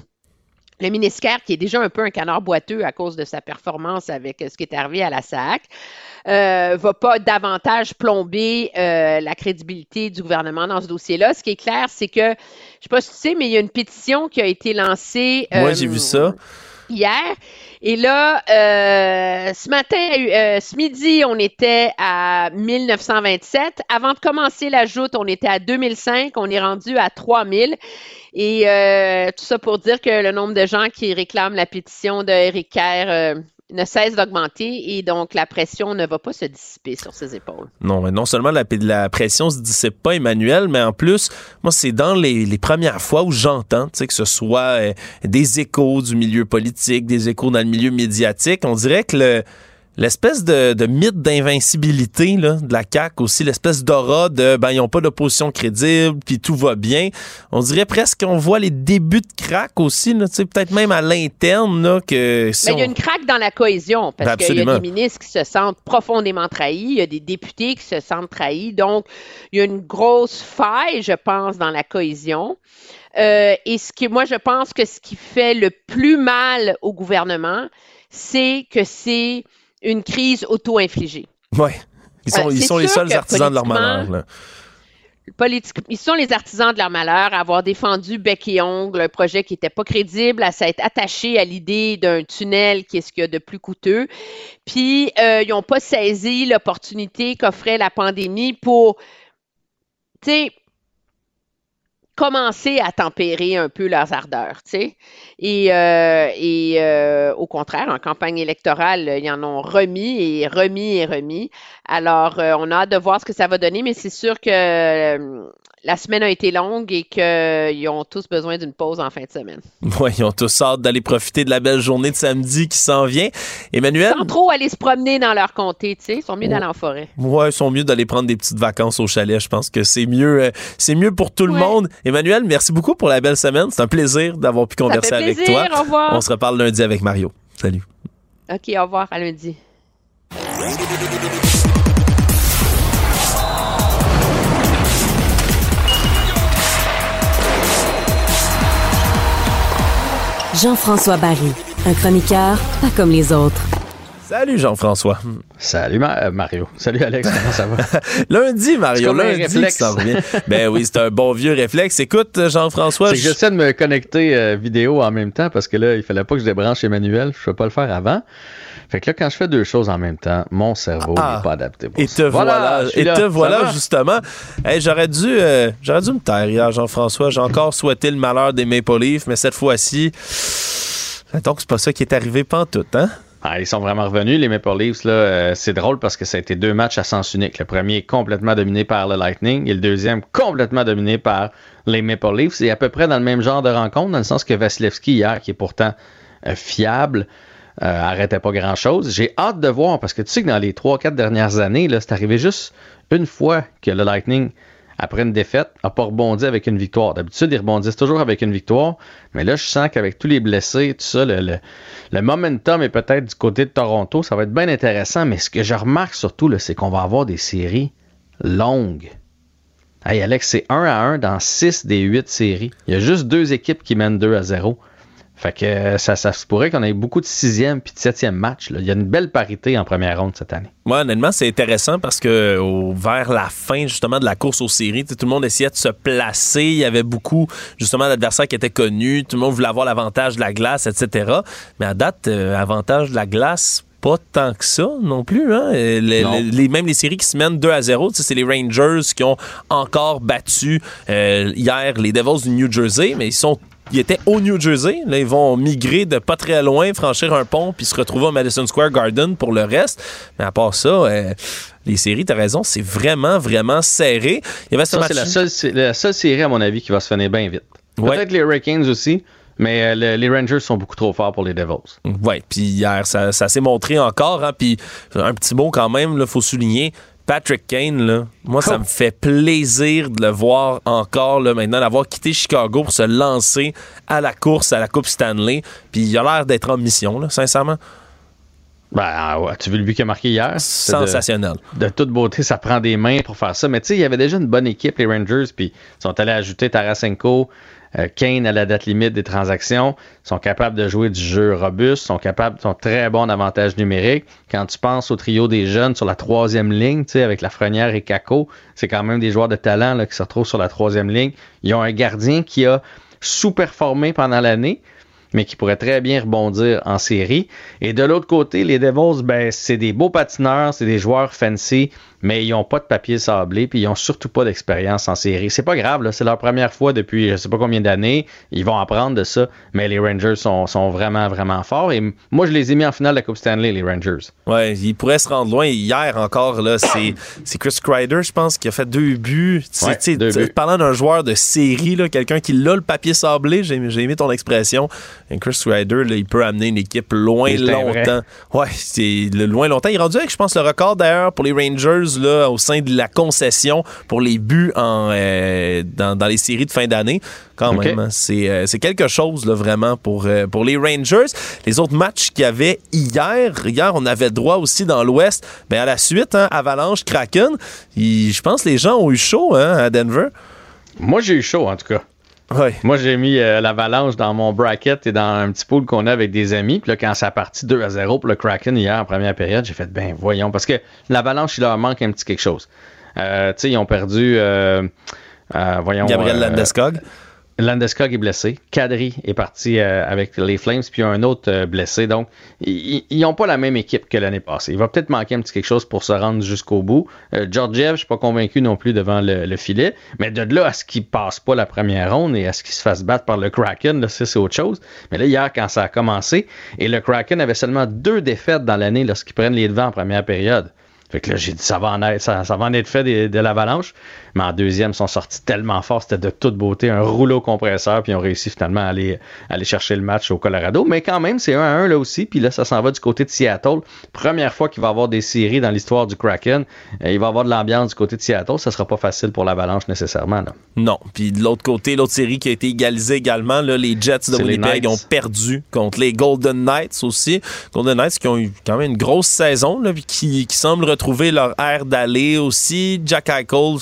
le ministère, qui est déjà un peu un canard boiteux à cause de sa performance avec euh, ce qui est arrivé à la SAC, euh, va pas davantage plomber euh, la crédibilité du gouvernement dans ce dossier-là. Ce qui est clair, c'est que, je sais pas si tu sais, mais il y a une pétition qui a été lancée.
Moi, j'ai vu ça.
Hier. Et là, euh, ce matin, euh, ce midi, on était à 1927. Avant de commencer la joute, on était à 2005. On est rendu à 3000. Et euh, tout ça pour dire que le nombre de gens qui réclament la pétition de Eric Kerr ne cesse d'augmenter et donc la pression ne va pas se dissiper sur ses épaules.
Non, mais non seulement la, pression se dissipe pas, Emmanuel, mais en plus, moi, c'est dans les, les premières fois où j'entends, tu sais, que ce soit euh, des échos du milieu politique, des échos dans le milieu médiatique, on dirait que le L'espèce de, de mythe d'invincibilité de la CAQ aussi, l'espèce d'aura de ben ils n'ont pas d'opposition crédible, puis tout va bien. On dirait presque qu'on voit les débuts de crack aussi, peut-être même à l'interne que si
Mais il y a une craque dans la cohésion parce
Ben,
qu'il y a des ministres qui se sentent profondément trahis, il y a des députés qui se sentent trahis. Donc, il y a une grosse faille, je pense, dans la cohésion. Euh, et ce qui, moi, je pense que ce qui fait le plus mal au gouvernement, c'est que c'est une crise auto-infligée.
Ouais. Ils sont,
Euh,
ils
c'est
sont les seuls artisans de leur malheur. là.
Politique, ils sont les artisans de leur malheur à avoir défendu bec et ongle un projet qui n'était pas crédible, à s'être attaché à l'idée d'un tunnel qui est ce qu'il y a de plus coûteux. Puis, euh, ils n'ont pas saisi l'opportunité qu'offrait la pandémie pour, tu sais, commencer à tempérer un peu leurs ardeurs, tu sais. Et, euh, et euh, au contraire, en campagne électorale, ils en ont remis et remis et remis. Alors, euh, on a hâte de voir ce que ça va donner, mais c'est sûr que la semaine a été longue et qu'ils ont tous besoin d'une pause en fin de semaine.
Oui, ils ont tous hâte d'aller profiter de la belle journée de samedi qui s'en vient. Emmanuel?
Sans trop aller se promener dans leur comté, tu sais. Ils sont mieux d'aller en forêt.
Oui, ils sont mieux d'aller prendre des petites vacances au chalet. Je pense que c'est mieux, euh, c'est mieux pour tout le monde. Emmanuel, merci beaucoup pour la belle semaine. C'est un plaisir d'avoir pu converser avec toi.
Au revoir.
On se reparle lundi avec Mario. Salut.
OK, au revoir. À lundi.
Jean-François Barry, un chroniqueur pas comme les autres.
Salut Jean-François.
Salut euh, Mario. Salut Alex, comment ça va?
lundi, Mario. Lundi,
réflexe.
ça revient. ben oui, c'est un bon vieux réflexe. Écoute, Jean-François.
C'est que j'essaie de me connecter euh, vidéo en même temps parce que là, il fallait pas que je débranche Emmanuel. Je peux pas le faire avant. Fait que là, quand je fais deux choses en même temps, mon cerveau
Ah.
n'est pas adapté pour
Et
ça.
te voilà, et
là.
te voilà justement. Hey, j'aurais dû, euh, j'aurais dû me taire hier, Jean-François. J'ai encore souhaité le malheur des Maple Leafs, mais cette fois-ci, donc c'est pas ça qui est arrivé pantoute, hein?
Ah, ils sont vraiment revenus, les Maple Leafs. Là, euh, c'est drôle parce que ça a été deux matchs à sens unique. Le premier complètement dominé par le Lightning et le deuxième complètement dominé par les Maple Leafs. C'est à peu près dans le même genre de rencontre, dans le sens que Vasilevski hier, qui est pourtant euh, fiable, arrêtait pas grand-chose. J'ai hâte de voir parce que tu sais que dans les 3-4 dernières années, c'est arrivé juste une fois que le Lightning, après une défaite, n'a pas rebondi avec une victoire. D'habitude, ils rebondissent toujours avec une victoire, mais là, je sens qu'avec tous les blessés, tout ça, le, le- le momentum est peut-être du côté de Toronto. Ça va être bien intéressant, mais ce que je remarque surtout, c'est qu'on va avoir des séries longues. Hey Alex, c'est 1 à 1 dans 6 des 8 séries. Il y a juste deux équipes qui mènent 2 à 0. Fait que euh, ça, ça se pourrait qu'on ait beaucoup de sixième puis de septième match. là. Il y a une belle parité en première ronde cette année.
Moi, honnêtement, c'est intéressant parce que au- vers la fin, justement, de la course aux séries, tout le monde essayait de se placer. Il y avait beaucoup, justement, d'adversaires qui étaient connus. Tout le monde voulait avoir l'avantage de la glace, etc. Mais à date, euh, avantage de la glace, pas tant que ça non plus. Hein? Euh, les-
Non.
les- les- même les séries qui se mènent 2 à 0, tu sais, c'est les Rangers qui ont encore battu euh, hier les Devils du New Jersey, mais ils sont ils étaient au New Jersey. Là, ils vont migrer de pas très loin, franchir un pont, puis se retrouver au Madison Square Garden pour le reste. Mais à part ça, euh, les séries, t'as raison, c'est vraiment, vraiment serré. Il y avait ce
Ça,
match.
c'est la seule, c'est la seule série, à mon avis, qui va se finir bien vite.
Ouais.
Peut-être les Hurricanes aussi, mais euh, le- les Rangers sont beaucoup trop forts pour les Devils.
Oui, puis hier, ça, ça s'est montré encore. Hein, puis un petit mot quand même, il faut souligner. Patrick Kane, là, moi, ça me fait plaisir de le voir encore là, maintenant, d'avoir quitté Chicago pour se lancer à la course, à la Coupe Stanley. Puis il a l'air d'être en mission, là, sincèrement.
Ben, ah ouais, tu vu le but qu'il a marqué hier? C'est de-
Sensationnel.
De, toute beauté, ça prend des mains pour faire ça. Mais tu sais, il y avait déjà une bonne équipe, les Rangers, puis ils sont allés ajouter Tarasenko, Kane à la date limite des transactions. Sont capables de jouer du jeu robuste, sont capables, sont très bons en avantage numérique. Quand tu penses au trio des jeunes sur la troisième ligne, tu sais, avec Lafrenière et Kako, c'est quand même des joueurs de talent là, qui se retrouvent sur la troisième ligne. Ils ont un gardien qui a sous-performé pendant l'année mais qui pourrait très bien rebondir en série. Et de l'autre côté, les Devils, ben, c'est des beaux patineurs, c'est des joueurs fancy, mais ils n'ont pas de papier sablé, puis ils n'ont surtout pas d'expérience en série. C'est pas grave, là, c'est leur première fois depuis je sais pas combien d'années. Ils vont apprendre de ça, mais les Rangers sont, sont vraiment, vraiment forts. Et moi, je les ai mis en finale de la Coupe Stanley, les Rangers.
Ouais, il pourrait se rendre loin. Hier encore, là, c'est, c'est Chris Kreider, je pense, qui a fait deux buts.
Ouais, deux buts.
Parlant d'un joueur de série, là, quelqu'un qui l'a le papier sablé, j'ai, j'ai aimé ton expression. Et Chris Kreider, là, il peut amener une équipe loin
un vrai.
longtemps. Ouais, c'est le loin longtemps. Il est rendu avec, je pense, le record d'ailleurs pour les Rangers là, au sein de la concession pour les buts en, euh, dans, dans les séries de fin d'année. Quand même, hein, c'est, euh, c'est quelque chose là, vraiment pour, euh, pour les Rangers. Les autres matchs qu'il y avait hier, hier, on avait droit aussi dans l'Ouest. Ben, à la suite, hein, Avalanche, Kraken. Je pense que les gens ont eu chaud hein, à Denver.
Moi, j'ai eu chaud, en tout cas.
Ouais.
Moi, j'ai mis euh, l'avalanche dans mon bracket et dans un petit pool qu'on a avec des amis. Puis là, quand ça a parti 2 à 0 pour le Kraken hier en première période, j'ai fait, ben voyons, parce que l'avalanche, il leur manque un petit quelque chose. Euh, tu sais, ils ont perdu, euh, voyons.
Gabriel Landeskog.
Landeskog est blessé. Kadri est parti euh, avec les Flames, puis un autre euh, blessé. Donc, ils n'ont pas la même équipe que l'année passée. Il va peut-être manquer un petit quelque chose pour se rendre jusqu'au bout. Euh, Georgiev, je suis pas convaincu non plus devant le, le filet. Mais de là à ce qu'il passe pas la première ronde et à ce qu'il se fasse battre par le Kraken, là, c'est autre chose. Mais là, hier, quand ça a commencé, et le Kraken avait seulement deux défaites dans l'année lorsqu'ils prennent les devants en première période. Fait que là, j'ai dit, ça va en être, ça, ça va en être fait de, de l'avalanche. Mais en deuxième, ils sont sortis tellement fort, c'était de toute beauté, un rouleau compresseur, puis ils ont réussi finalement à aller, aller chercher le match au Colorado. Mais quand même, c'est 1 à 1 là aussi, puis là, ça s'en va du côté de Seattle. Première fois qu'il va y avoir des séries dans l'histoire du Kraken. Euh, il va y avoir de l'ambiance du côté de Seattle. Ça sera pas facile pour l'avalanche nécessairement. Là.
Non. Puis de l'autre côté, l'autre série qui a été égalisée également, là, les Jets de Winnipeg ont perdu contre les Golden Knights aussi. Golden Knights qui ont eu quand même une grosse saison, là, puis qui, qui semblent retrouver leur air d'aller aussi. Jack Eichel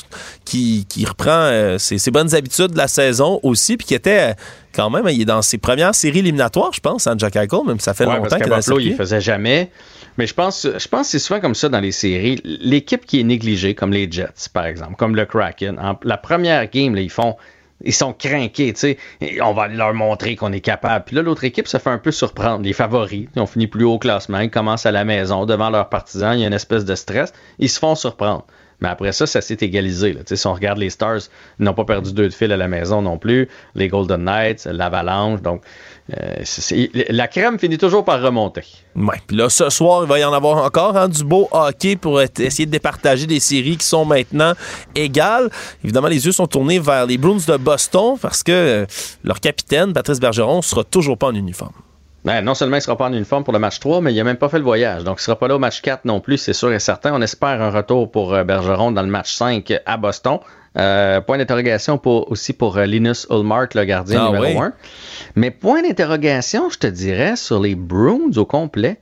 qui, qui reprend euh, ses, ses bonnes habitudes de la saison aussi, puis qui était euh, quand même, il est dans ses premières séries éliminatoires, je pense, hein, Jack Eichel, même si ça fait
Ouais,
longtemps qu'il
Buffalo, il faisait jamais. Mais je pense, je pense que c'est souvent comme ça dans les séries. L'équipe qui est négligée, comme les Jets, par exemple, comme le Kraken, en- la première game, là, ils font. Ils sont craqués, tu sais. On va leur montrer qu'on est capable. Puis là, l'autre équipe se fait un peu surprendre. Les favoris, ils ont fini plus haut au classement. Ils commencent à la maison devant leurs partisans. Il y a une espèce de stress. Ils se font surprendre. Mais après ça, ça s'est égalisé. Si on regarde les Stars, ils n'ont pas perdu deux de fil à la maison non plus. Les Golden Knights, l'Avalanche. Donc, euh, la crème finit toujours par remonter.
Ouais. Puis là, ce soir, il va y en avoir encore hein, du beau hockey pour essayer de départager des séries qui sont maintenant égales. Évidemment, les yeux sont tournés vers les Bruins de Boston parce que euh, leur capitaine, Patrice Bergeron, sera toujours pas en uniforme.
Ouais, non seulement il ne sera pas en uniforme pour le match 3, mais il n'a même pas fait le voyage. Donc, il ne sera pas là au match 4 non plus, c'est sûr et certain. On espère un retour pour euh, Bergeron dans le match 5 à Boston. Euh, point d'interrogation pour, aussi pour euh, Linus Ulmark, le gardien
Ah
numéro
oui.
1. Mais point d'interrogation, je te dirais, sur les Bruins au complet.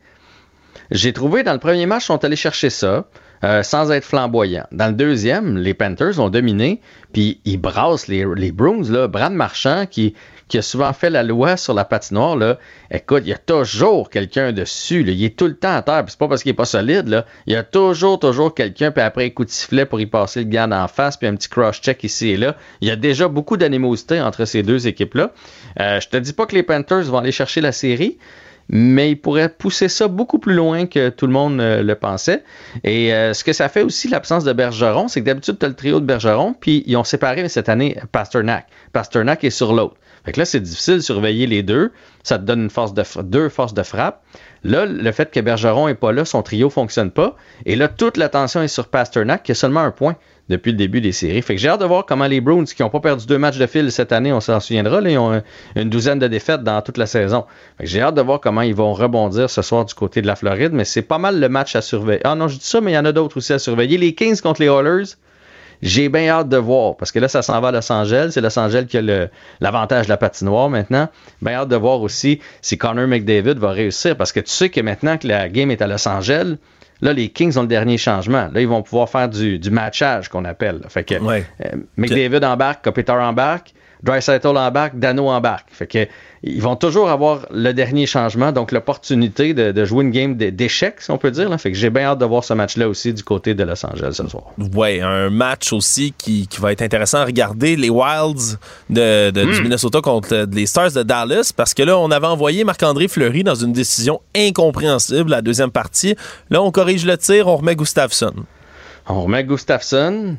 J'ai trouvé dans le premier match, ils sont allés chercher ça. euh, sans être flamboyants. Dans le deuxième, les Panthers ont dominé, puis ils brassent les, les Bruins. Là. Brad Marchand, qui, qui a souvent fait la loi sur la patinoire, là, écoute, il y a toujours quelqu'un dessus. là. Il est tout le temps à terre, c'est pas parce qu'il est pas solide. Là. Il y a toujours, toujours quelqu'un, puis après un coup de sifflet pour y passer le gars en face, puis un petit cross-check ici et là. Il y a déjà beaucoup d'animosité entre ces deux équipes-là. Euh, je te dis pas que les Panthers vont aller chercher la série, mais il pourrait pousser ça beaucoup plus loin que tout le monde euh, le pensait. Et euh, ce que ça fait aussi, l'absence de Bergeron, c'est que d'habitude, tu as le trio de Bergeron, puis ils ont séparé cette année Pasternak. Pasternak est sur l'autre. Fait que là, c'est difficile de surveiller les deux. Ça te donne une force de deux forces de frappe. Là, le fait que Bergeron n'est pas là, son trio fonctionne pas. Et là, toute l'attention est sur Pasternak, qui a seulement un point depuis le début des séries. Fait que j'ai hâte de voir comment les Bruins, qui n'ont pas perdu deux matchs de fil cette année, on s'en souviendra, là, ils ont un- une douzaine de défaites dans toute la saison. J'ai hâte de voir comment ils vont rebondir ce soir du côté de la Floride, mais c'est pas mal le match à surveiller. Ah non, je dis ça, mais il y en a d'autres aussi à surveiller. Les Kings contre les Oilers, j'ai bien hâte de voir, parce que là, ça s'en va à Los Angeles. C'est Los Angeles qui a le- l'avantage de la patinoire maintenant. Bien hâte de voir aussi si Connor McDavid va réussir, parce que tu sais que maintenant que la game est à Los Angeles, là, les Kings ont le dernier changement. Là, ils vont pouvoir faire du, du matchage qu'on appelle. Fait que euh, McDavid embarque, Kopitar embarque, Dreisaitl embarque, Dano embarque. Fait que ils vont toujours avoir le dernier changement, donc l'opportunité de, de jouer une game d'échecs, si on peut dire. là. Fait que j'ai bien hâte de voir ce match-là aussi du côté de Los Angeles ce soir.
Ouais, un match aussi qui, qui va être intéressant à regarder, les Wilds de, de- du
Mm.
Minnesota contre euh, les Stars de Dallas, parce que là, on avait envoyé Marc-André Fleury dans une décision incompréhensible, la deuxième partie. Là, on corrige le tir, on remet Gustafsson.
On remet Gustafsson.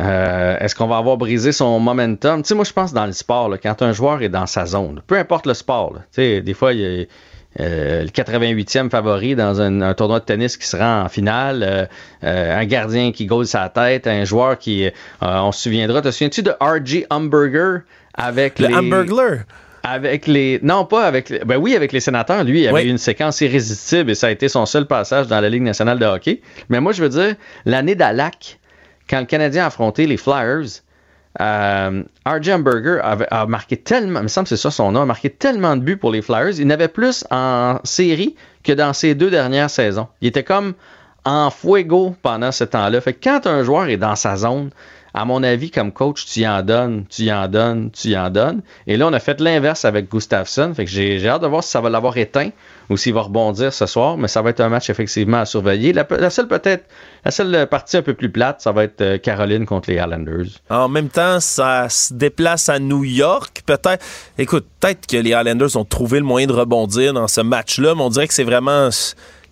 Euh, Est-ce qu'on va avoir brisé son momentum? Tu sais, moi, je pense dans le sport, là, quand un joueur est dans sa zone, peu importe le sport, là, tu sais, des fois, il y a euh, le 88e favori dans un, un tournoi de tennis qui se rend en finale, euh, euh, un gardien qui goal sa tête, un joueur qui, on se souviendra, te souviens-tu de R.G. Hamburger avec
Le
les...
Hamburglar?
Avec les. Non, pas avec. les- Ben oui, avec les sénateurs. Lui, il avait
Oui.
une séquence irrésistible et ça a été son seul passage dans la Ligue nationale de hockey. Mais moi, je veux dire, l'année d'Alac, quand le Canadien a affronté les Flyers, euh, R.J. A marqué tellement. Me semble que c'est ça son nom, a marqué tellement de buts pour les Flyers. Il n'avait plus en série que dans ses deux dernières saisons. Il était comme en fuego pendant ce temps-là. Fait que quand un joueur est dans sa zone, à mon avis, comme coach, tu y en donnes, tu y en donnes, tu y en donnes. Et là, on a fait l'inverse avec Gustafsson. Fait que j'ai hâte de voir si ça va l'avoir éteint ou s'il va rebondir ce soir. Mais ça va être un match effectivement à surveiller. La, seule peut-être, la seule partie un peu plus plate, ça va être euh, Caroline contre les Islanders.
En même temps, ça se déplace à New York. Peut-être, écoute, peut-être que les Highlanders ont trouvé le moyen de rebondir dans ce match-là, mais on dirait que c'est vraiment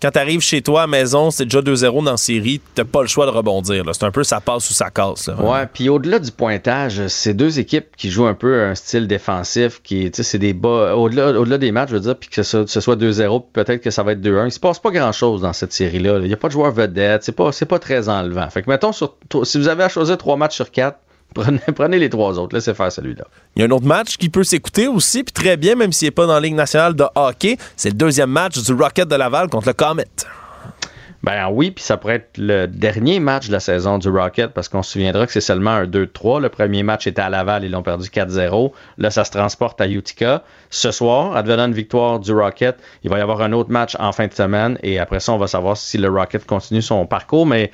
quand tu arrives chez toi à maison, c'est déjà 2-0 dans la série, t'as pas le choix de rebondir. C'est un peu ça passe ou ça casse. Là,
ouais, puis au-delà du pointage, c'est deux équipes qui jouent un peu un style défensif, qui, c'est des bas, au-delà, au-delà des matchs, je veux dire, puis que ce, soit 2-0, peut-être que ça va être 2-1. Il se passe pas grand-chose dans cette série-là. Il n'y a pas de joueurs vedettes, c'est pas, c'est pas très enlevant. Fait que mettons, sur, si vous avez à choisir trois matchs sur quatre, Prenez, prenez, les trois autres. Laissez faire celui-là.
Il y a un autre match qui peut s'écouter aussi, puis très bien, même s'il n'est pas dans la Ligue nationale de hockey. C'est le deuxième match du Rocket de Laval contre le Comet.
Ben oui, puis ça pourrait être le dernier match de la saison du Rocket parce qu'on se souviendra que c'est seulement un 2-3. Le premier match était à Laval, ils l'ont perdu 4-0. Là, ça se transporte à Utica. Ce soir, advenant une victoire du Rocket, il va y avoir un autre match en fin de semaine et après ça, on va savoir si le Rocket continue son parcours. Mais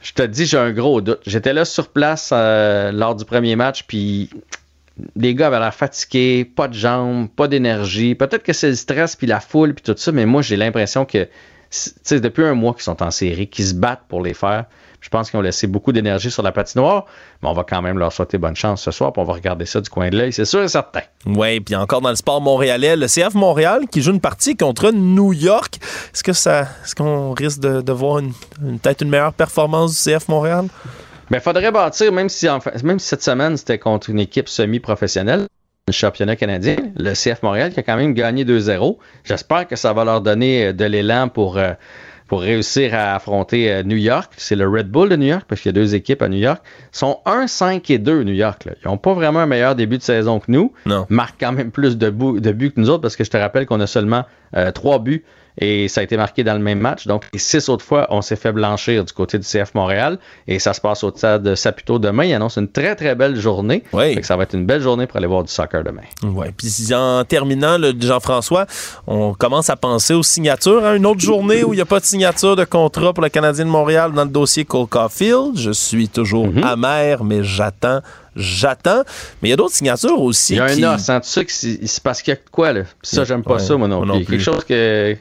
je te dis, j'ai un gros doute. J'étais là sur place euh, lors du premier match, puis les gars avaient l'air fatigués, pas de jambes, pas d'énergie. Peut-être que c'est le stress, puis la foule, puis tout ça, mais moi, j'ai l'impression que c'est depuis un mois qu'ils sont en série, qu'ils se battent pour les faire. Je pense qu'ils ont laissé beaucoup d'énergie sur la patinoire, mais on va quand même leur souhaiter bonne chance ce soir, puis on va regarder ça du coin de l'œil, c'est sûr et certain.
Oui, puis encore dans le sport montréalais, le CF Montréal qui joue une partie contre New York. Est-ce que ça, est-ce qu'on risque de, voir une, peut-être une meilleure performance du CF Montréal?
il ben, faudrait bâtir, même si, même si cette semaine c'était contre une équipe semi-professionnelle, le championnat canadien, le CF Montréal qui a quand même gagné 2-0. J'espère que ça va leur donner de l'élan pour, euh, pour réussir à affronter euh, New York. C'est le Red Bull de New York, parce qu'il y a deux équipes à New York. Ils sont 1, 5 et 2 New York. Là. Ils n'ont pas vraiment un meilleur début de saison que nous.
Non.
Marquent quand même plus de, de buts que nous autres, parce que je te rappelle qu'on a seulement euh, 3 buts et ça a été marqué dans le même match. Donc, les six autres fois, on s'est fait blanchir du côté du CF Montréal et ça se passe au stade de Saputo demain. Il annonce une très, très belle journée.
Oui.
ça va être une belle journée pour aller voir du soccer demain.
Oui. Puis en terminant, Jean-François, on commence à penser aux signatures. hein. Une autre journée où il n'y a pas de signature de contrat pour le Canadien de Montréal dans le dossier Cole Caulfield. Je suis toujours mm-hmm. amer, mais j'attends j'attends. Mais il y a d'autres signatures aussi.
Il y a un os, hein, tu sais que c'est parce qu'il y a quoi, là. ça, j'aime pas ça, moi non, plus. Quelque chose que.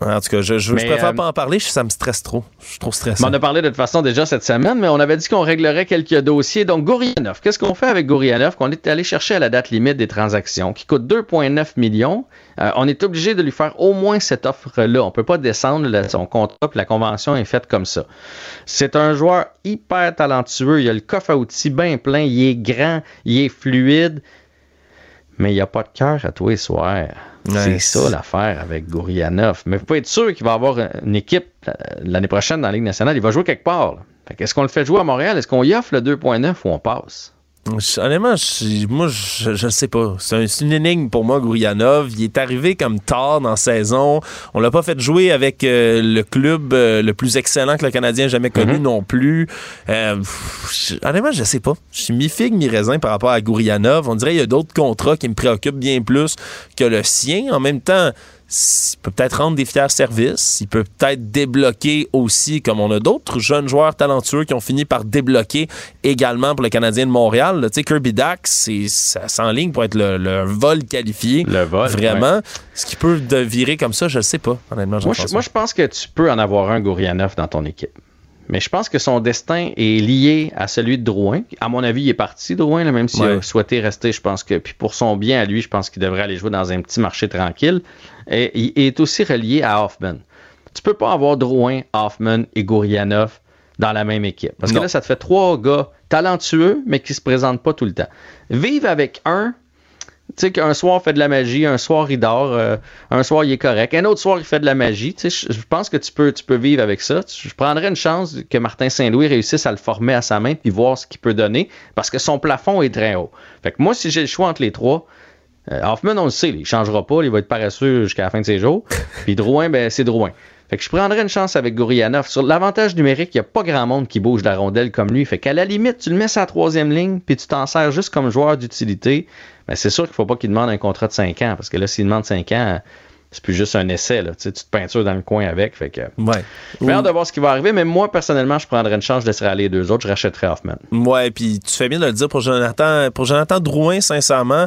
En tout cas, je, je, préfère euh, pas en parler, ça me stresse trop. Je suis trop stressé.
On a parlé de toute façon déjà cette semaine, mais on avait dit qu'on réglerait quelques dossiers. Donc, Gourianov, qu'est-ce qu'on fait avec Gourianov? Qu'on est allé chercher à la date limite des transactions, qui coûte 2,9 millions? Euh, on est obligé de lui faire au moins cette offre-là. On peut pas descendre son contrat, puis la convention est faite comme ça. C'est un joueur hyper talentueux. Il a le coffre à outils bien plein. Il est grand, il est fluide, mais il n'y a pas de cœur à tous les soirs. C'est ça l'affaire avec Gourianov. Mais vous pouvez être sûr qu'il va avoir une équipe euh, l'année prochaine dans la Ligue nationale. Il va jouer quelque part. Est-ce qu'on le fait jouer à Montréal? Est-ce qu'on y offre le 2.9 ou on passe?
Honnêtement, moi, je ne sais pas. C'est une énigme pour moi, Gourianov. Il est arrivé comme tard dans la saison. On l'a pas fait jouer avec euh, le club euh, le plus excellent que le Canadien ait jamais connu mm-hmm. non plus. Euh, honnêtement, je sais pas. Je suis mi-figue, mi-raisin par rapport à Gourianov. On dirait qu'il y a d'autres contrats qui me préoccupent bien plus que le sien. En même temps, il peut peut-être rendre des fiers services, il peut peut-être débloquer aussi, comme on a d'autres jeunes joueurs talentueux qui ont fini par débloquer également pour le Canadien de Montréal. Tu sais, Kirby Dax, ça s'enligne pour être le, vol qualifié.
Le vol.
Vraiment. Ce qui peut virer comme ça, je ne sais pas, honnêtement.
Moi je, moi, je pense que tu peux en avoir un Gourianov dans ton équipe. Mais je pense que son destin est lié à celui de Drouin. À mon avis, il est parti, Drouin, même s'il a souhaité rester. Je pense que, puis pour son bien à lui, je pense qu'il devrait aller jouer dans un petit marché tranquille. Et il est aussi relié à Hoffman. Tu peux pas avoir Drouin, Hoffman et Gourianov dans la même équipe. Parce que là, ça te fait trois gars talentueux, mais qui se présentent pas tout le temps. Vivre avec un, tu sais, qu'un soir il fait de la magie, un soir il dort, euh, un soir il est correct, un autre soir il fait de la magie. Tu sais, je pense que tu peux, tu peux vivre avec ça. Je prendrais une chance que Martin Saint-Louis réussisse à le former à sa main puis voir ce qu'il peut donner parce que son plafond est très haut. Fait que moi, si j'ai le choix entre les trois, euh, Hoffman, on le sait, il changera pas, il va être paresseux jusqu'à la fin de ses jours. Puis Drouin, ben, c'est Drouin. Fait que je prendrais une chance avec Gourianov. Sur l'avantage numérique, il n'y a pas grand monde qui bouge la rondelle comme lui. Fait qu'à la limite, tu le mets sa troisième ligne, puis tu t'en sers juste comme joueur d'utilité. Ben, c'est sûr qu'il ne faut pas qu'il demande un contrat de 5 ans, parce que là, s'il demande 5 ans, c'est plus juste un essai. Là. Tu, te peintures dans le coin avec. Fait que...
Ouais.
J'ai hâte de voir ce qui va arriver, mais moi, personnellement, je prendrais une chance, je laisserais aller les deux autres, je rachèterais Hoffman.
Ouais, puis tu fais bien de le dire pour Jonathan, pour Jonathan Drouin, sincèrement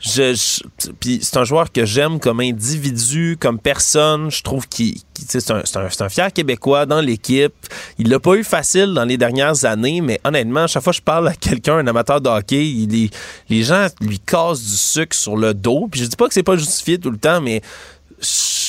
je, puis c'est un joueur que j'aime comme individu, comme personne. Je trouve qu'il c'est un, un, fier Québécois dans l'équipe. Il l'a pas eu facile dans les dernières années, mais honnêtement, chaque fois que je parle à quelqu'un, un amateur de hockey, il, les gens lui cassent du sucre sur le dos. Puis je dis pas que c'est pas justifié tout le temps, mais je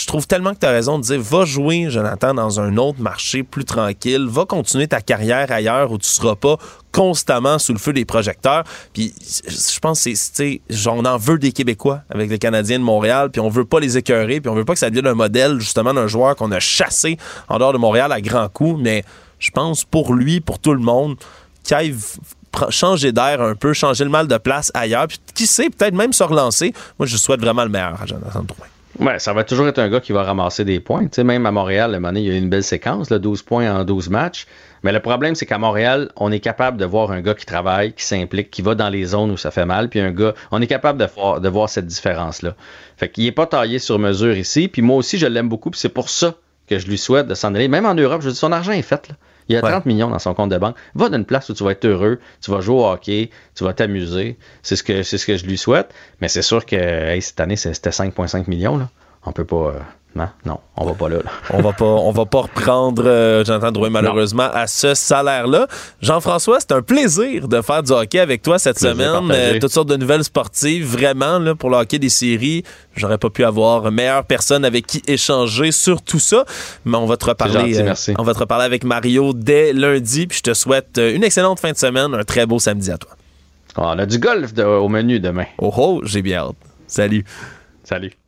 trouve tellement que tu as raison de dire va jouer, Jonathan, dans un autre marché plus tranquille, va continuer ta carrière ailleurs où tu seras pas constamment sous le feu des projecteurs. Puis je pense que c'est, on en veut des Québécois avec les Canadiens de Montréal, puis on veut pas les écœurer, puis on veut pas que ça devienne un modèle justement d'un joueur qu'on a chassé en dehors de Montréal à grands coups. Mais je pense pour lui, pour tout le monde, qu'il changer d'air un peu, changer le mal de place ailleurs, puis qui sait, peut-être même se relancer. Moi, je souhaite vraiment le meilleur à Jonathan Drouin.
Ouais, ça va toujours être un gars qui va ramasser des points. Tu même à Montréal, le il y a eu une belle séquence, là, 12 points en 12 matchs. Mais le problème, c'est qu'à Montréal, on est capable de voir un gars qui travaille, qui s'implique, qui va dans les zones où ça fait mal, puis un gars, on est capable de voir, de voir cette différence-là. Fait qu'il n'est pas taillé sur mesure ici, puis moi aussi, je l'aime beaucoup, puis c'est pour ça que je lui souhaite de s'en aller. Même en Europe, je dis, son argent est fait. Là. Il y a 30 millions dans son compte de banque. Va d'une place où tu vas être heureux, tu vas jouer au hockey, tu vas t'amuser. C'est ce que c'est ce que je lui souhaite. Mais c'est sûr que cette année, c'était 5,5 millions. Là. On peut pas. Euh, non, non, on va pas là.
on va pas, on va pas reprendre euh, Jonathan Drouin malheureusement à ce salaire-là. Jean-François, c'est un plaisir de faire du hockey avec toi cette semaine. Euh, toutes sortes de nouvelles sportives, vraiment là, pour le hockey des séries. J'aurais pas pu avoir meilleure personne avec qui échanger sur tout ça. Mais on va te reparler.
Gentil, merci.
on va te reparler avec Mario dès lundi. Puis je te souhaite une excellente fin de semaine, un très beau samedi à toi.
on a du golf au menu demain.
Oh oh, j'ai bien hâte. Salut.
Salut.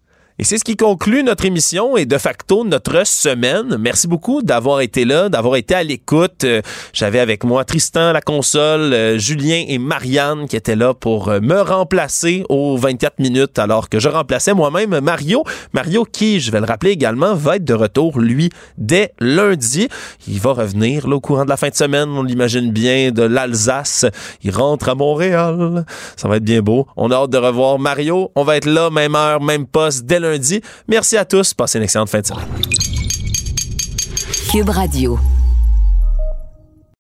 Et c'est ce qui conclut notre émission et de facto notre semaine. Merci beaucoup d'avoir été là, d'avoir été à l'écoute. Euh, j'avais avec moi Tristan la console, euh, Julien et Marianne qui étaient là pour euh, me remplacer aux 24 minutes alors que je remplaçais moi-même Mario. Mario qui, je vais le rappeler également, va être de retour, lui, dès lundi. Il va revenir là, au courant de la fin de semaine, on l'imagine bien, de l'Alsace. Il rentre à Montréal. Ça va être bien beau. On a hâte de revoir Mario. On va être là, même heure, même poste, dès Merci à tous. Passez une excellente fin de semaine.
Cube Radio.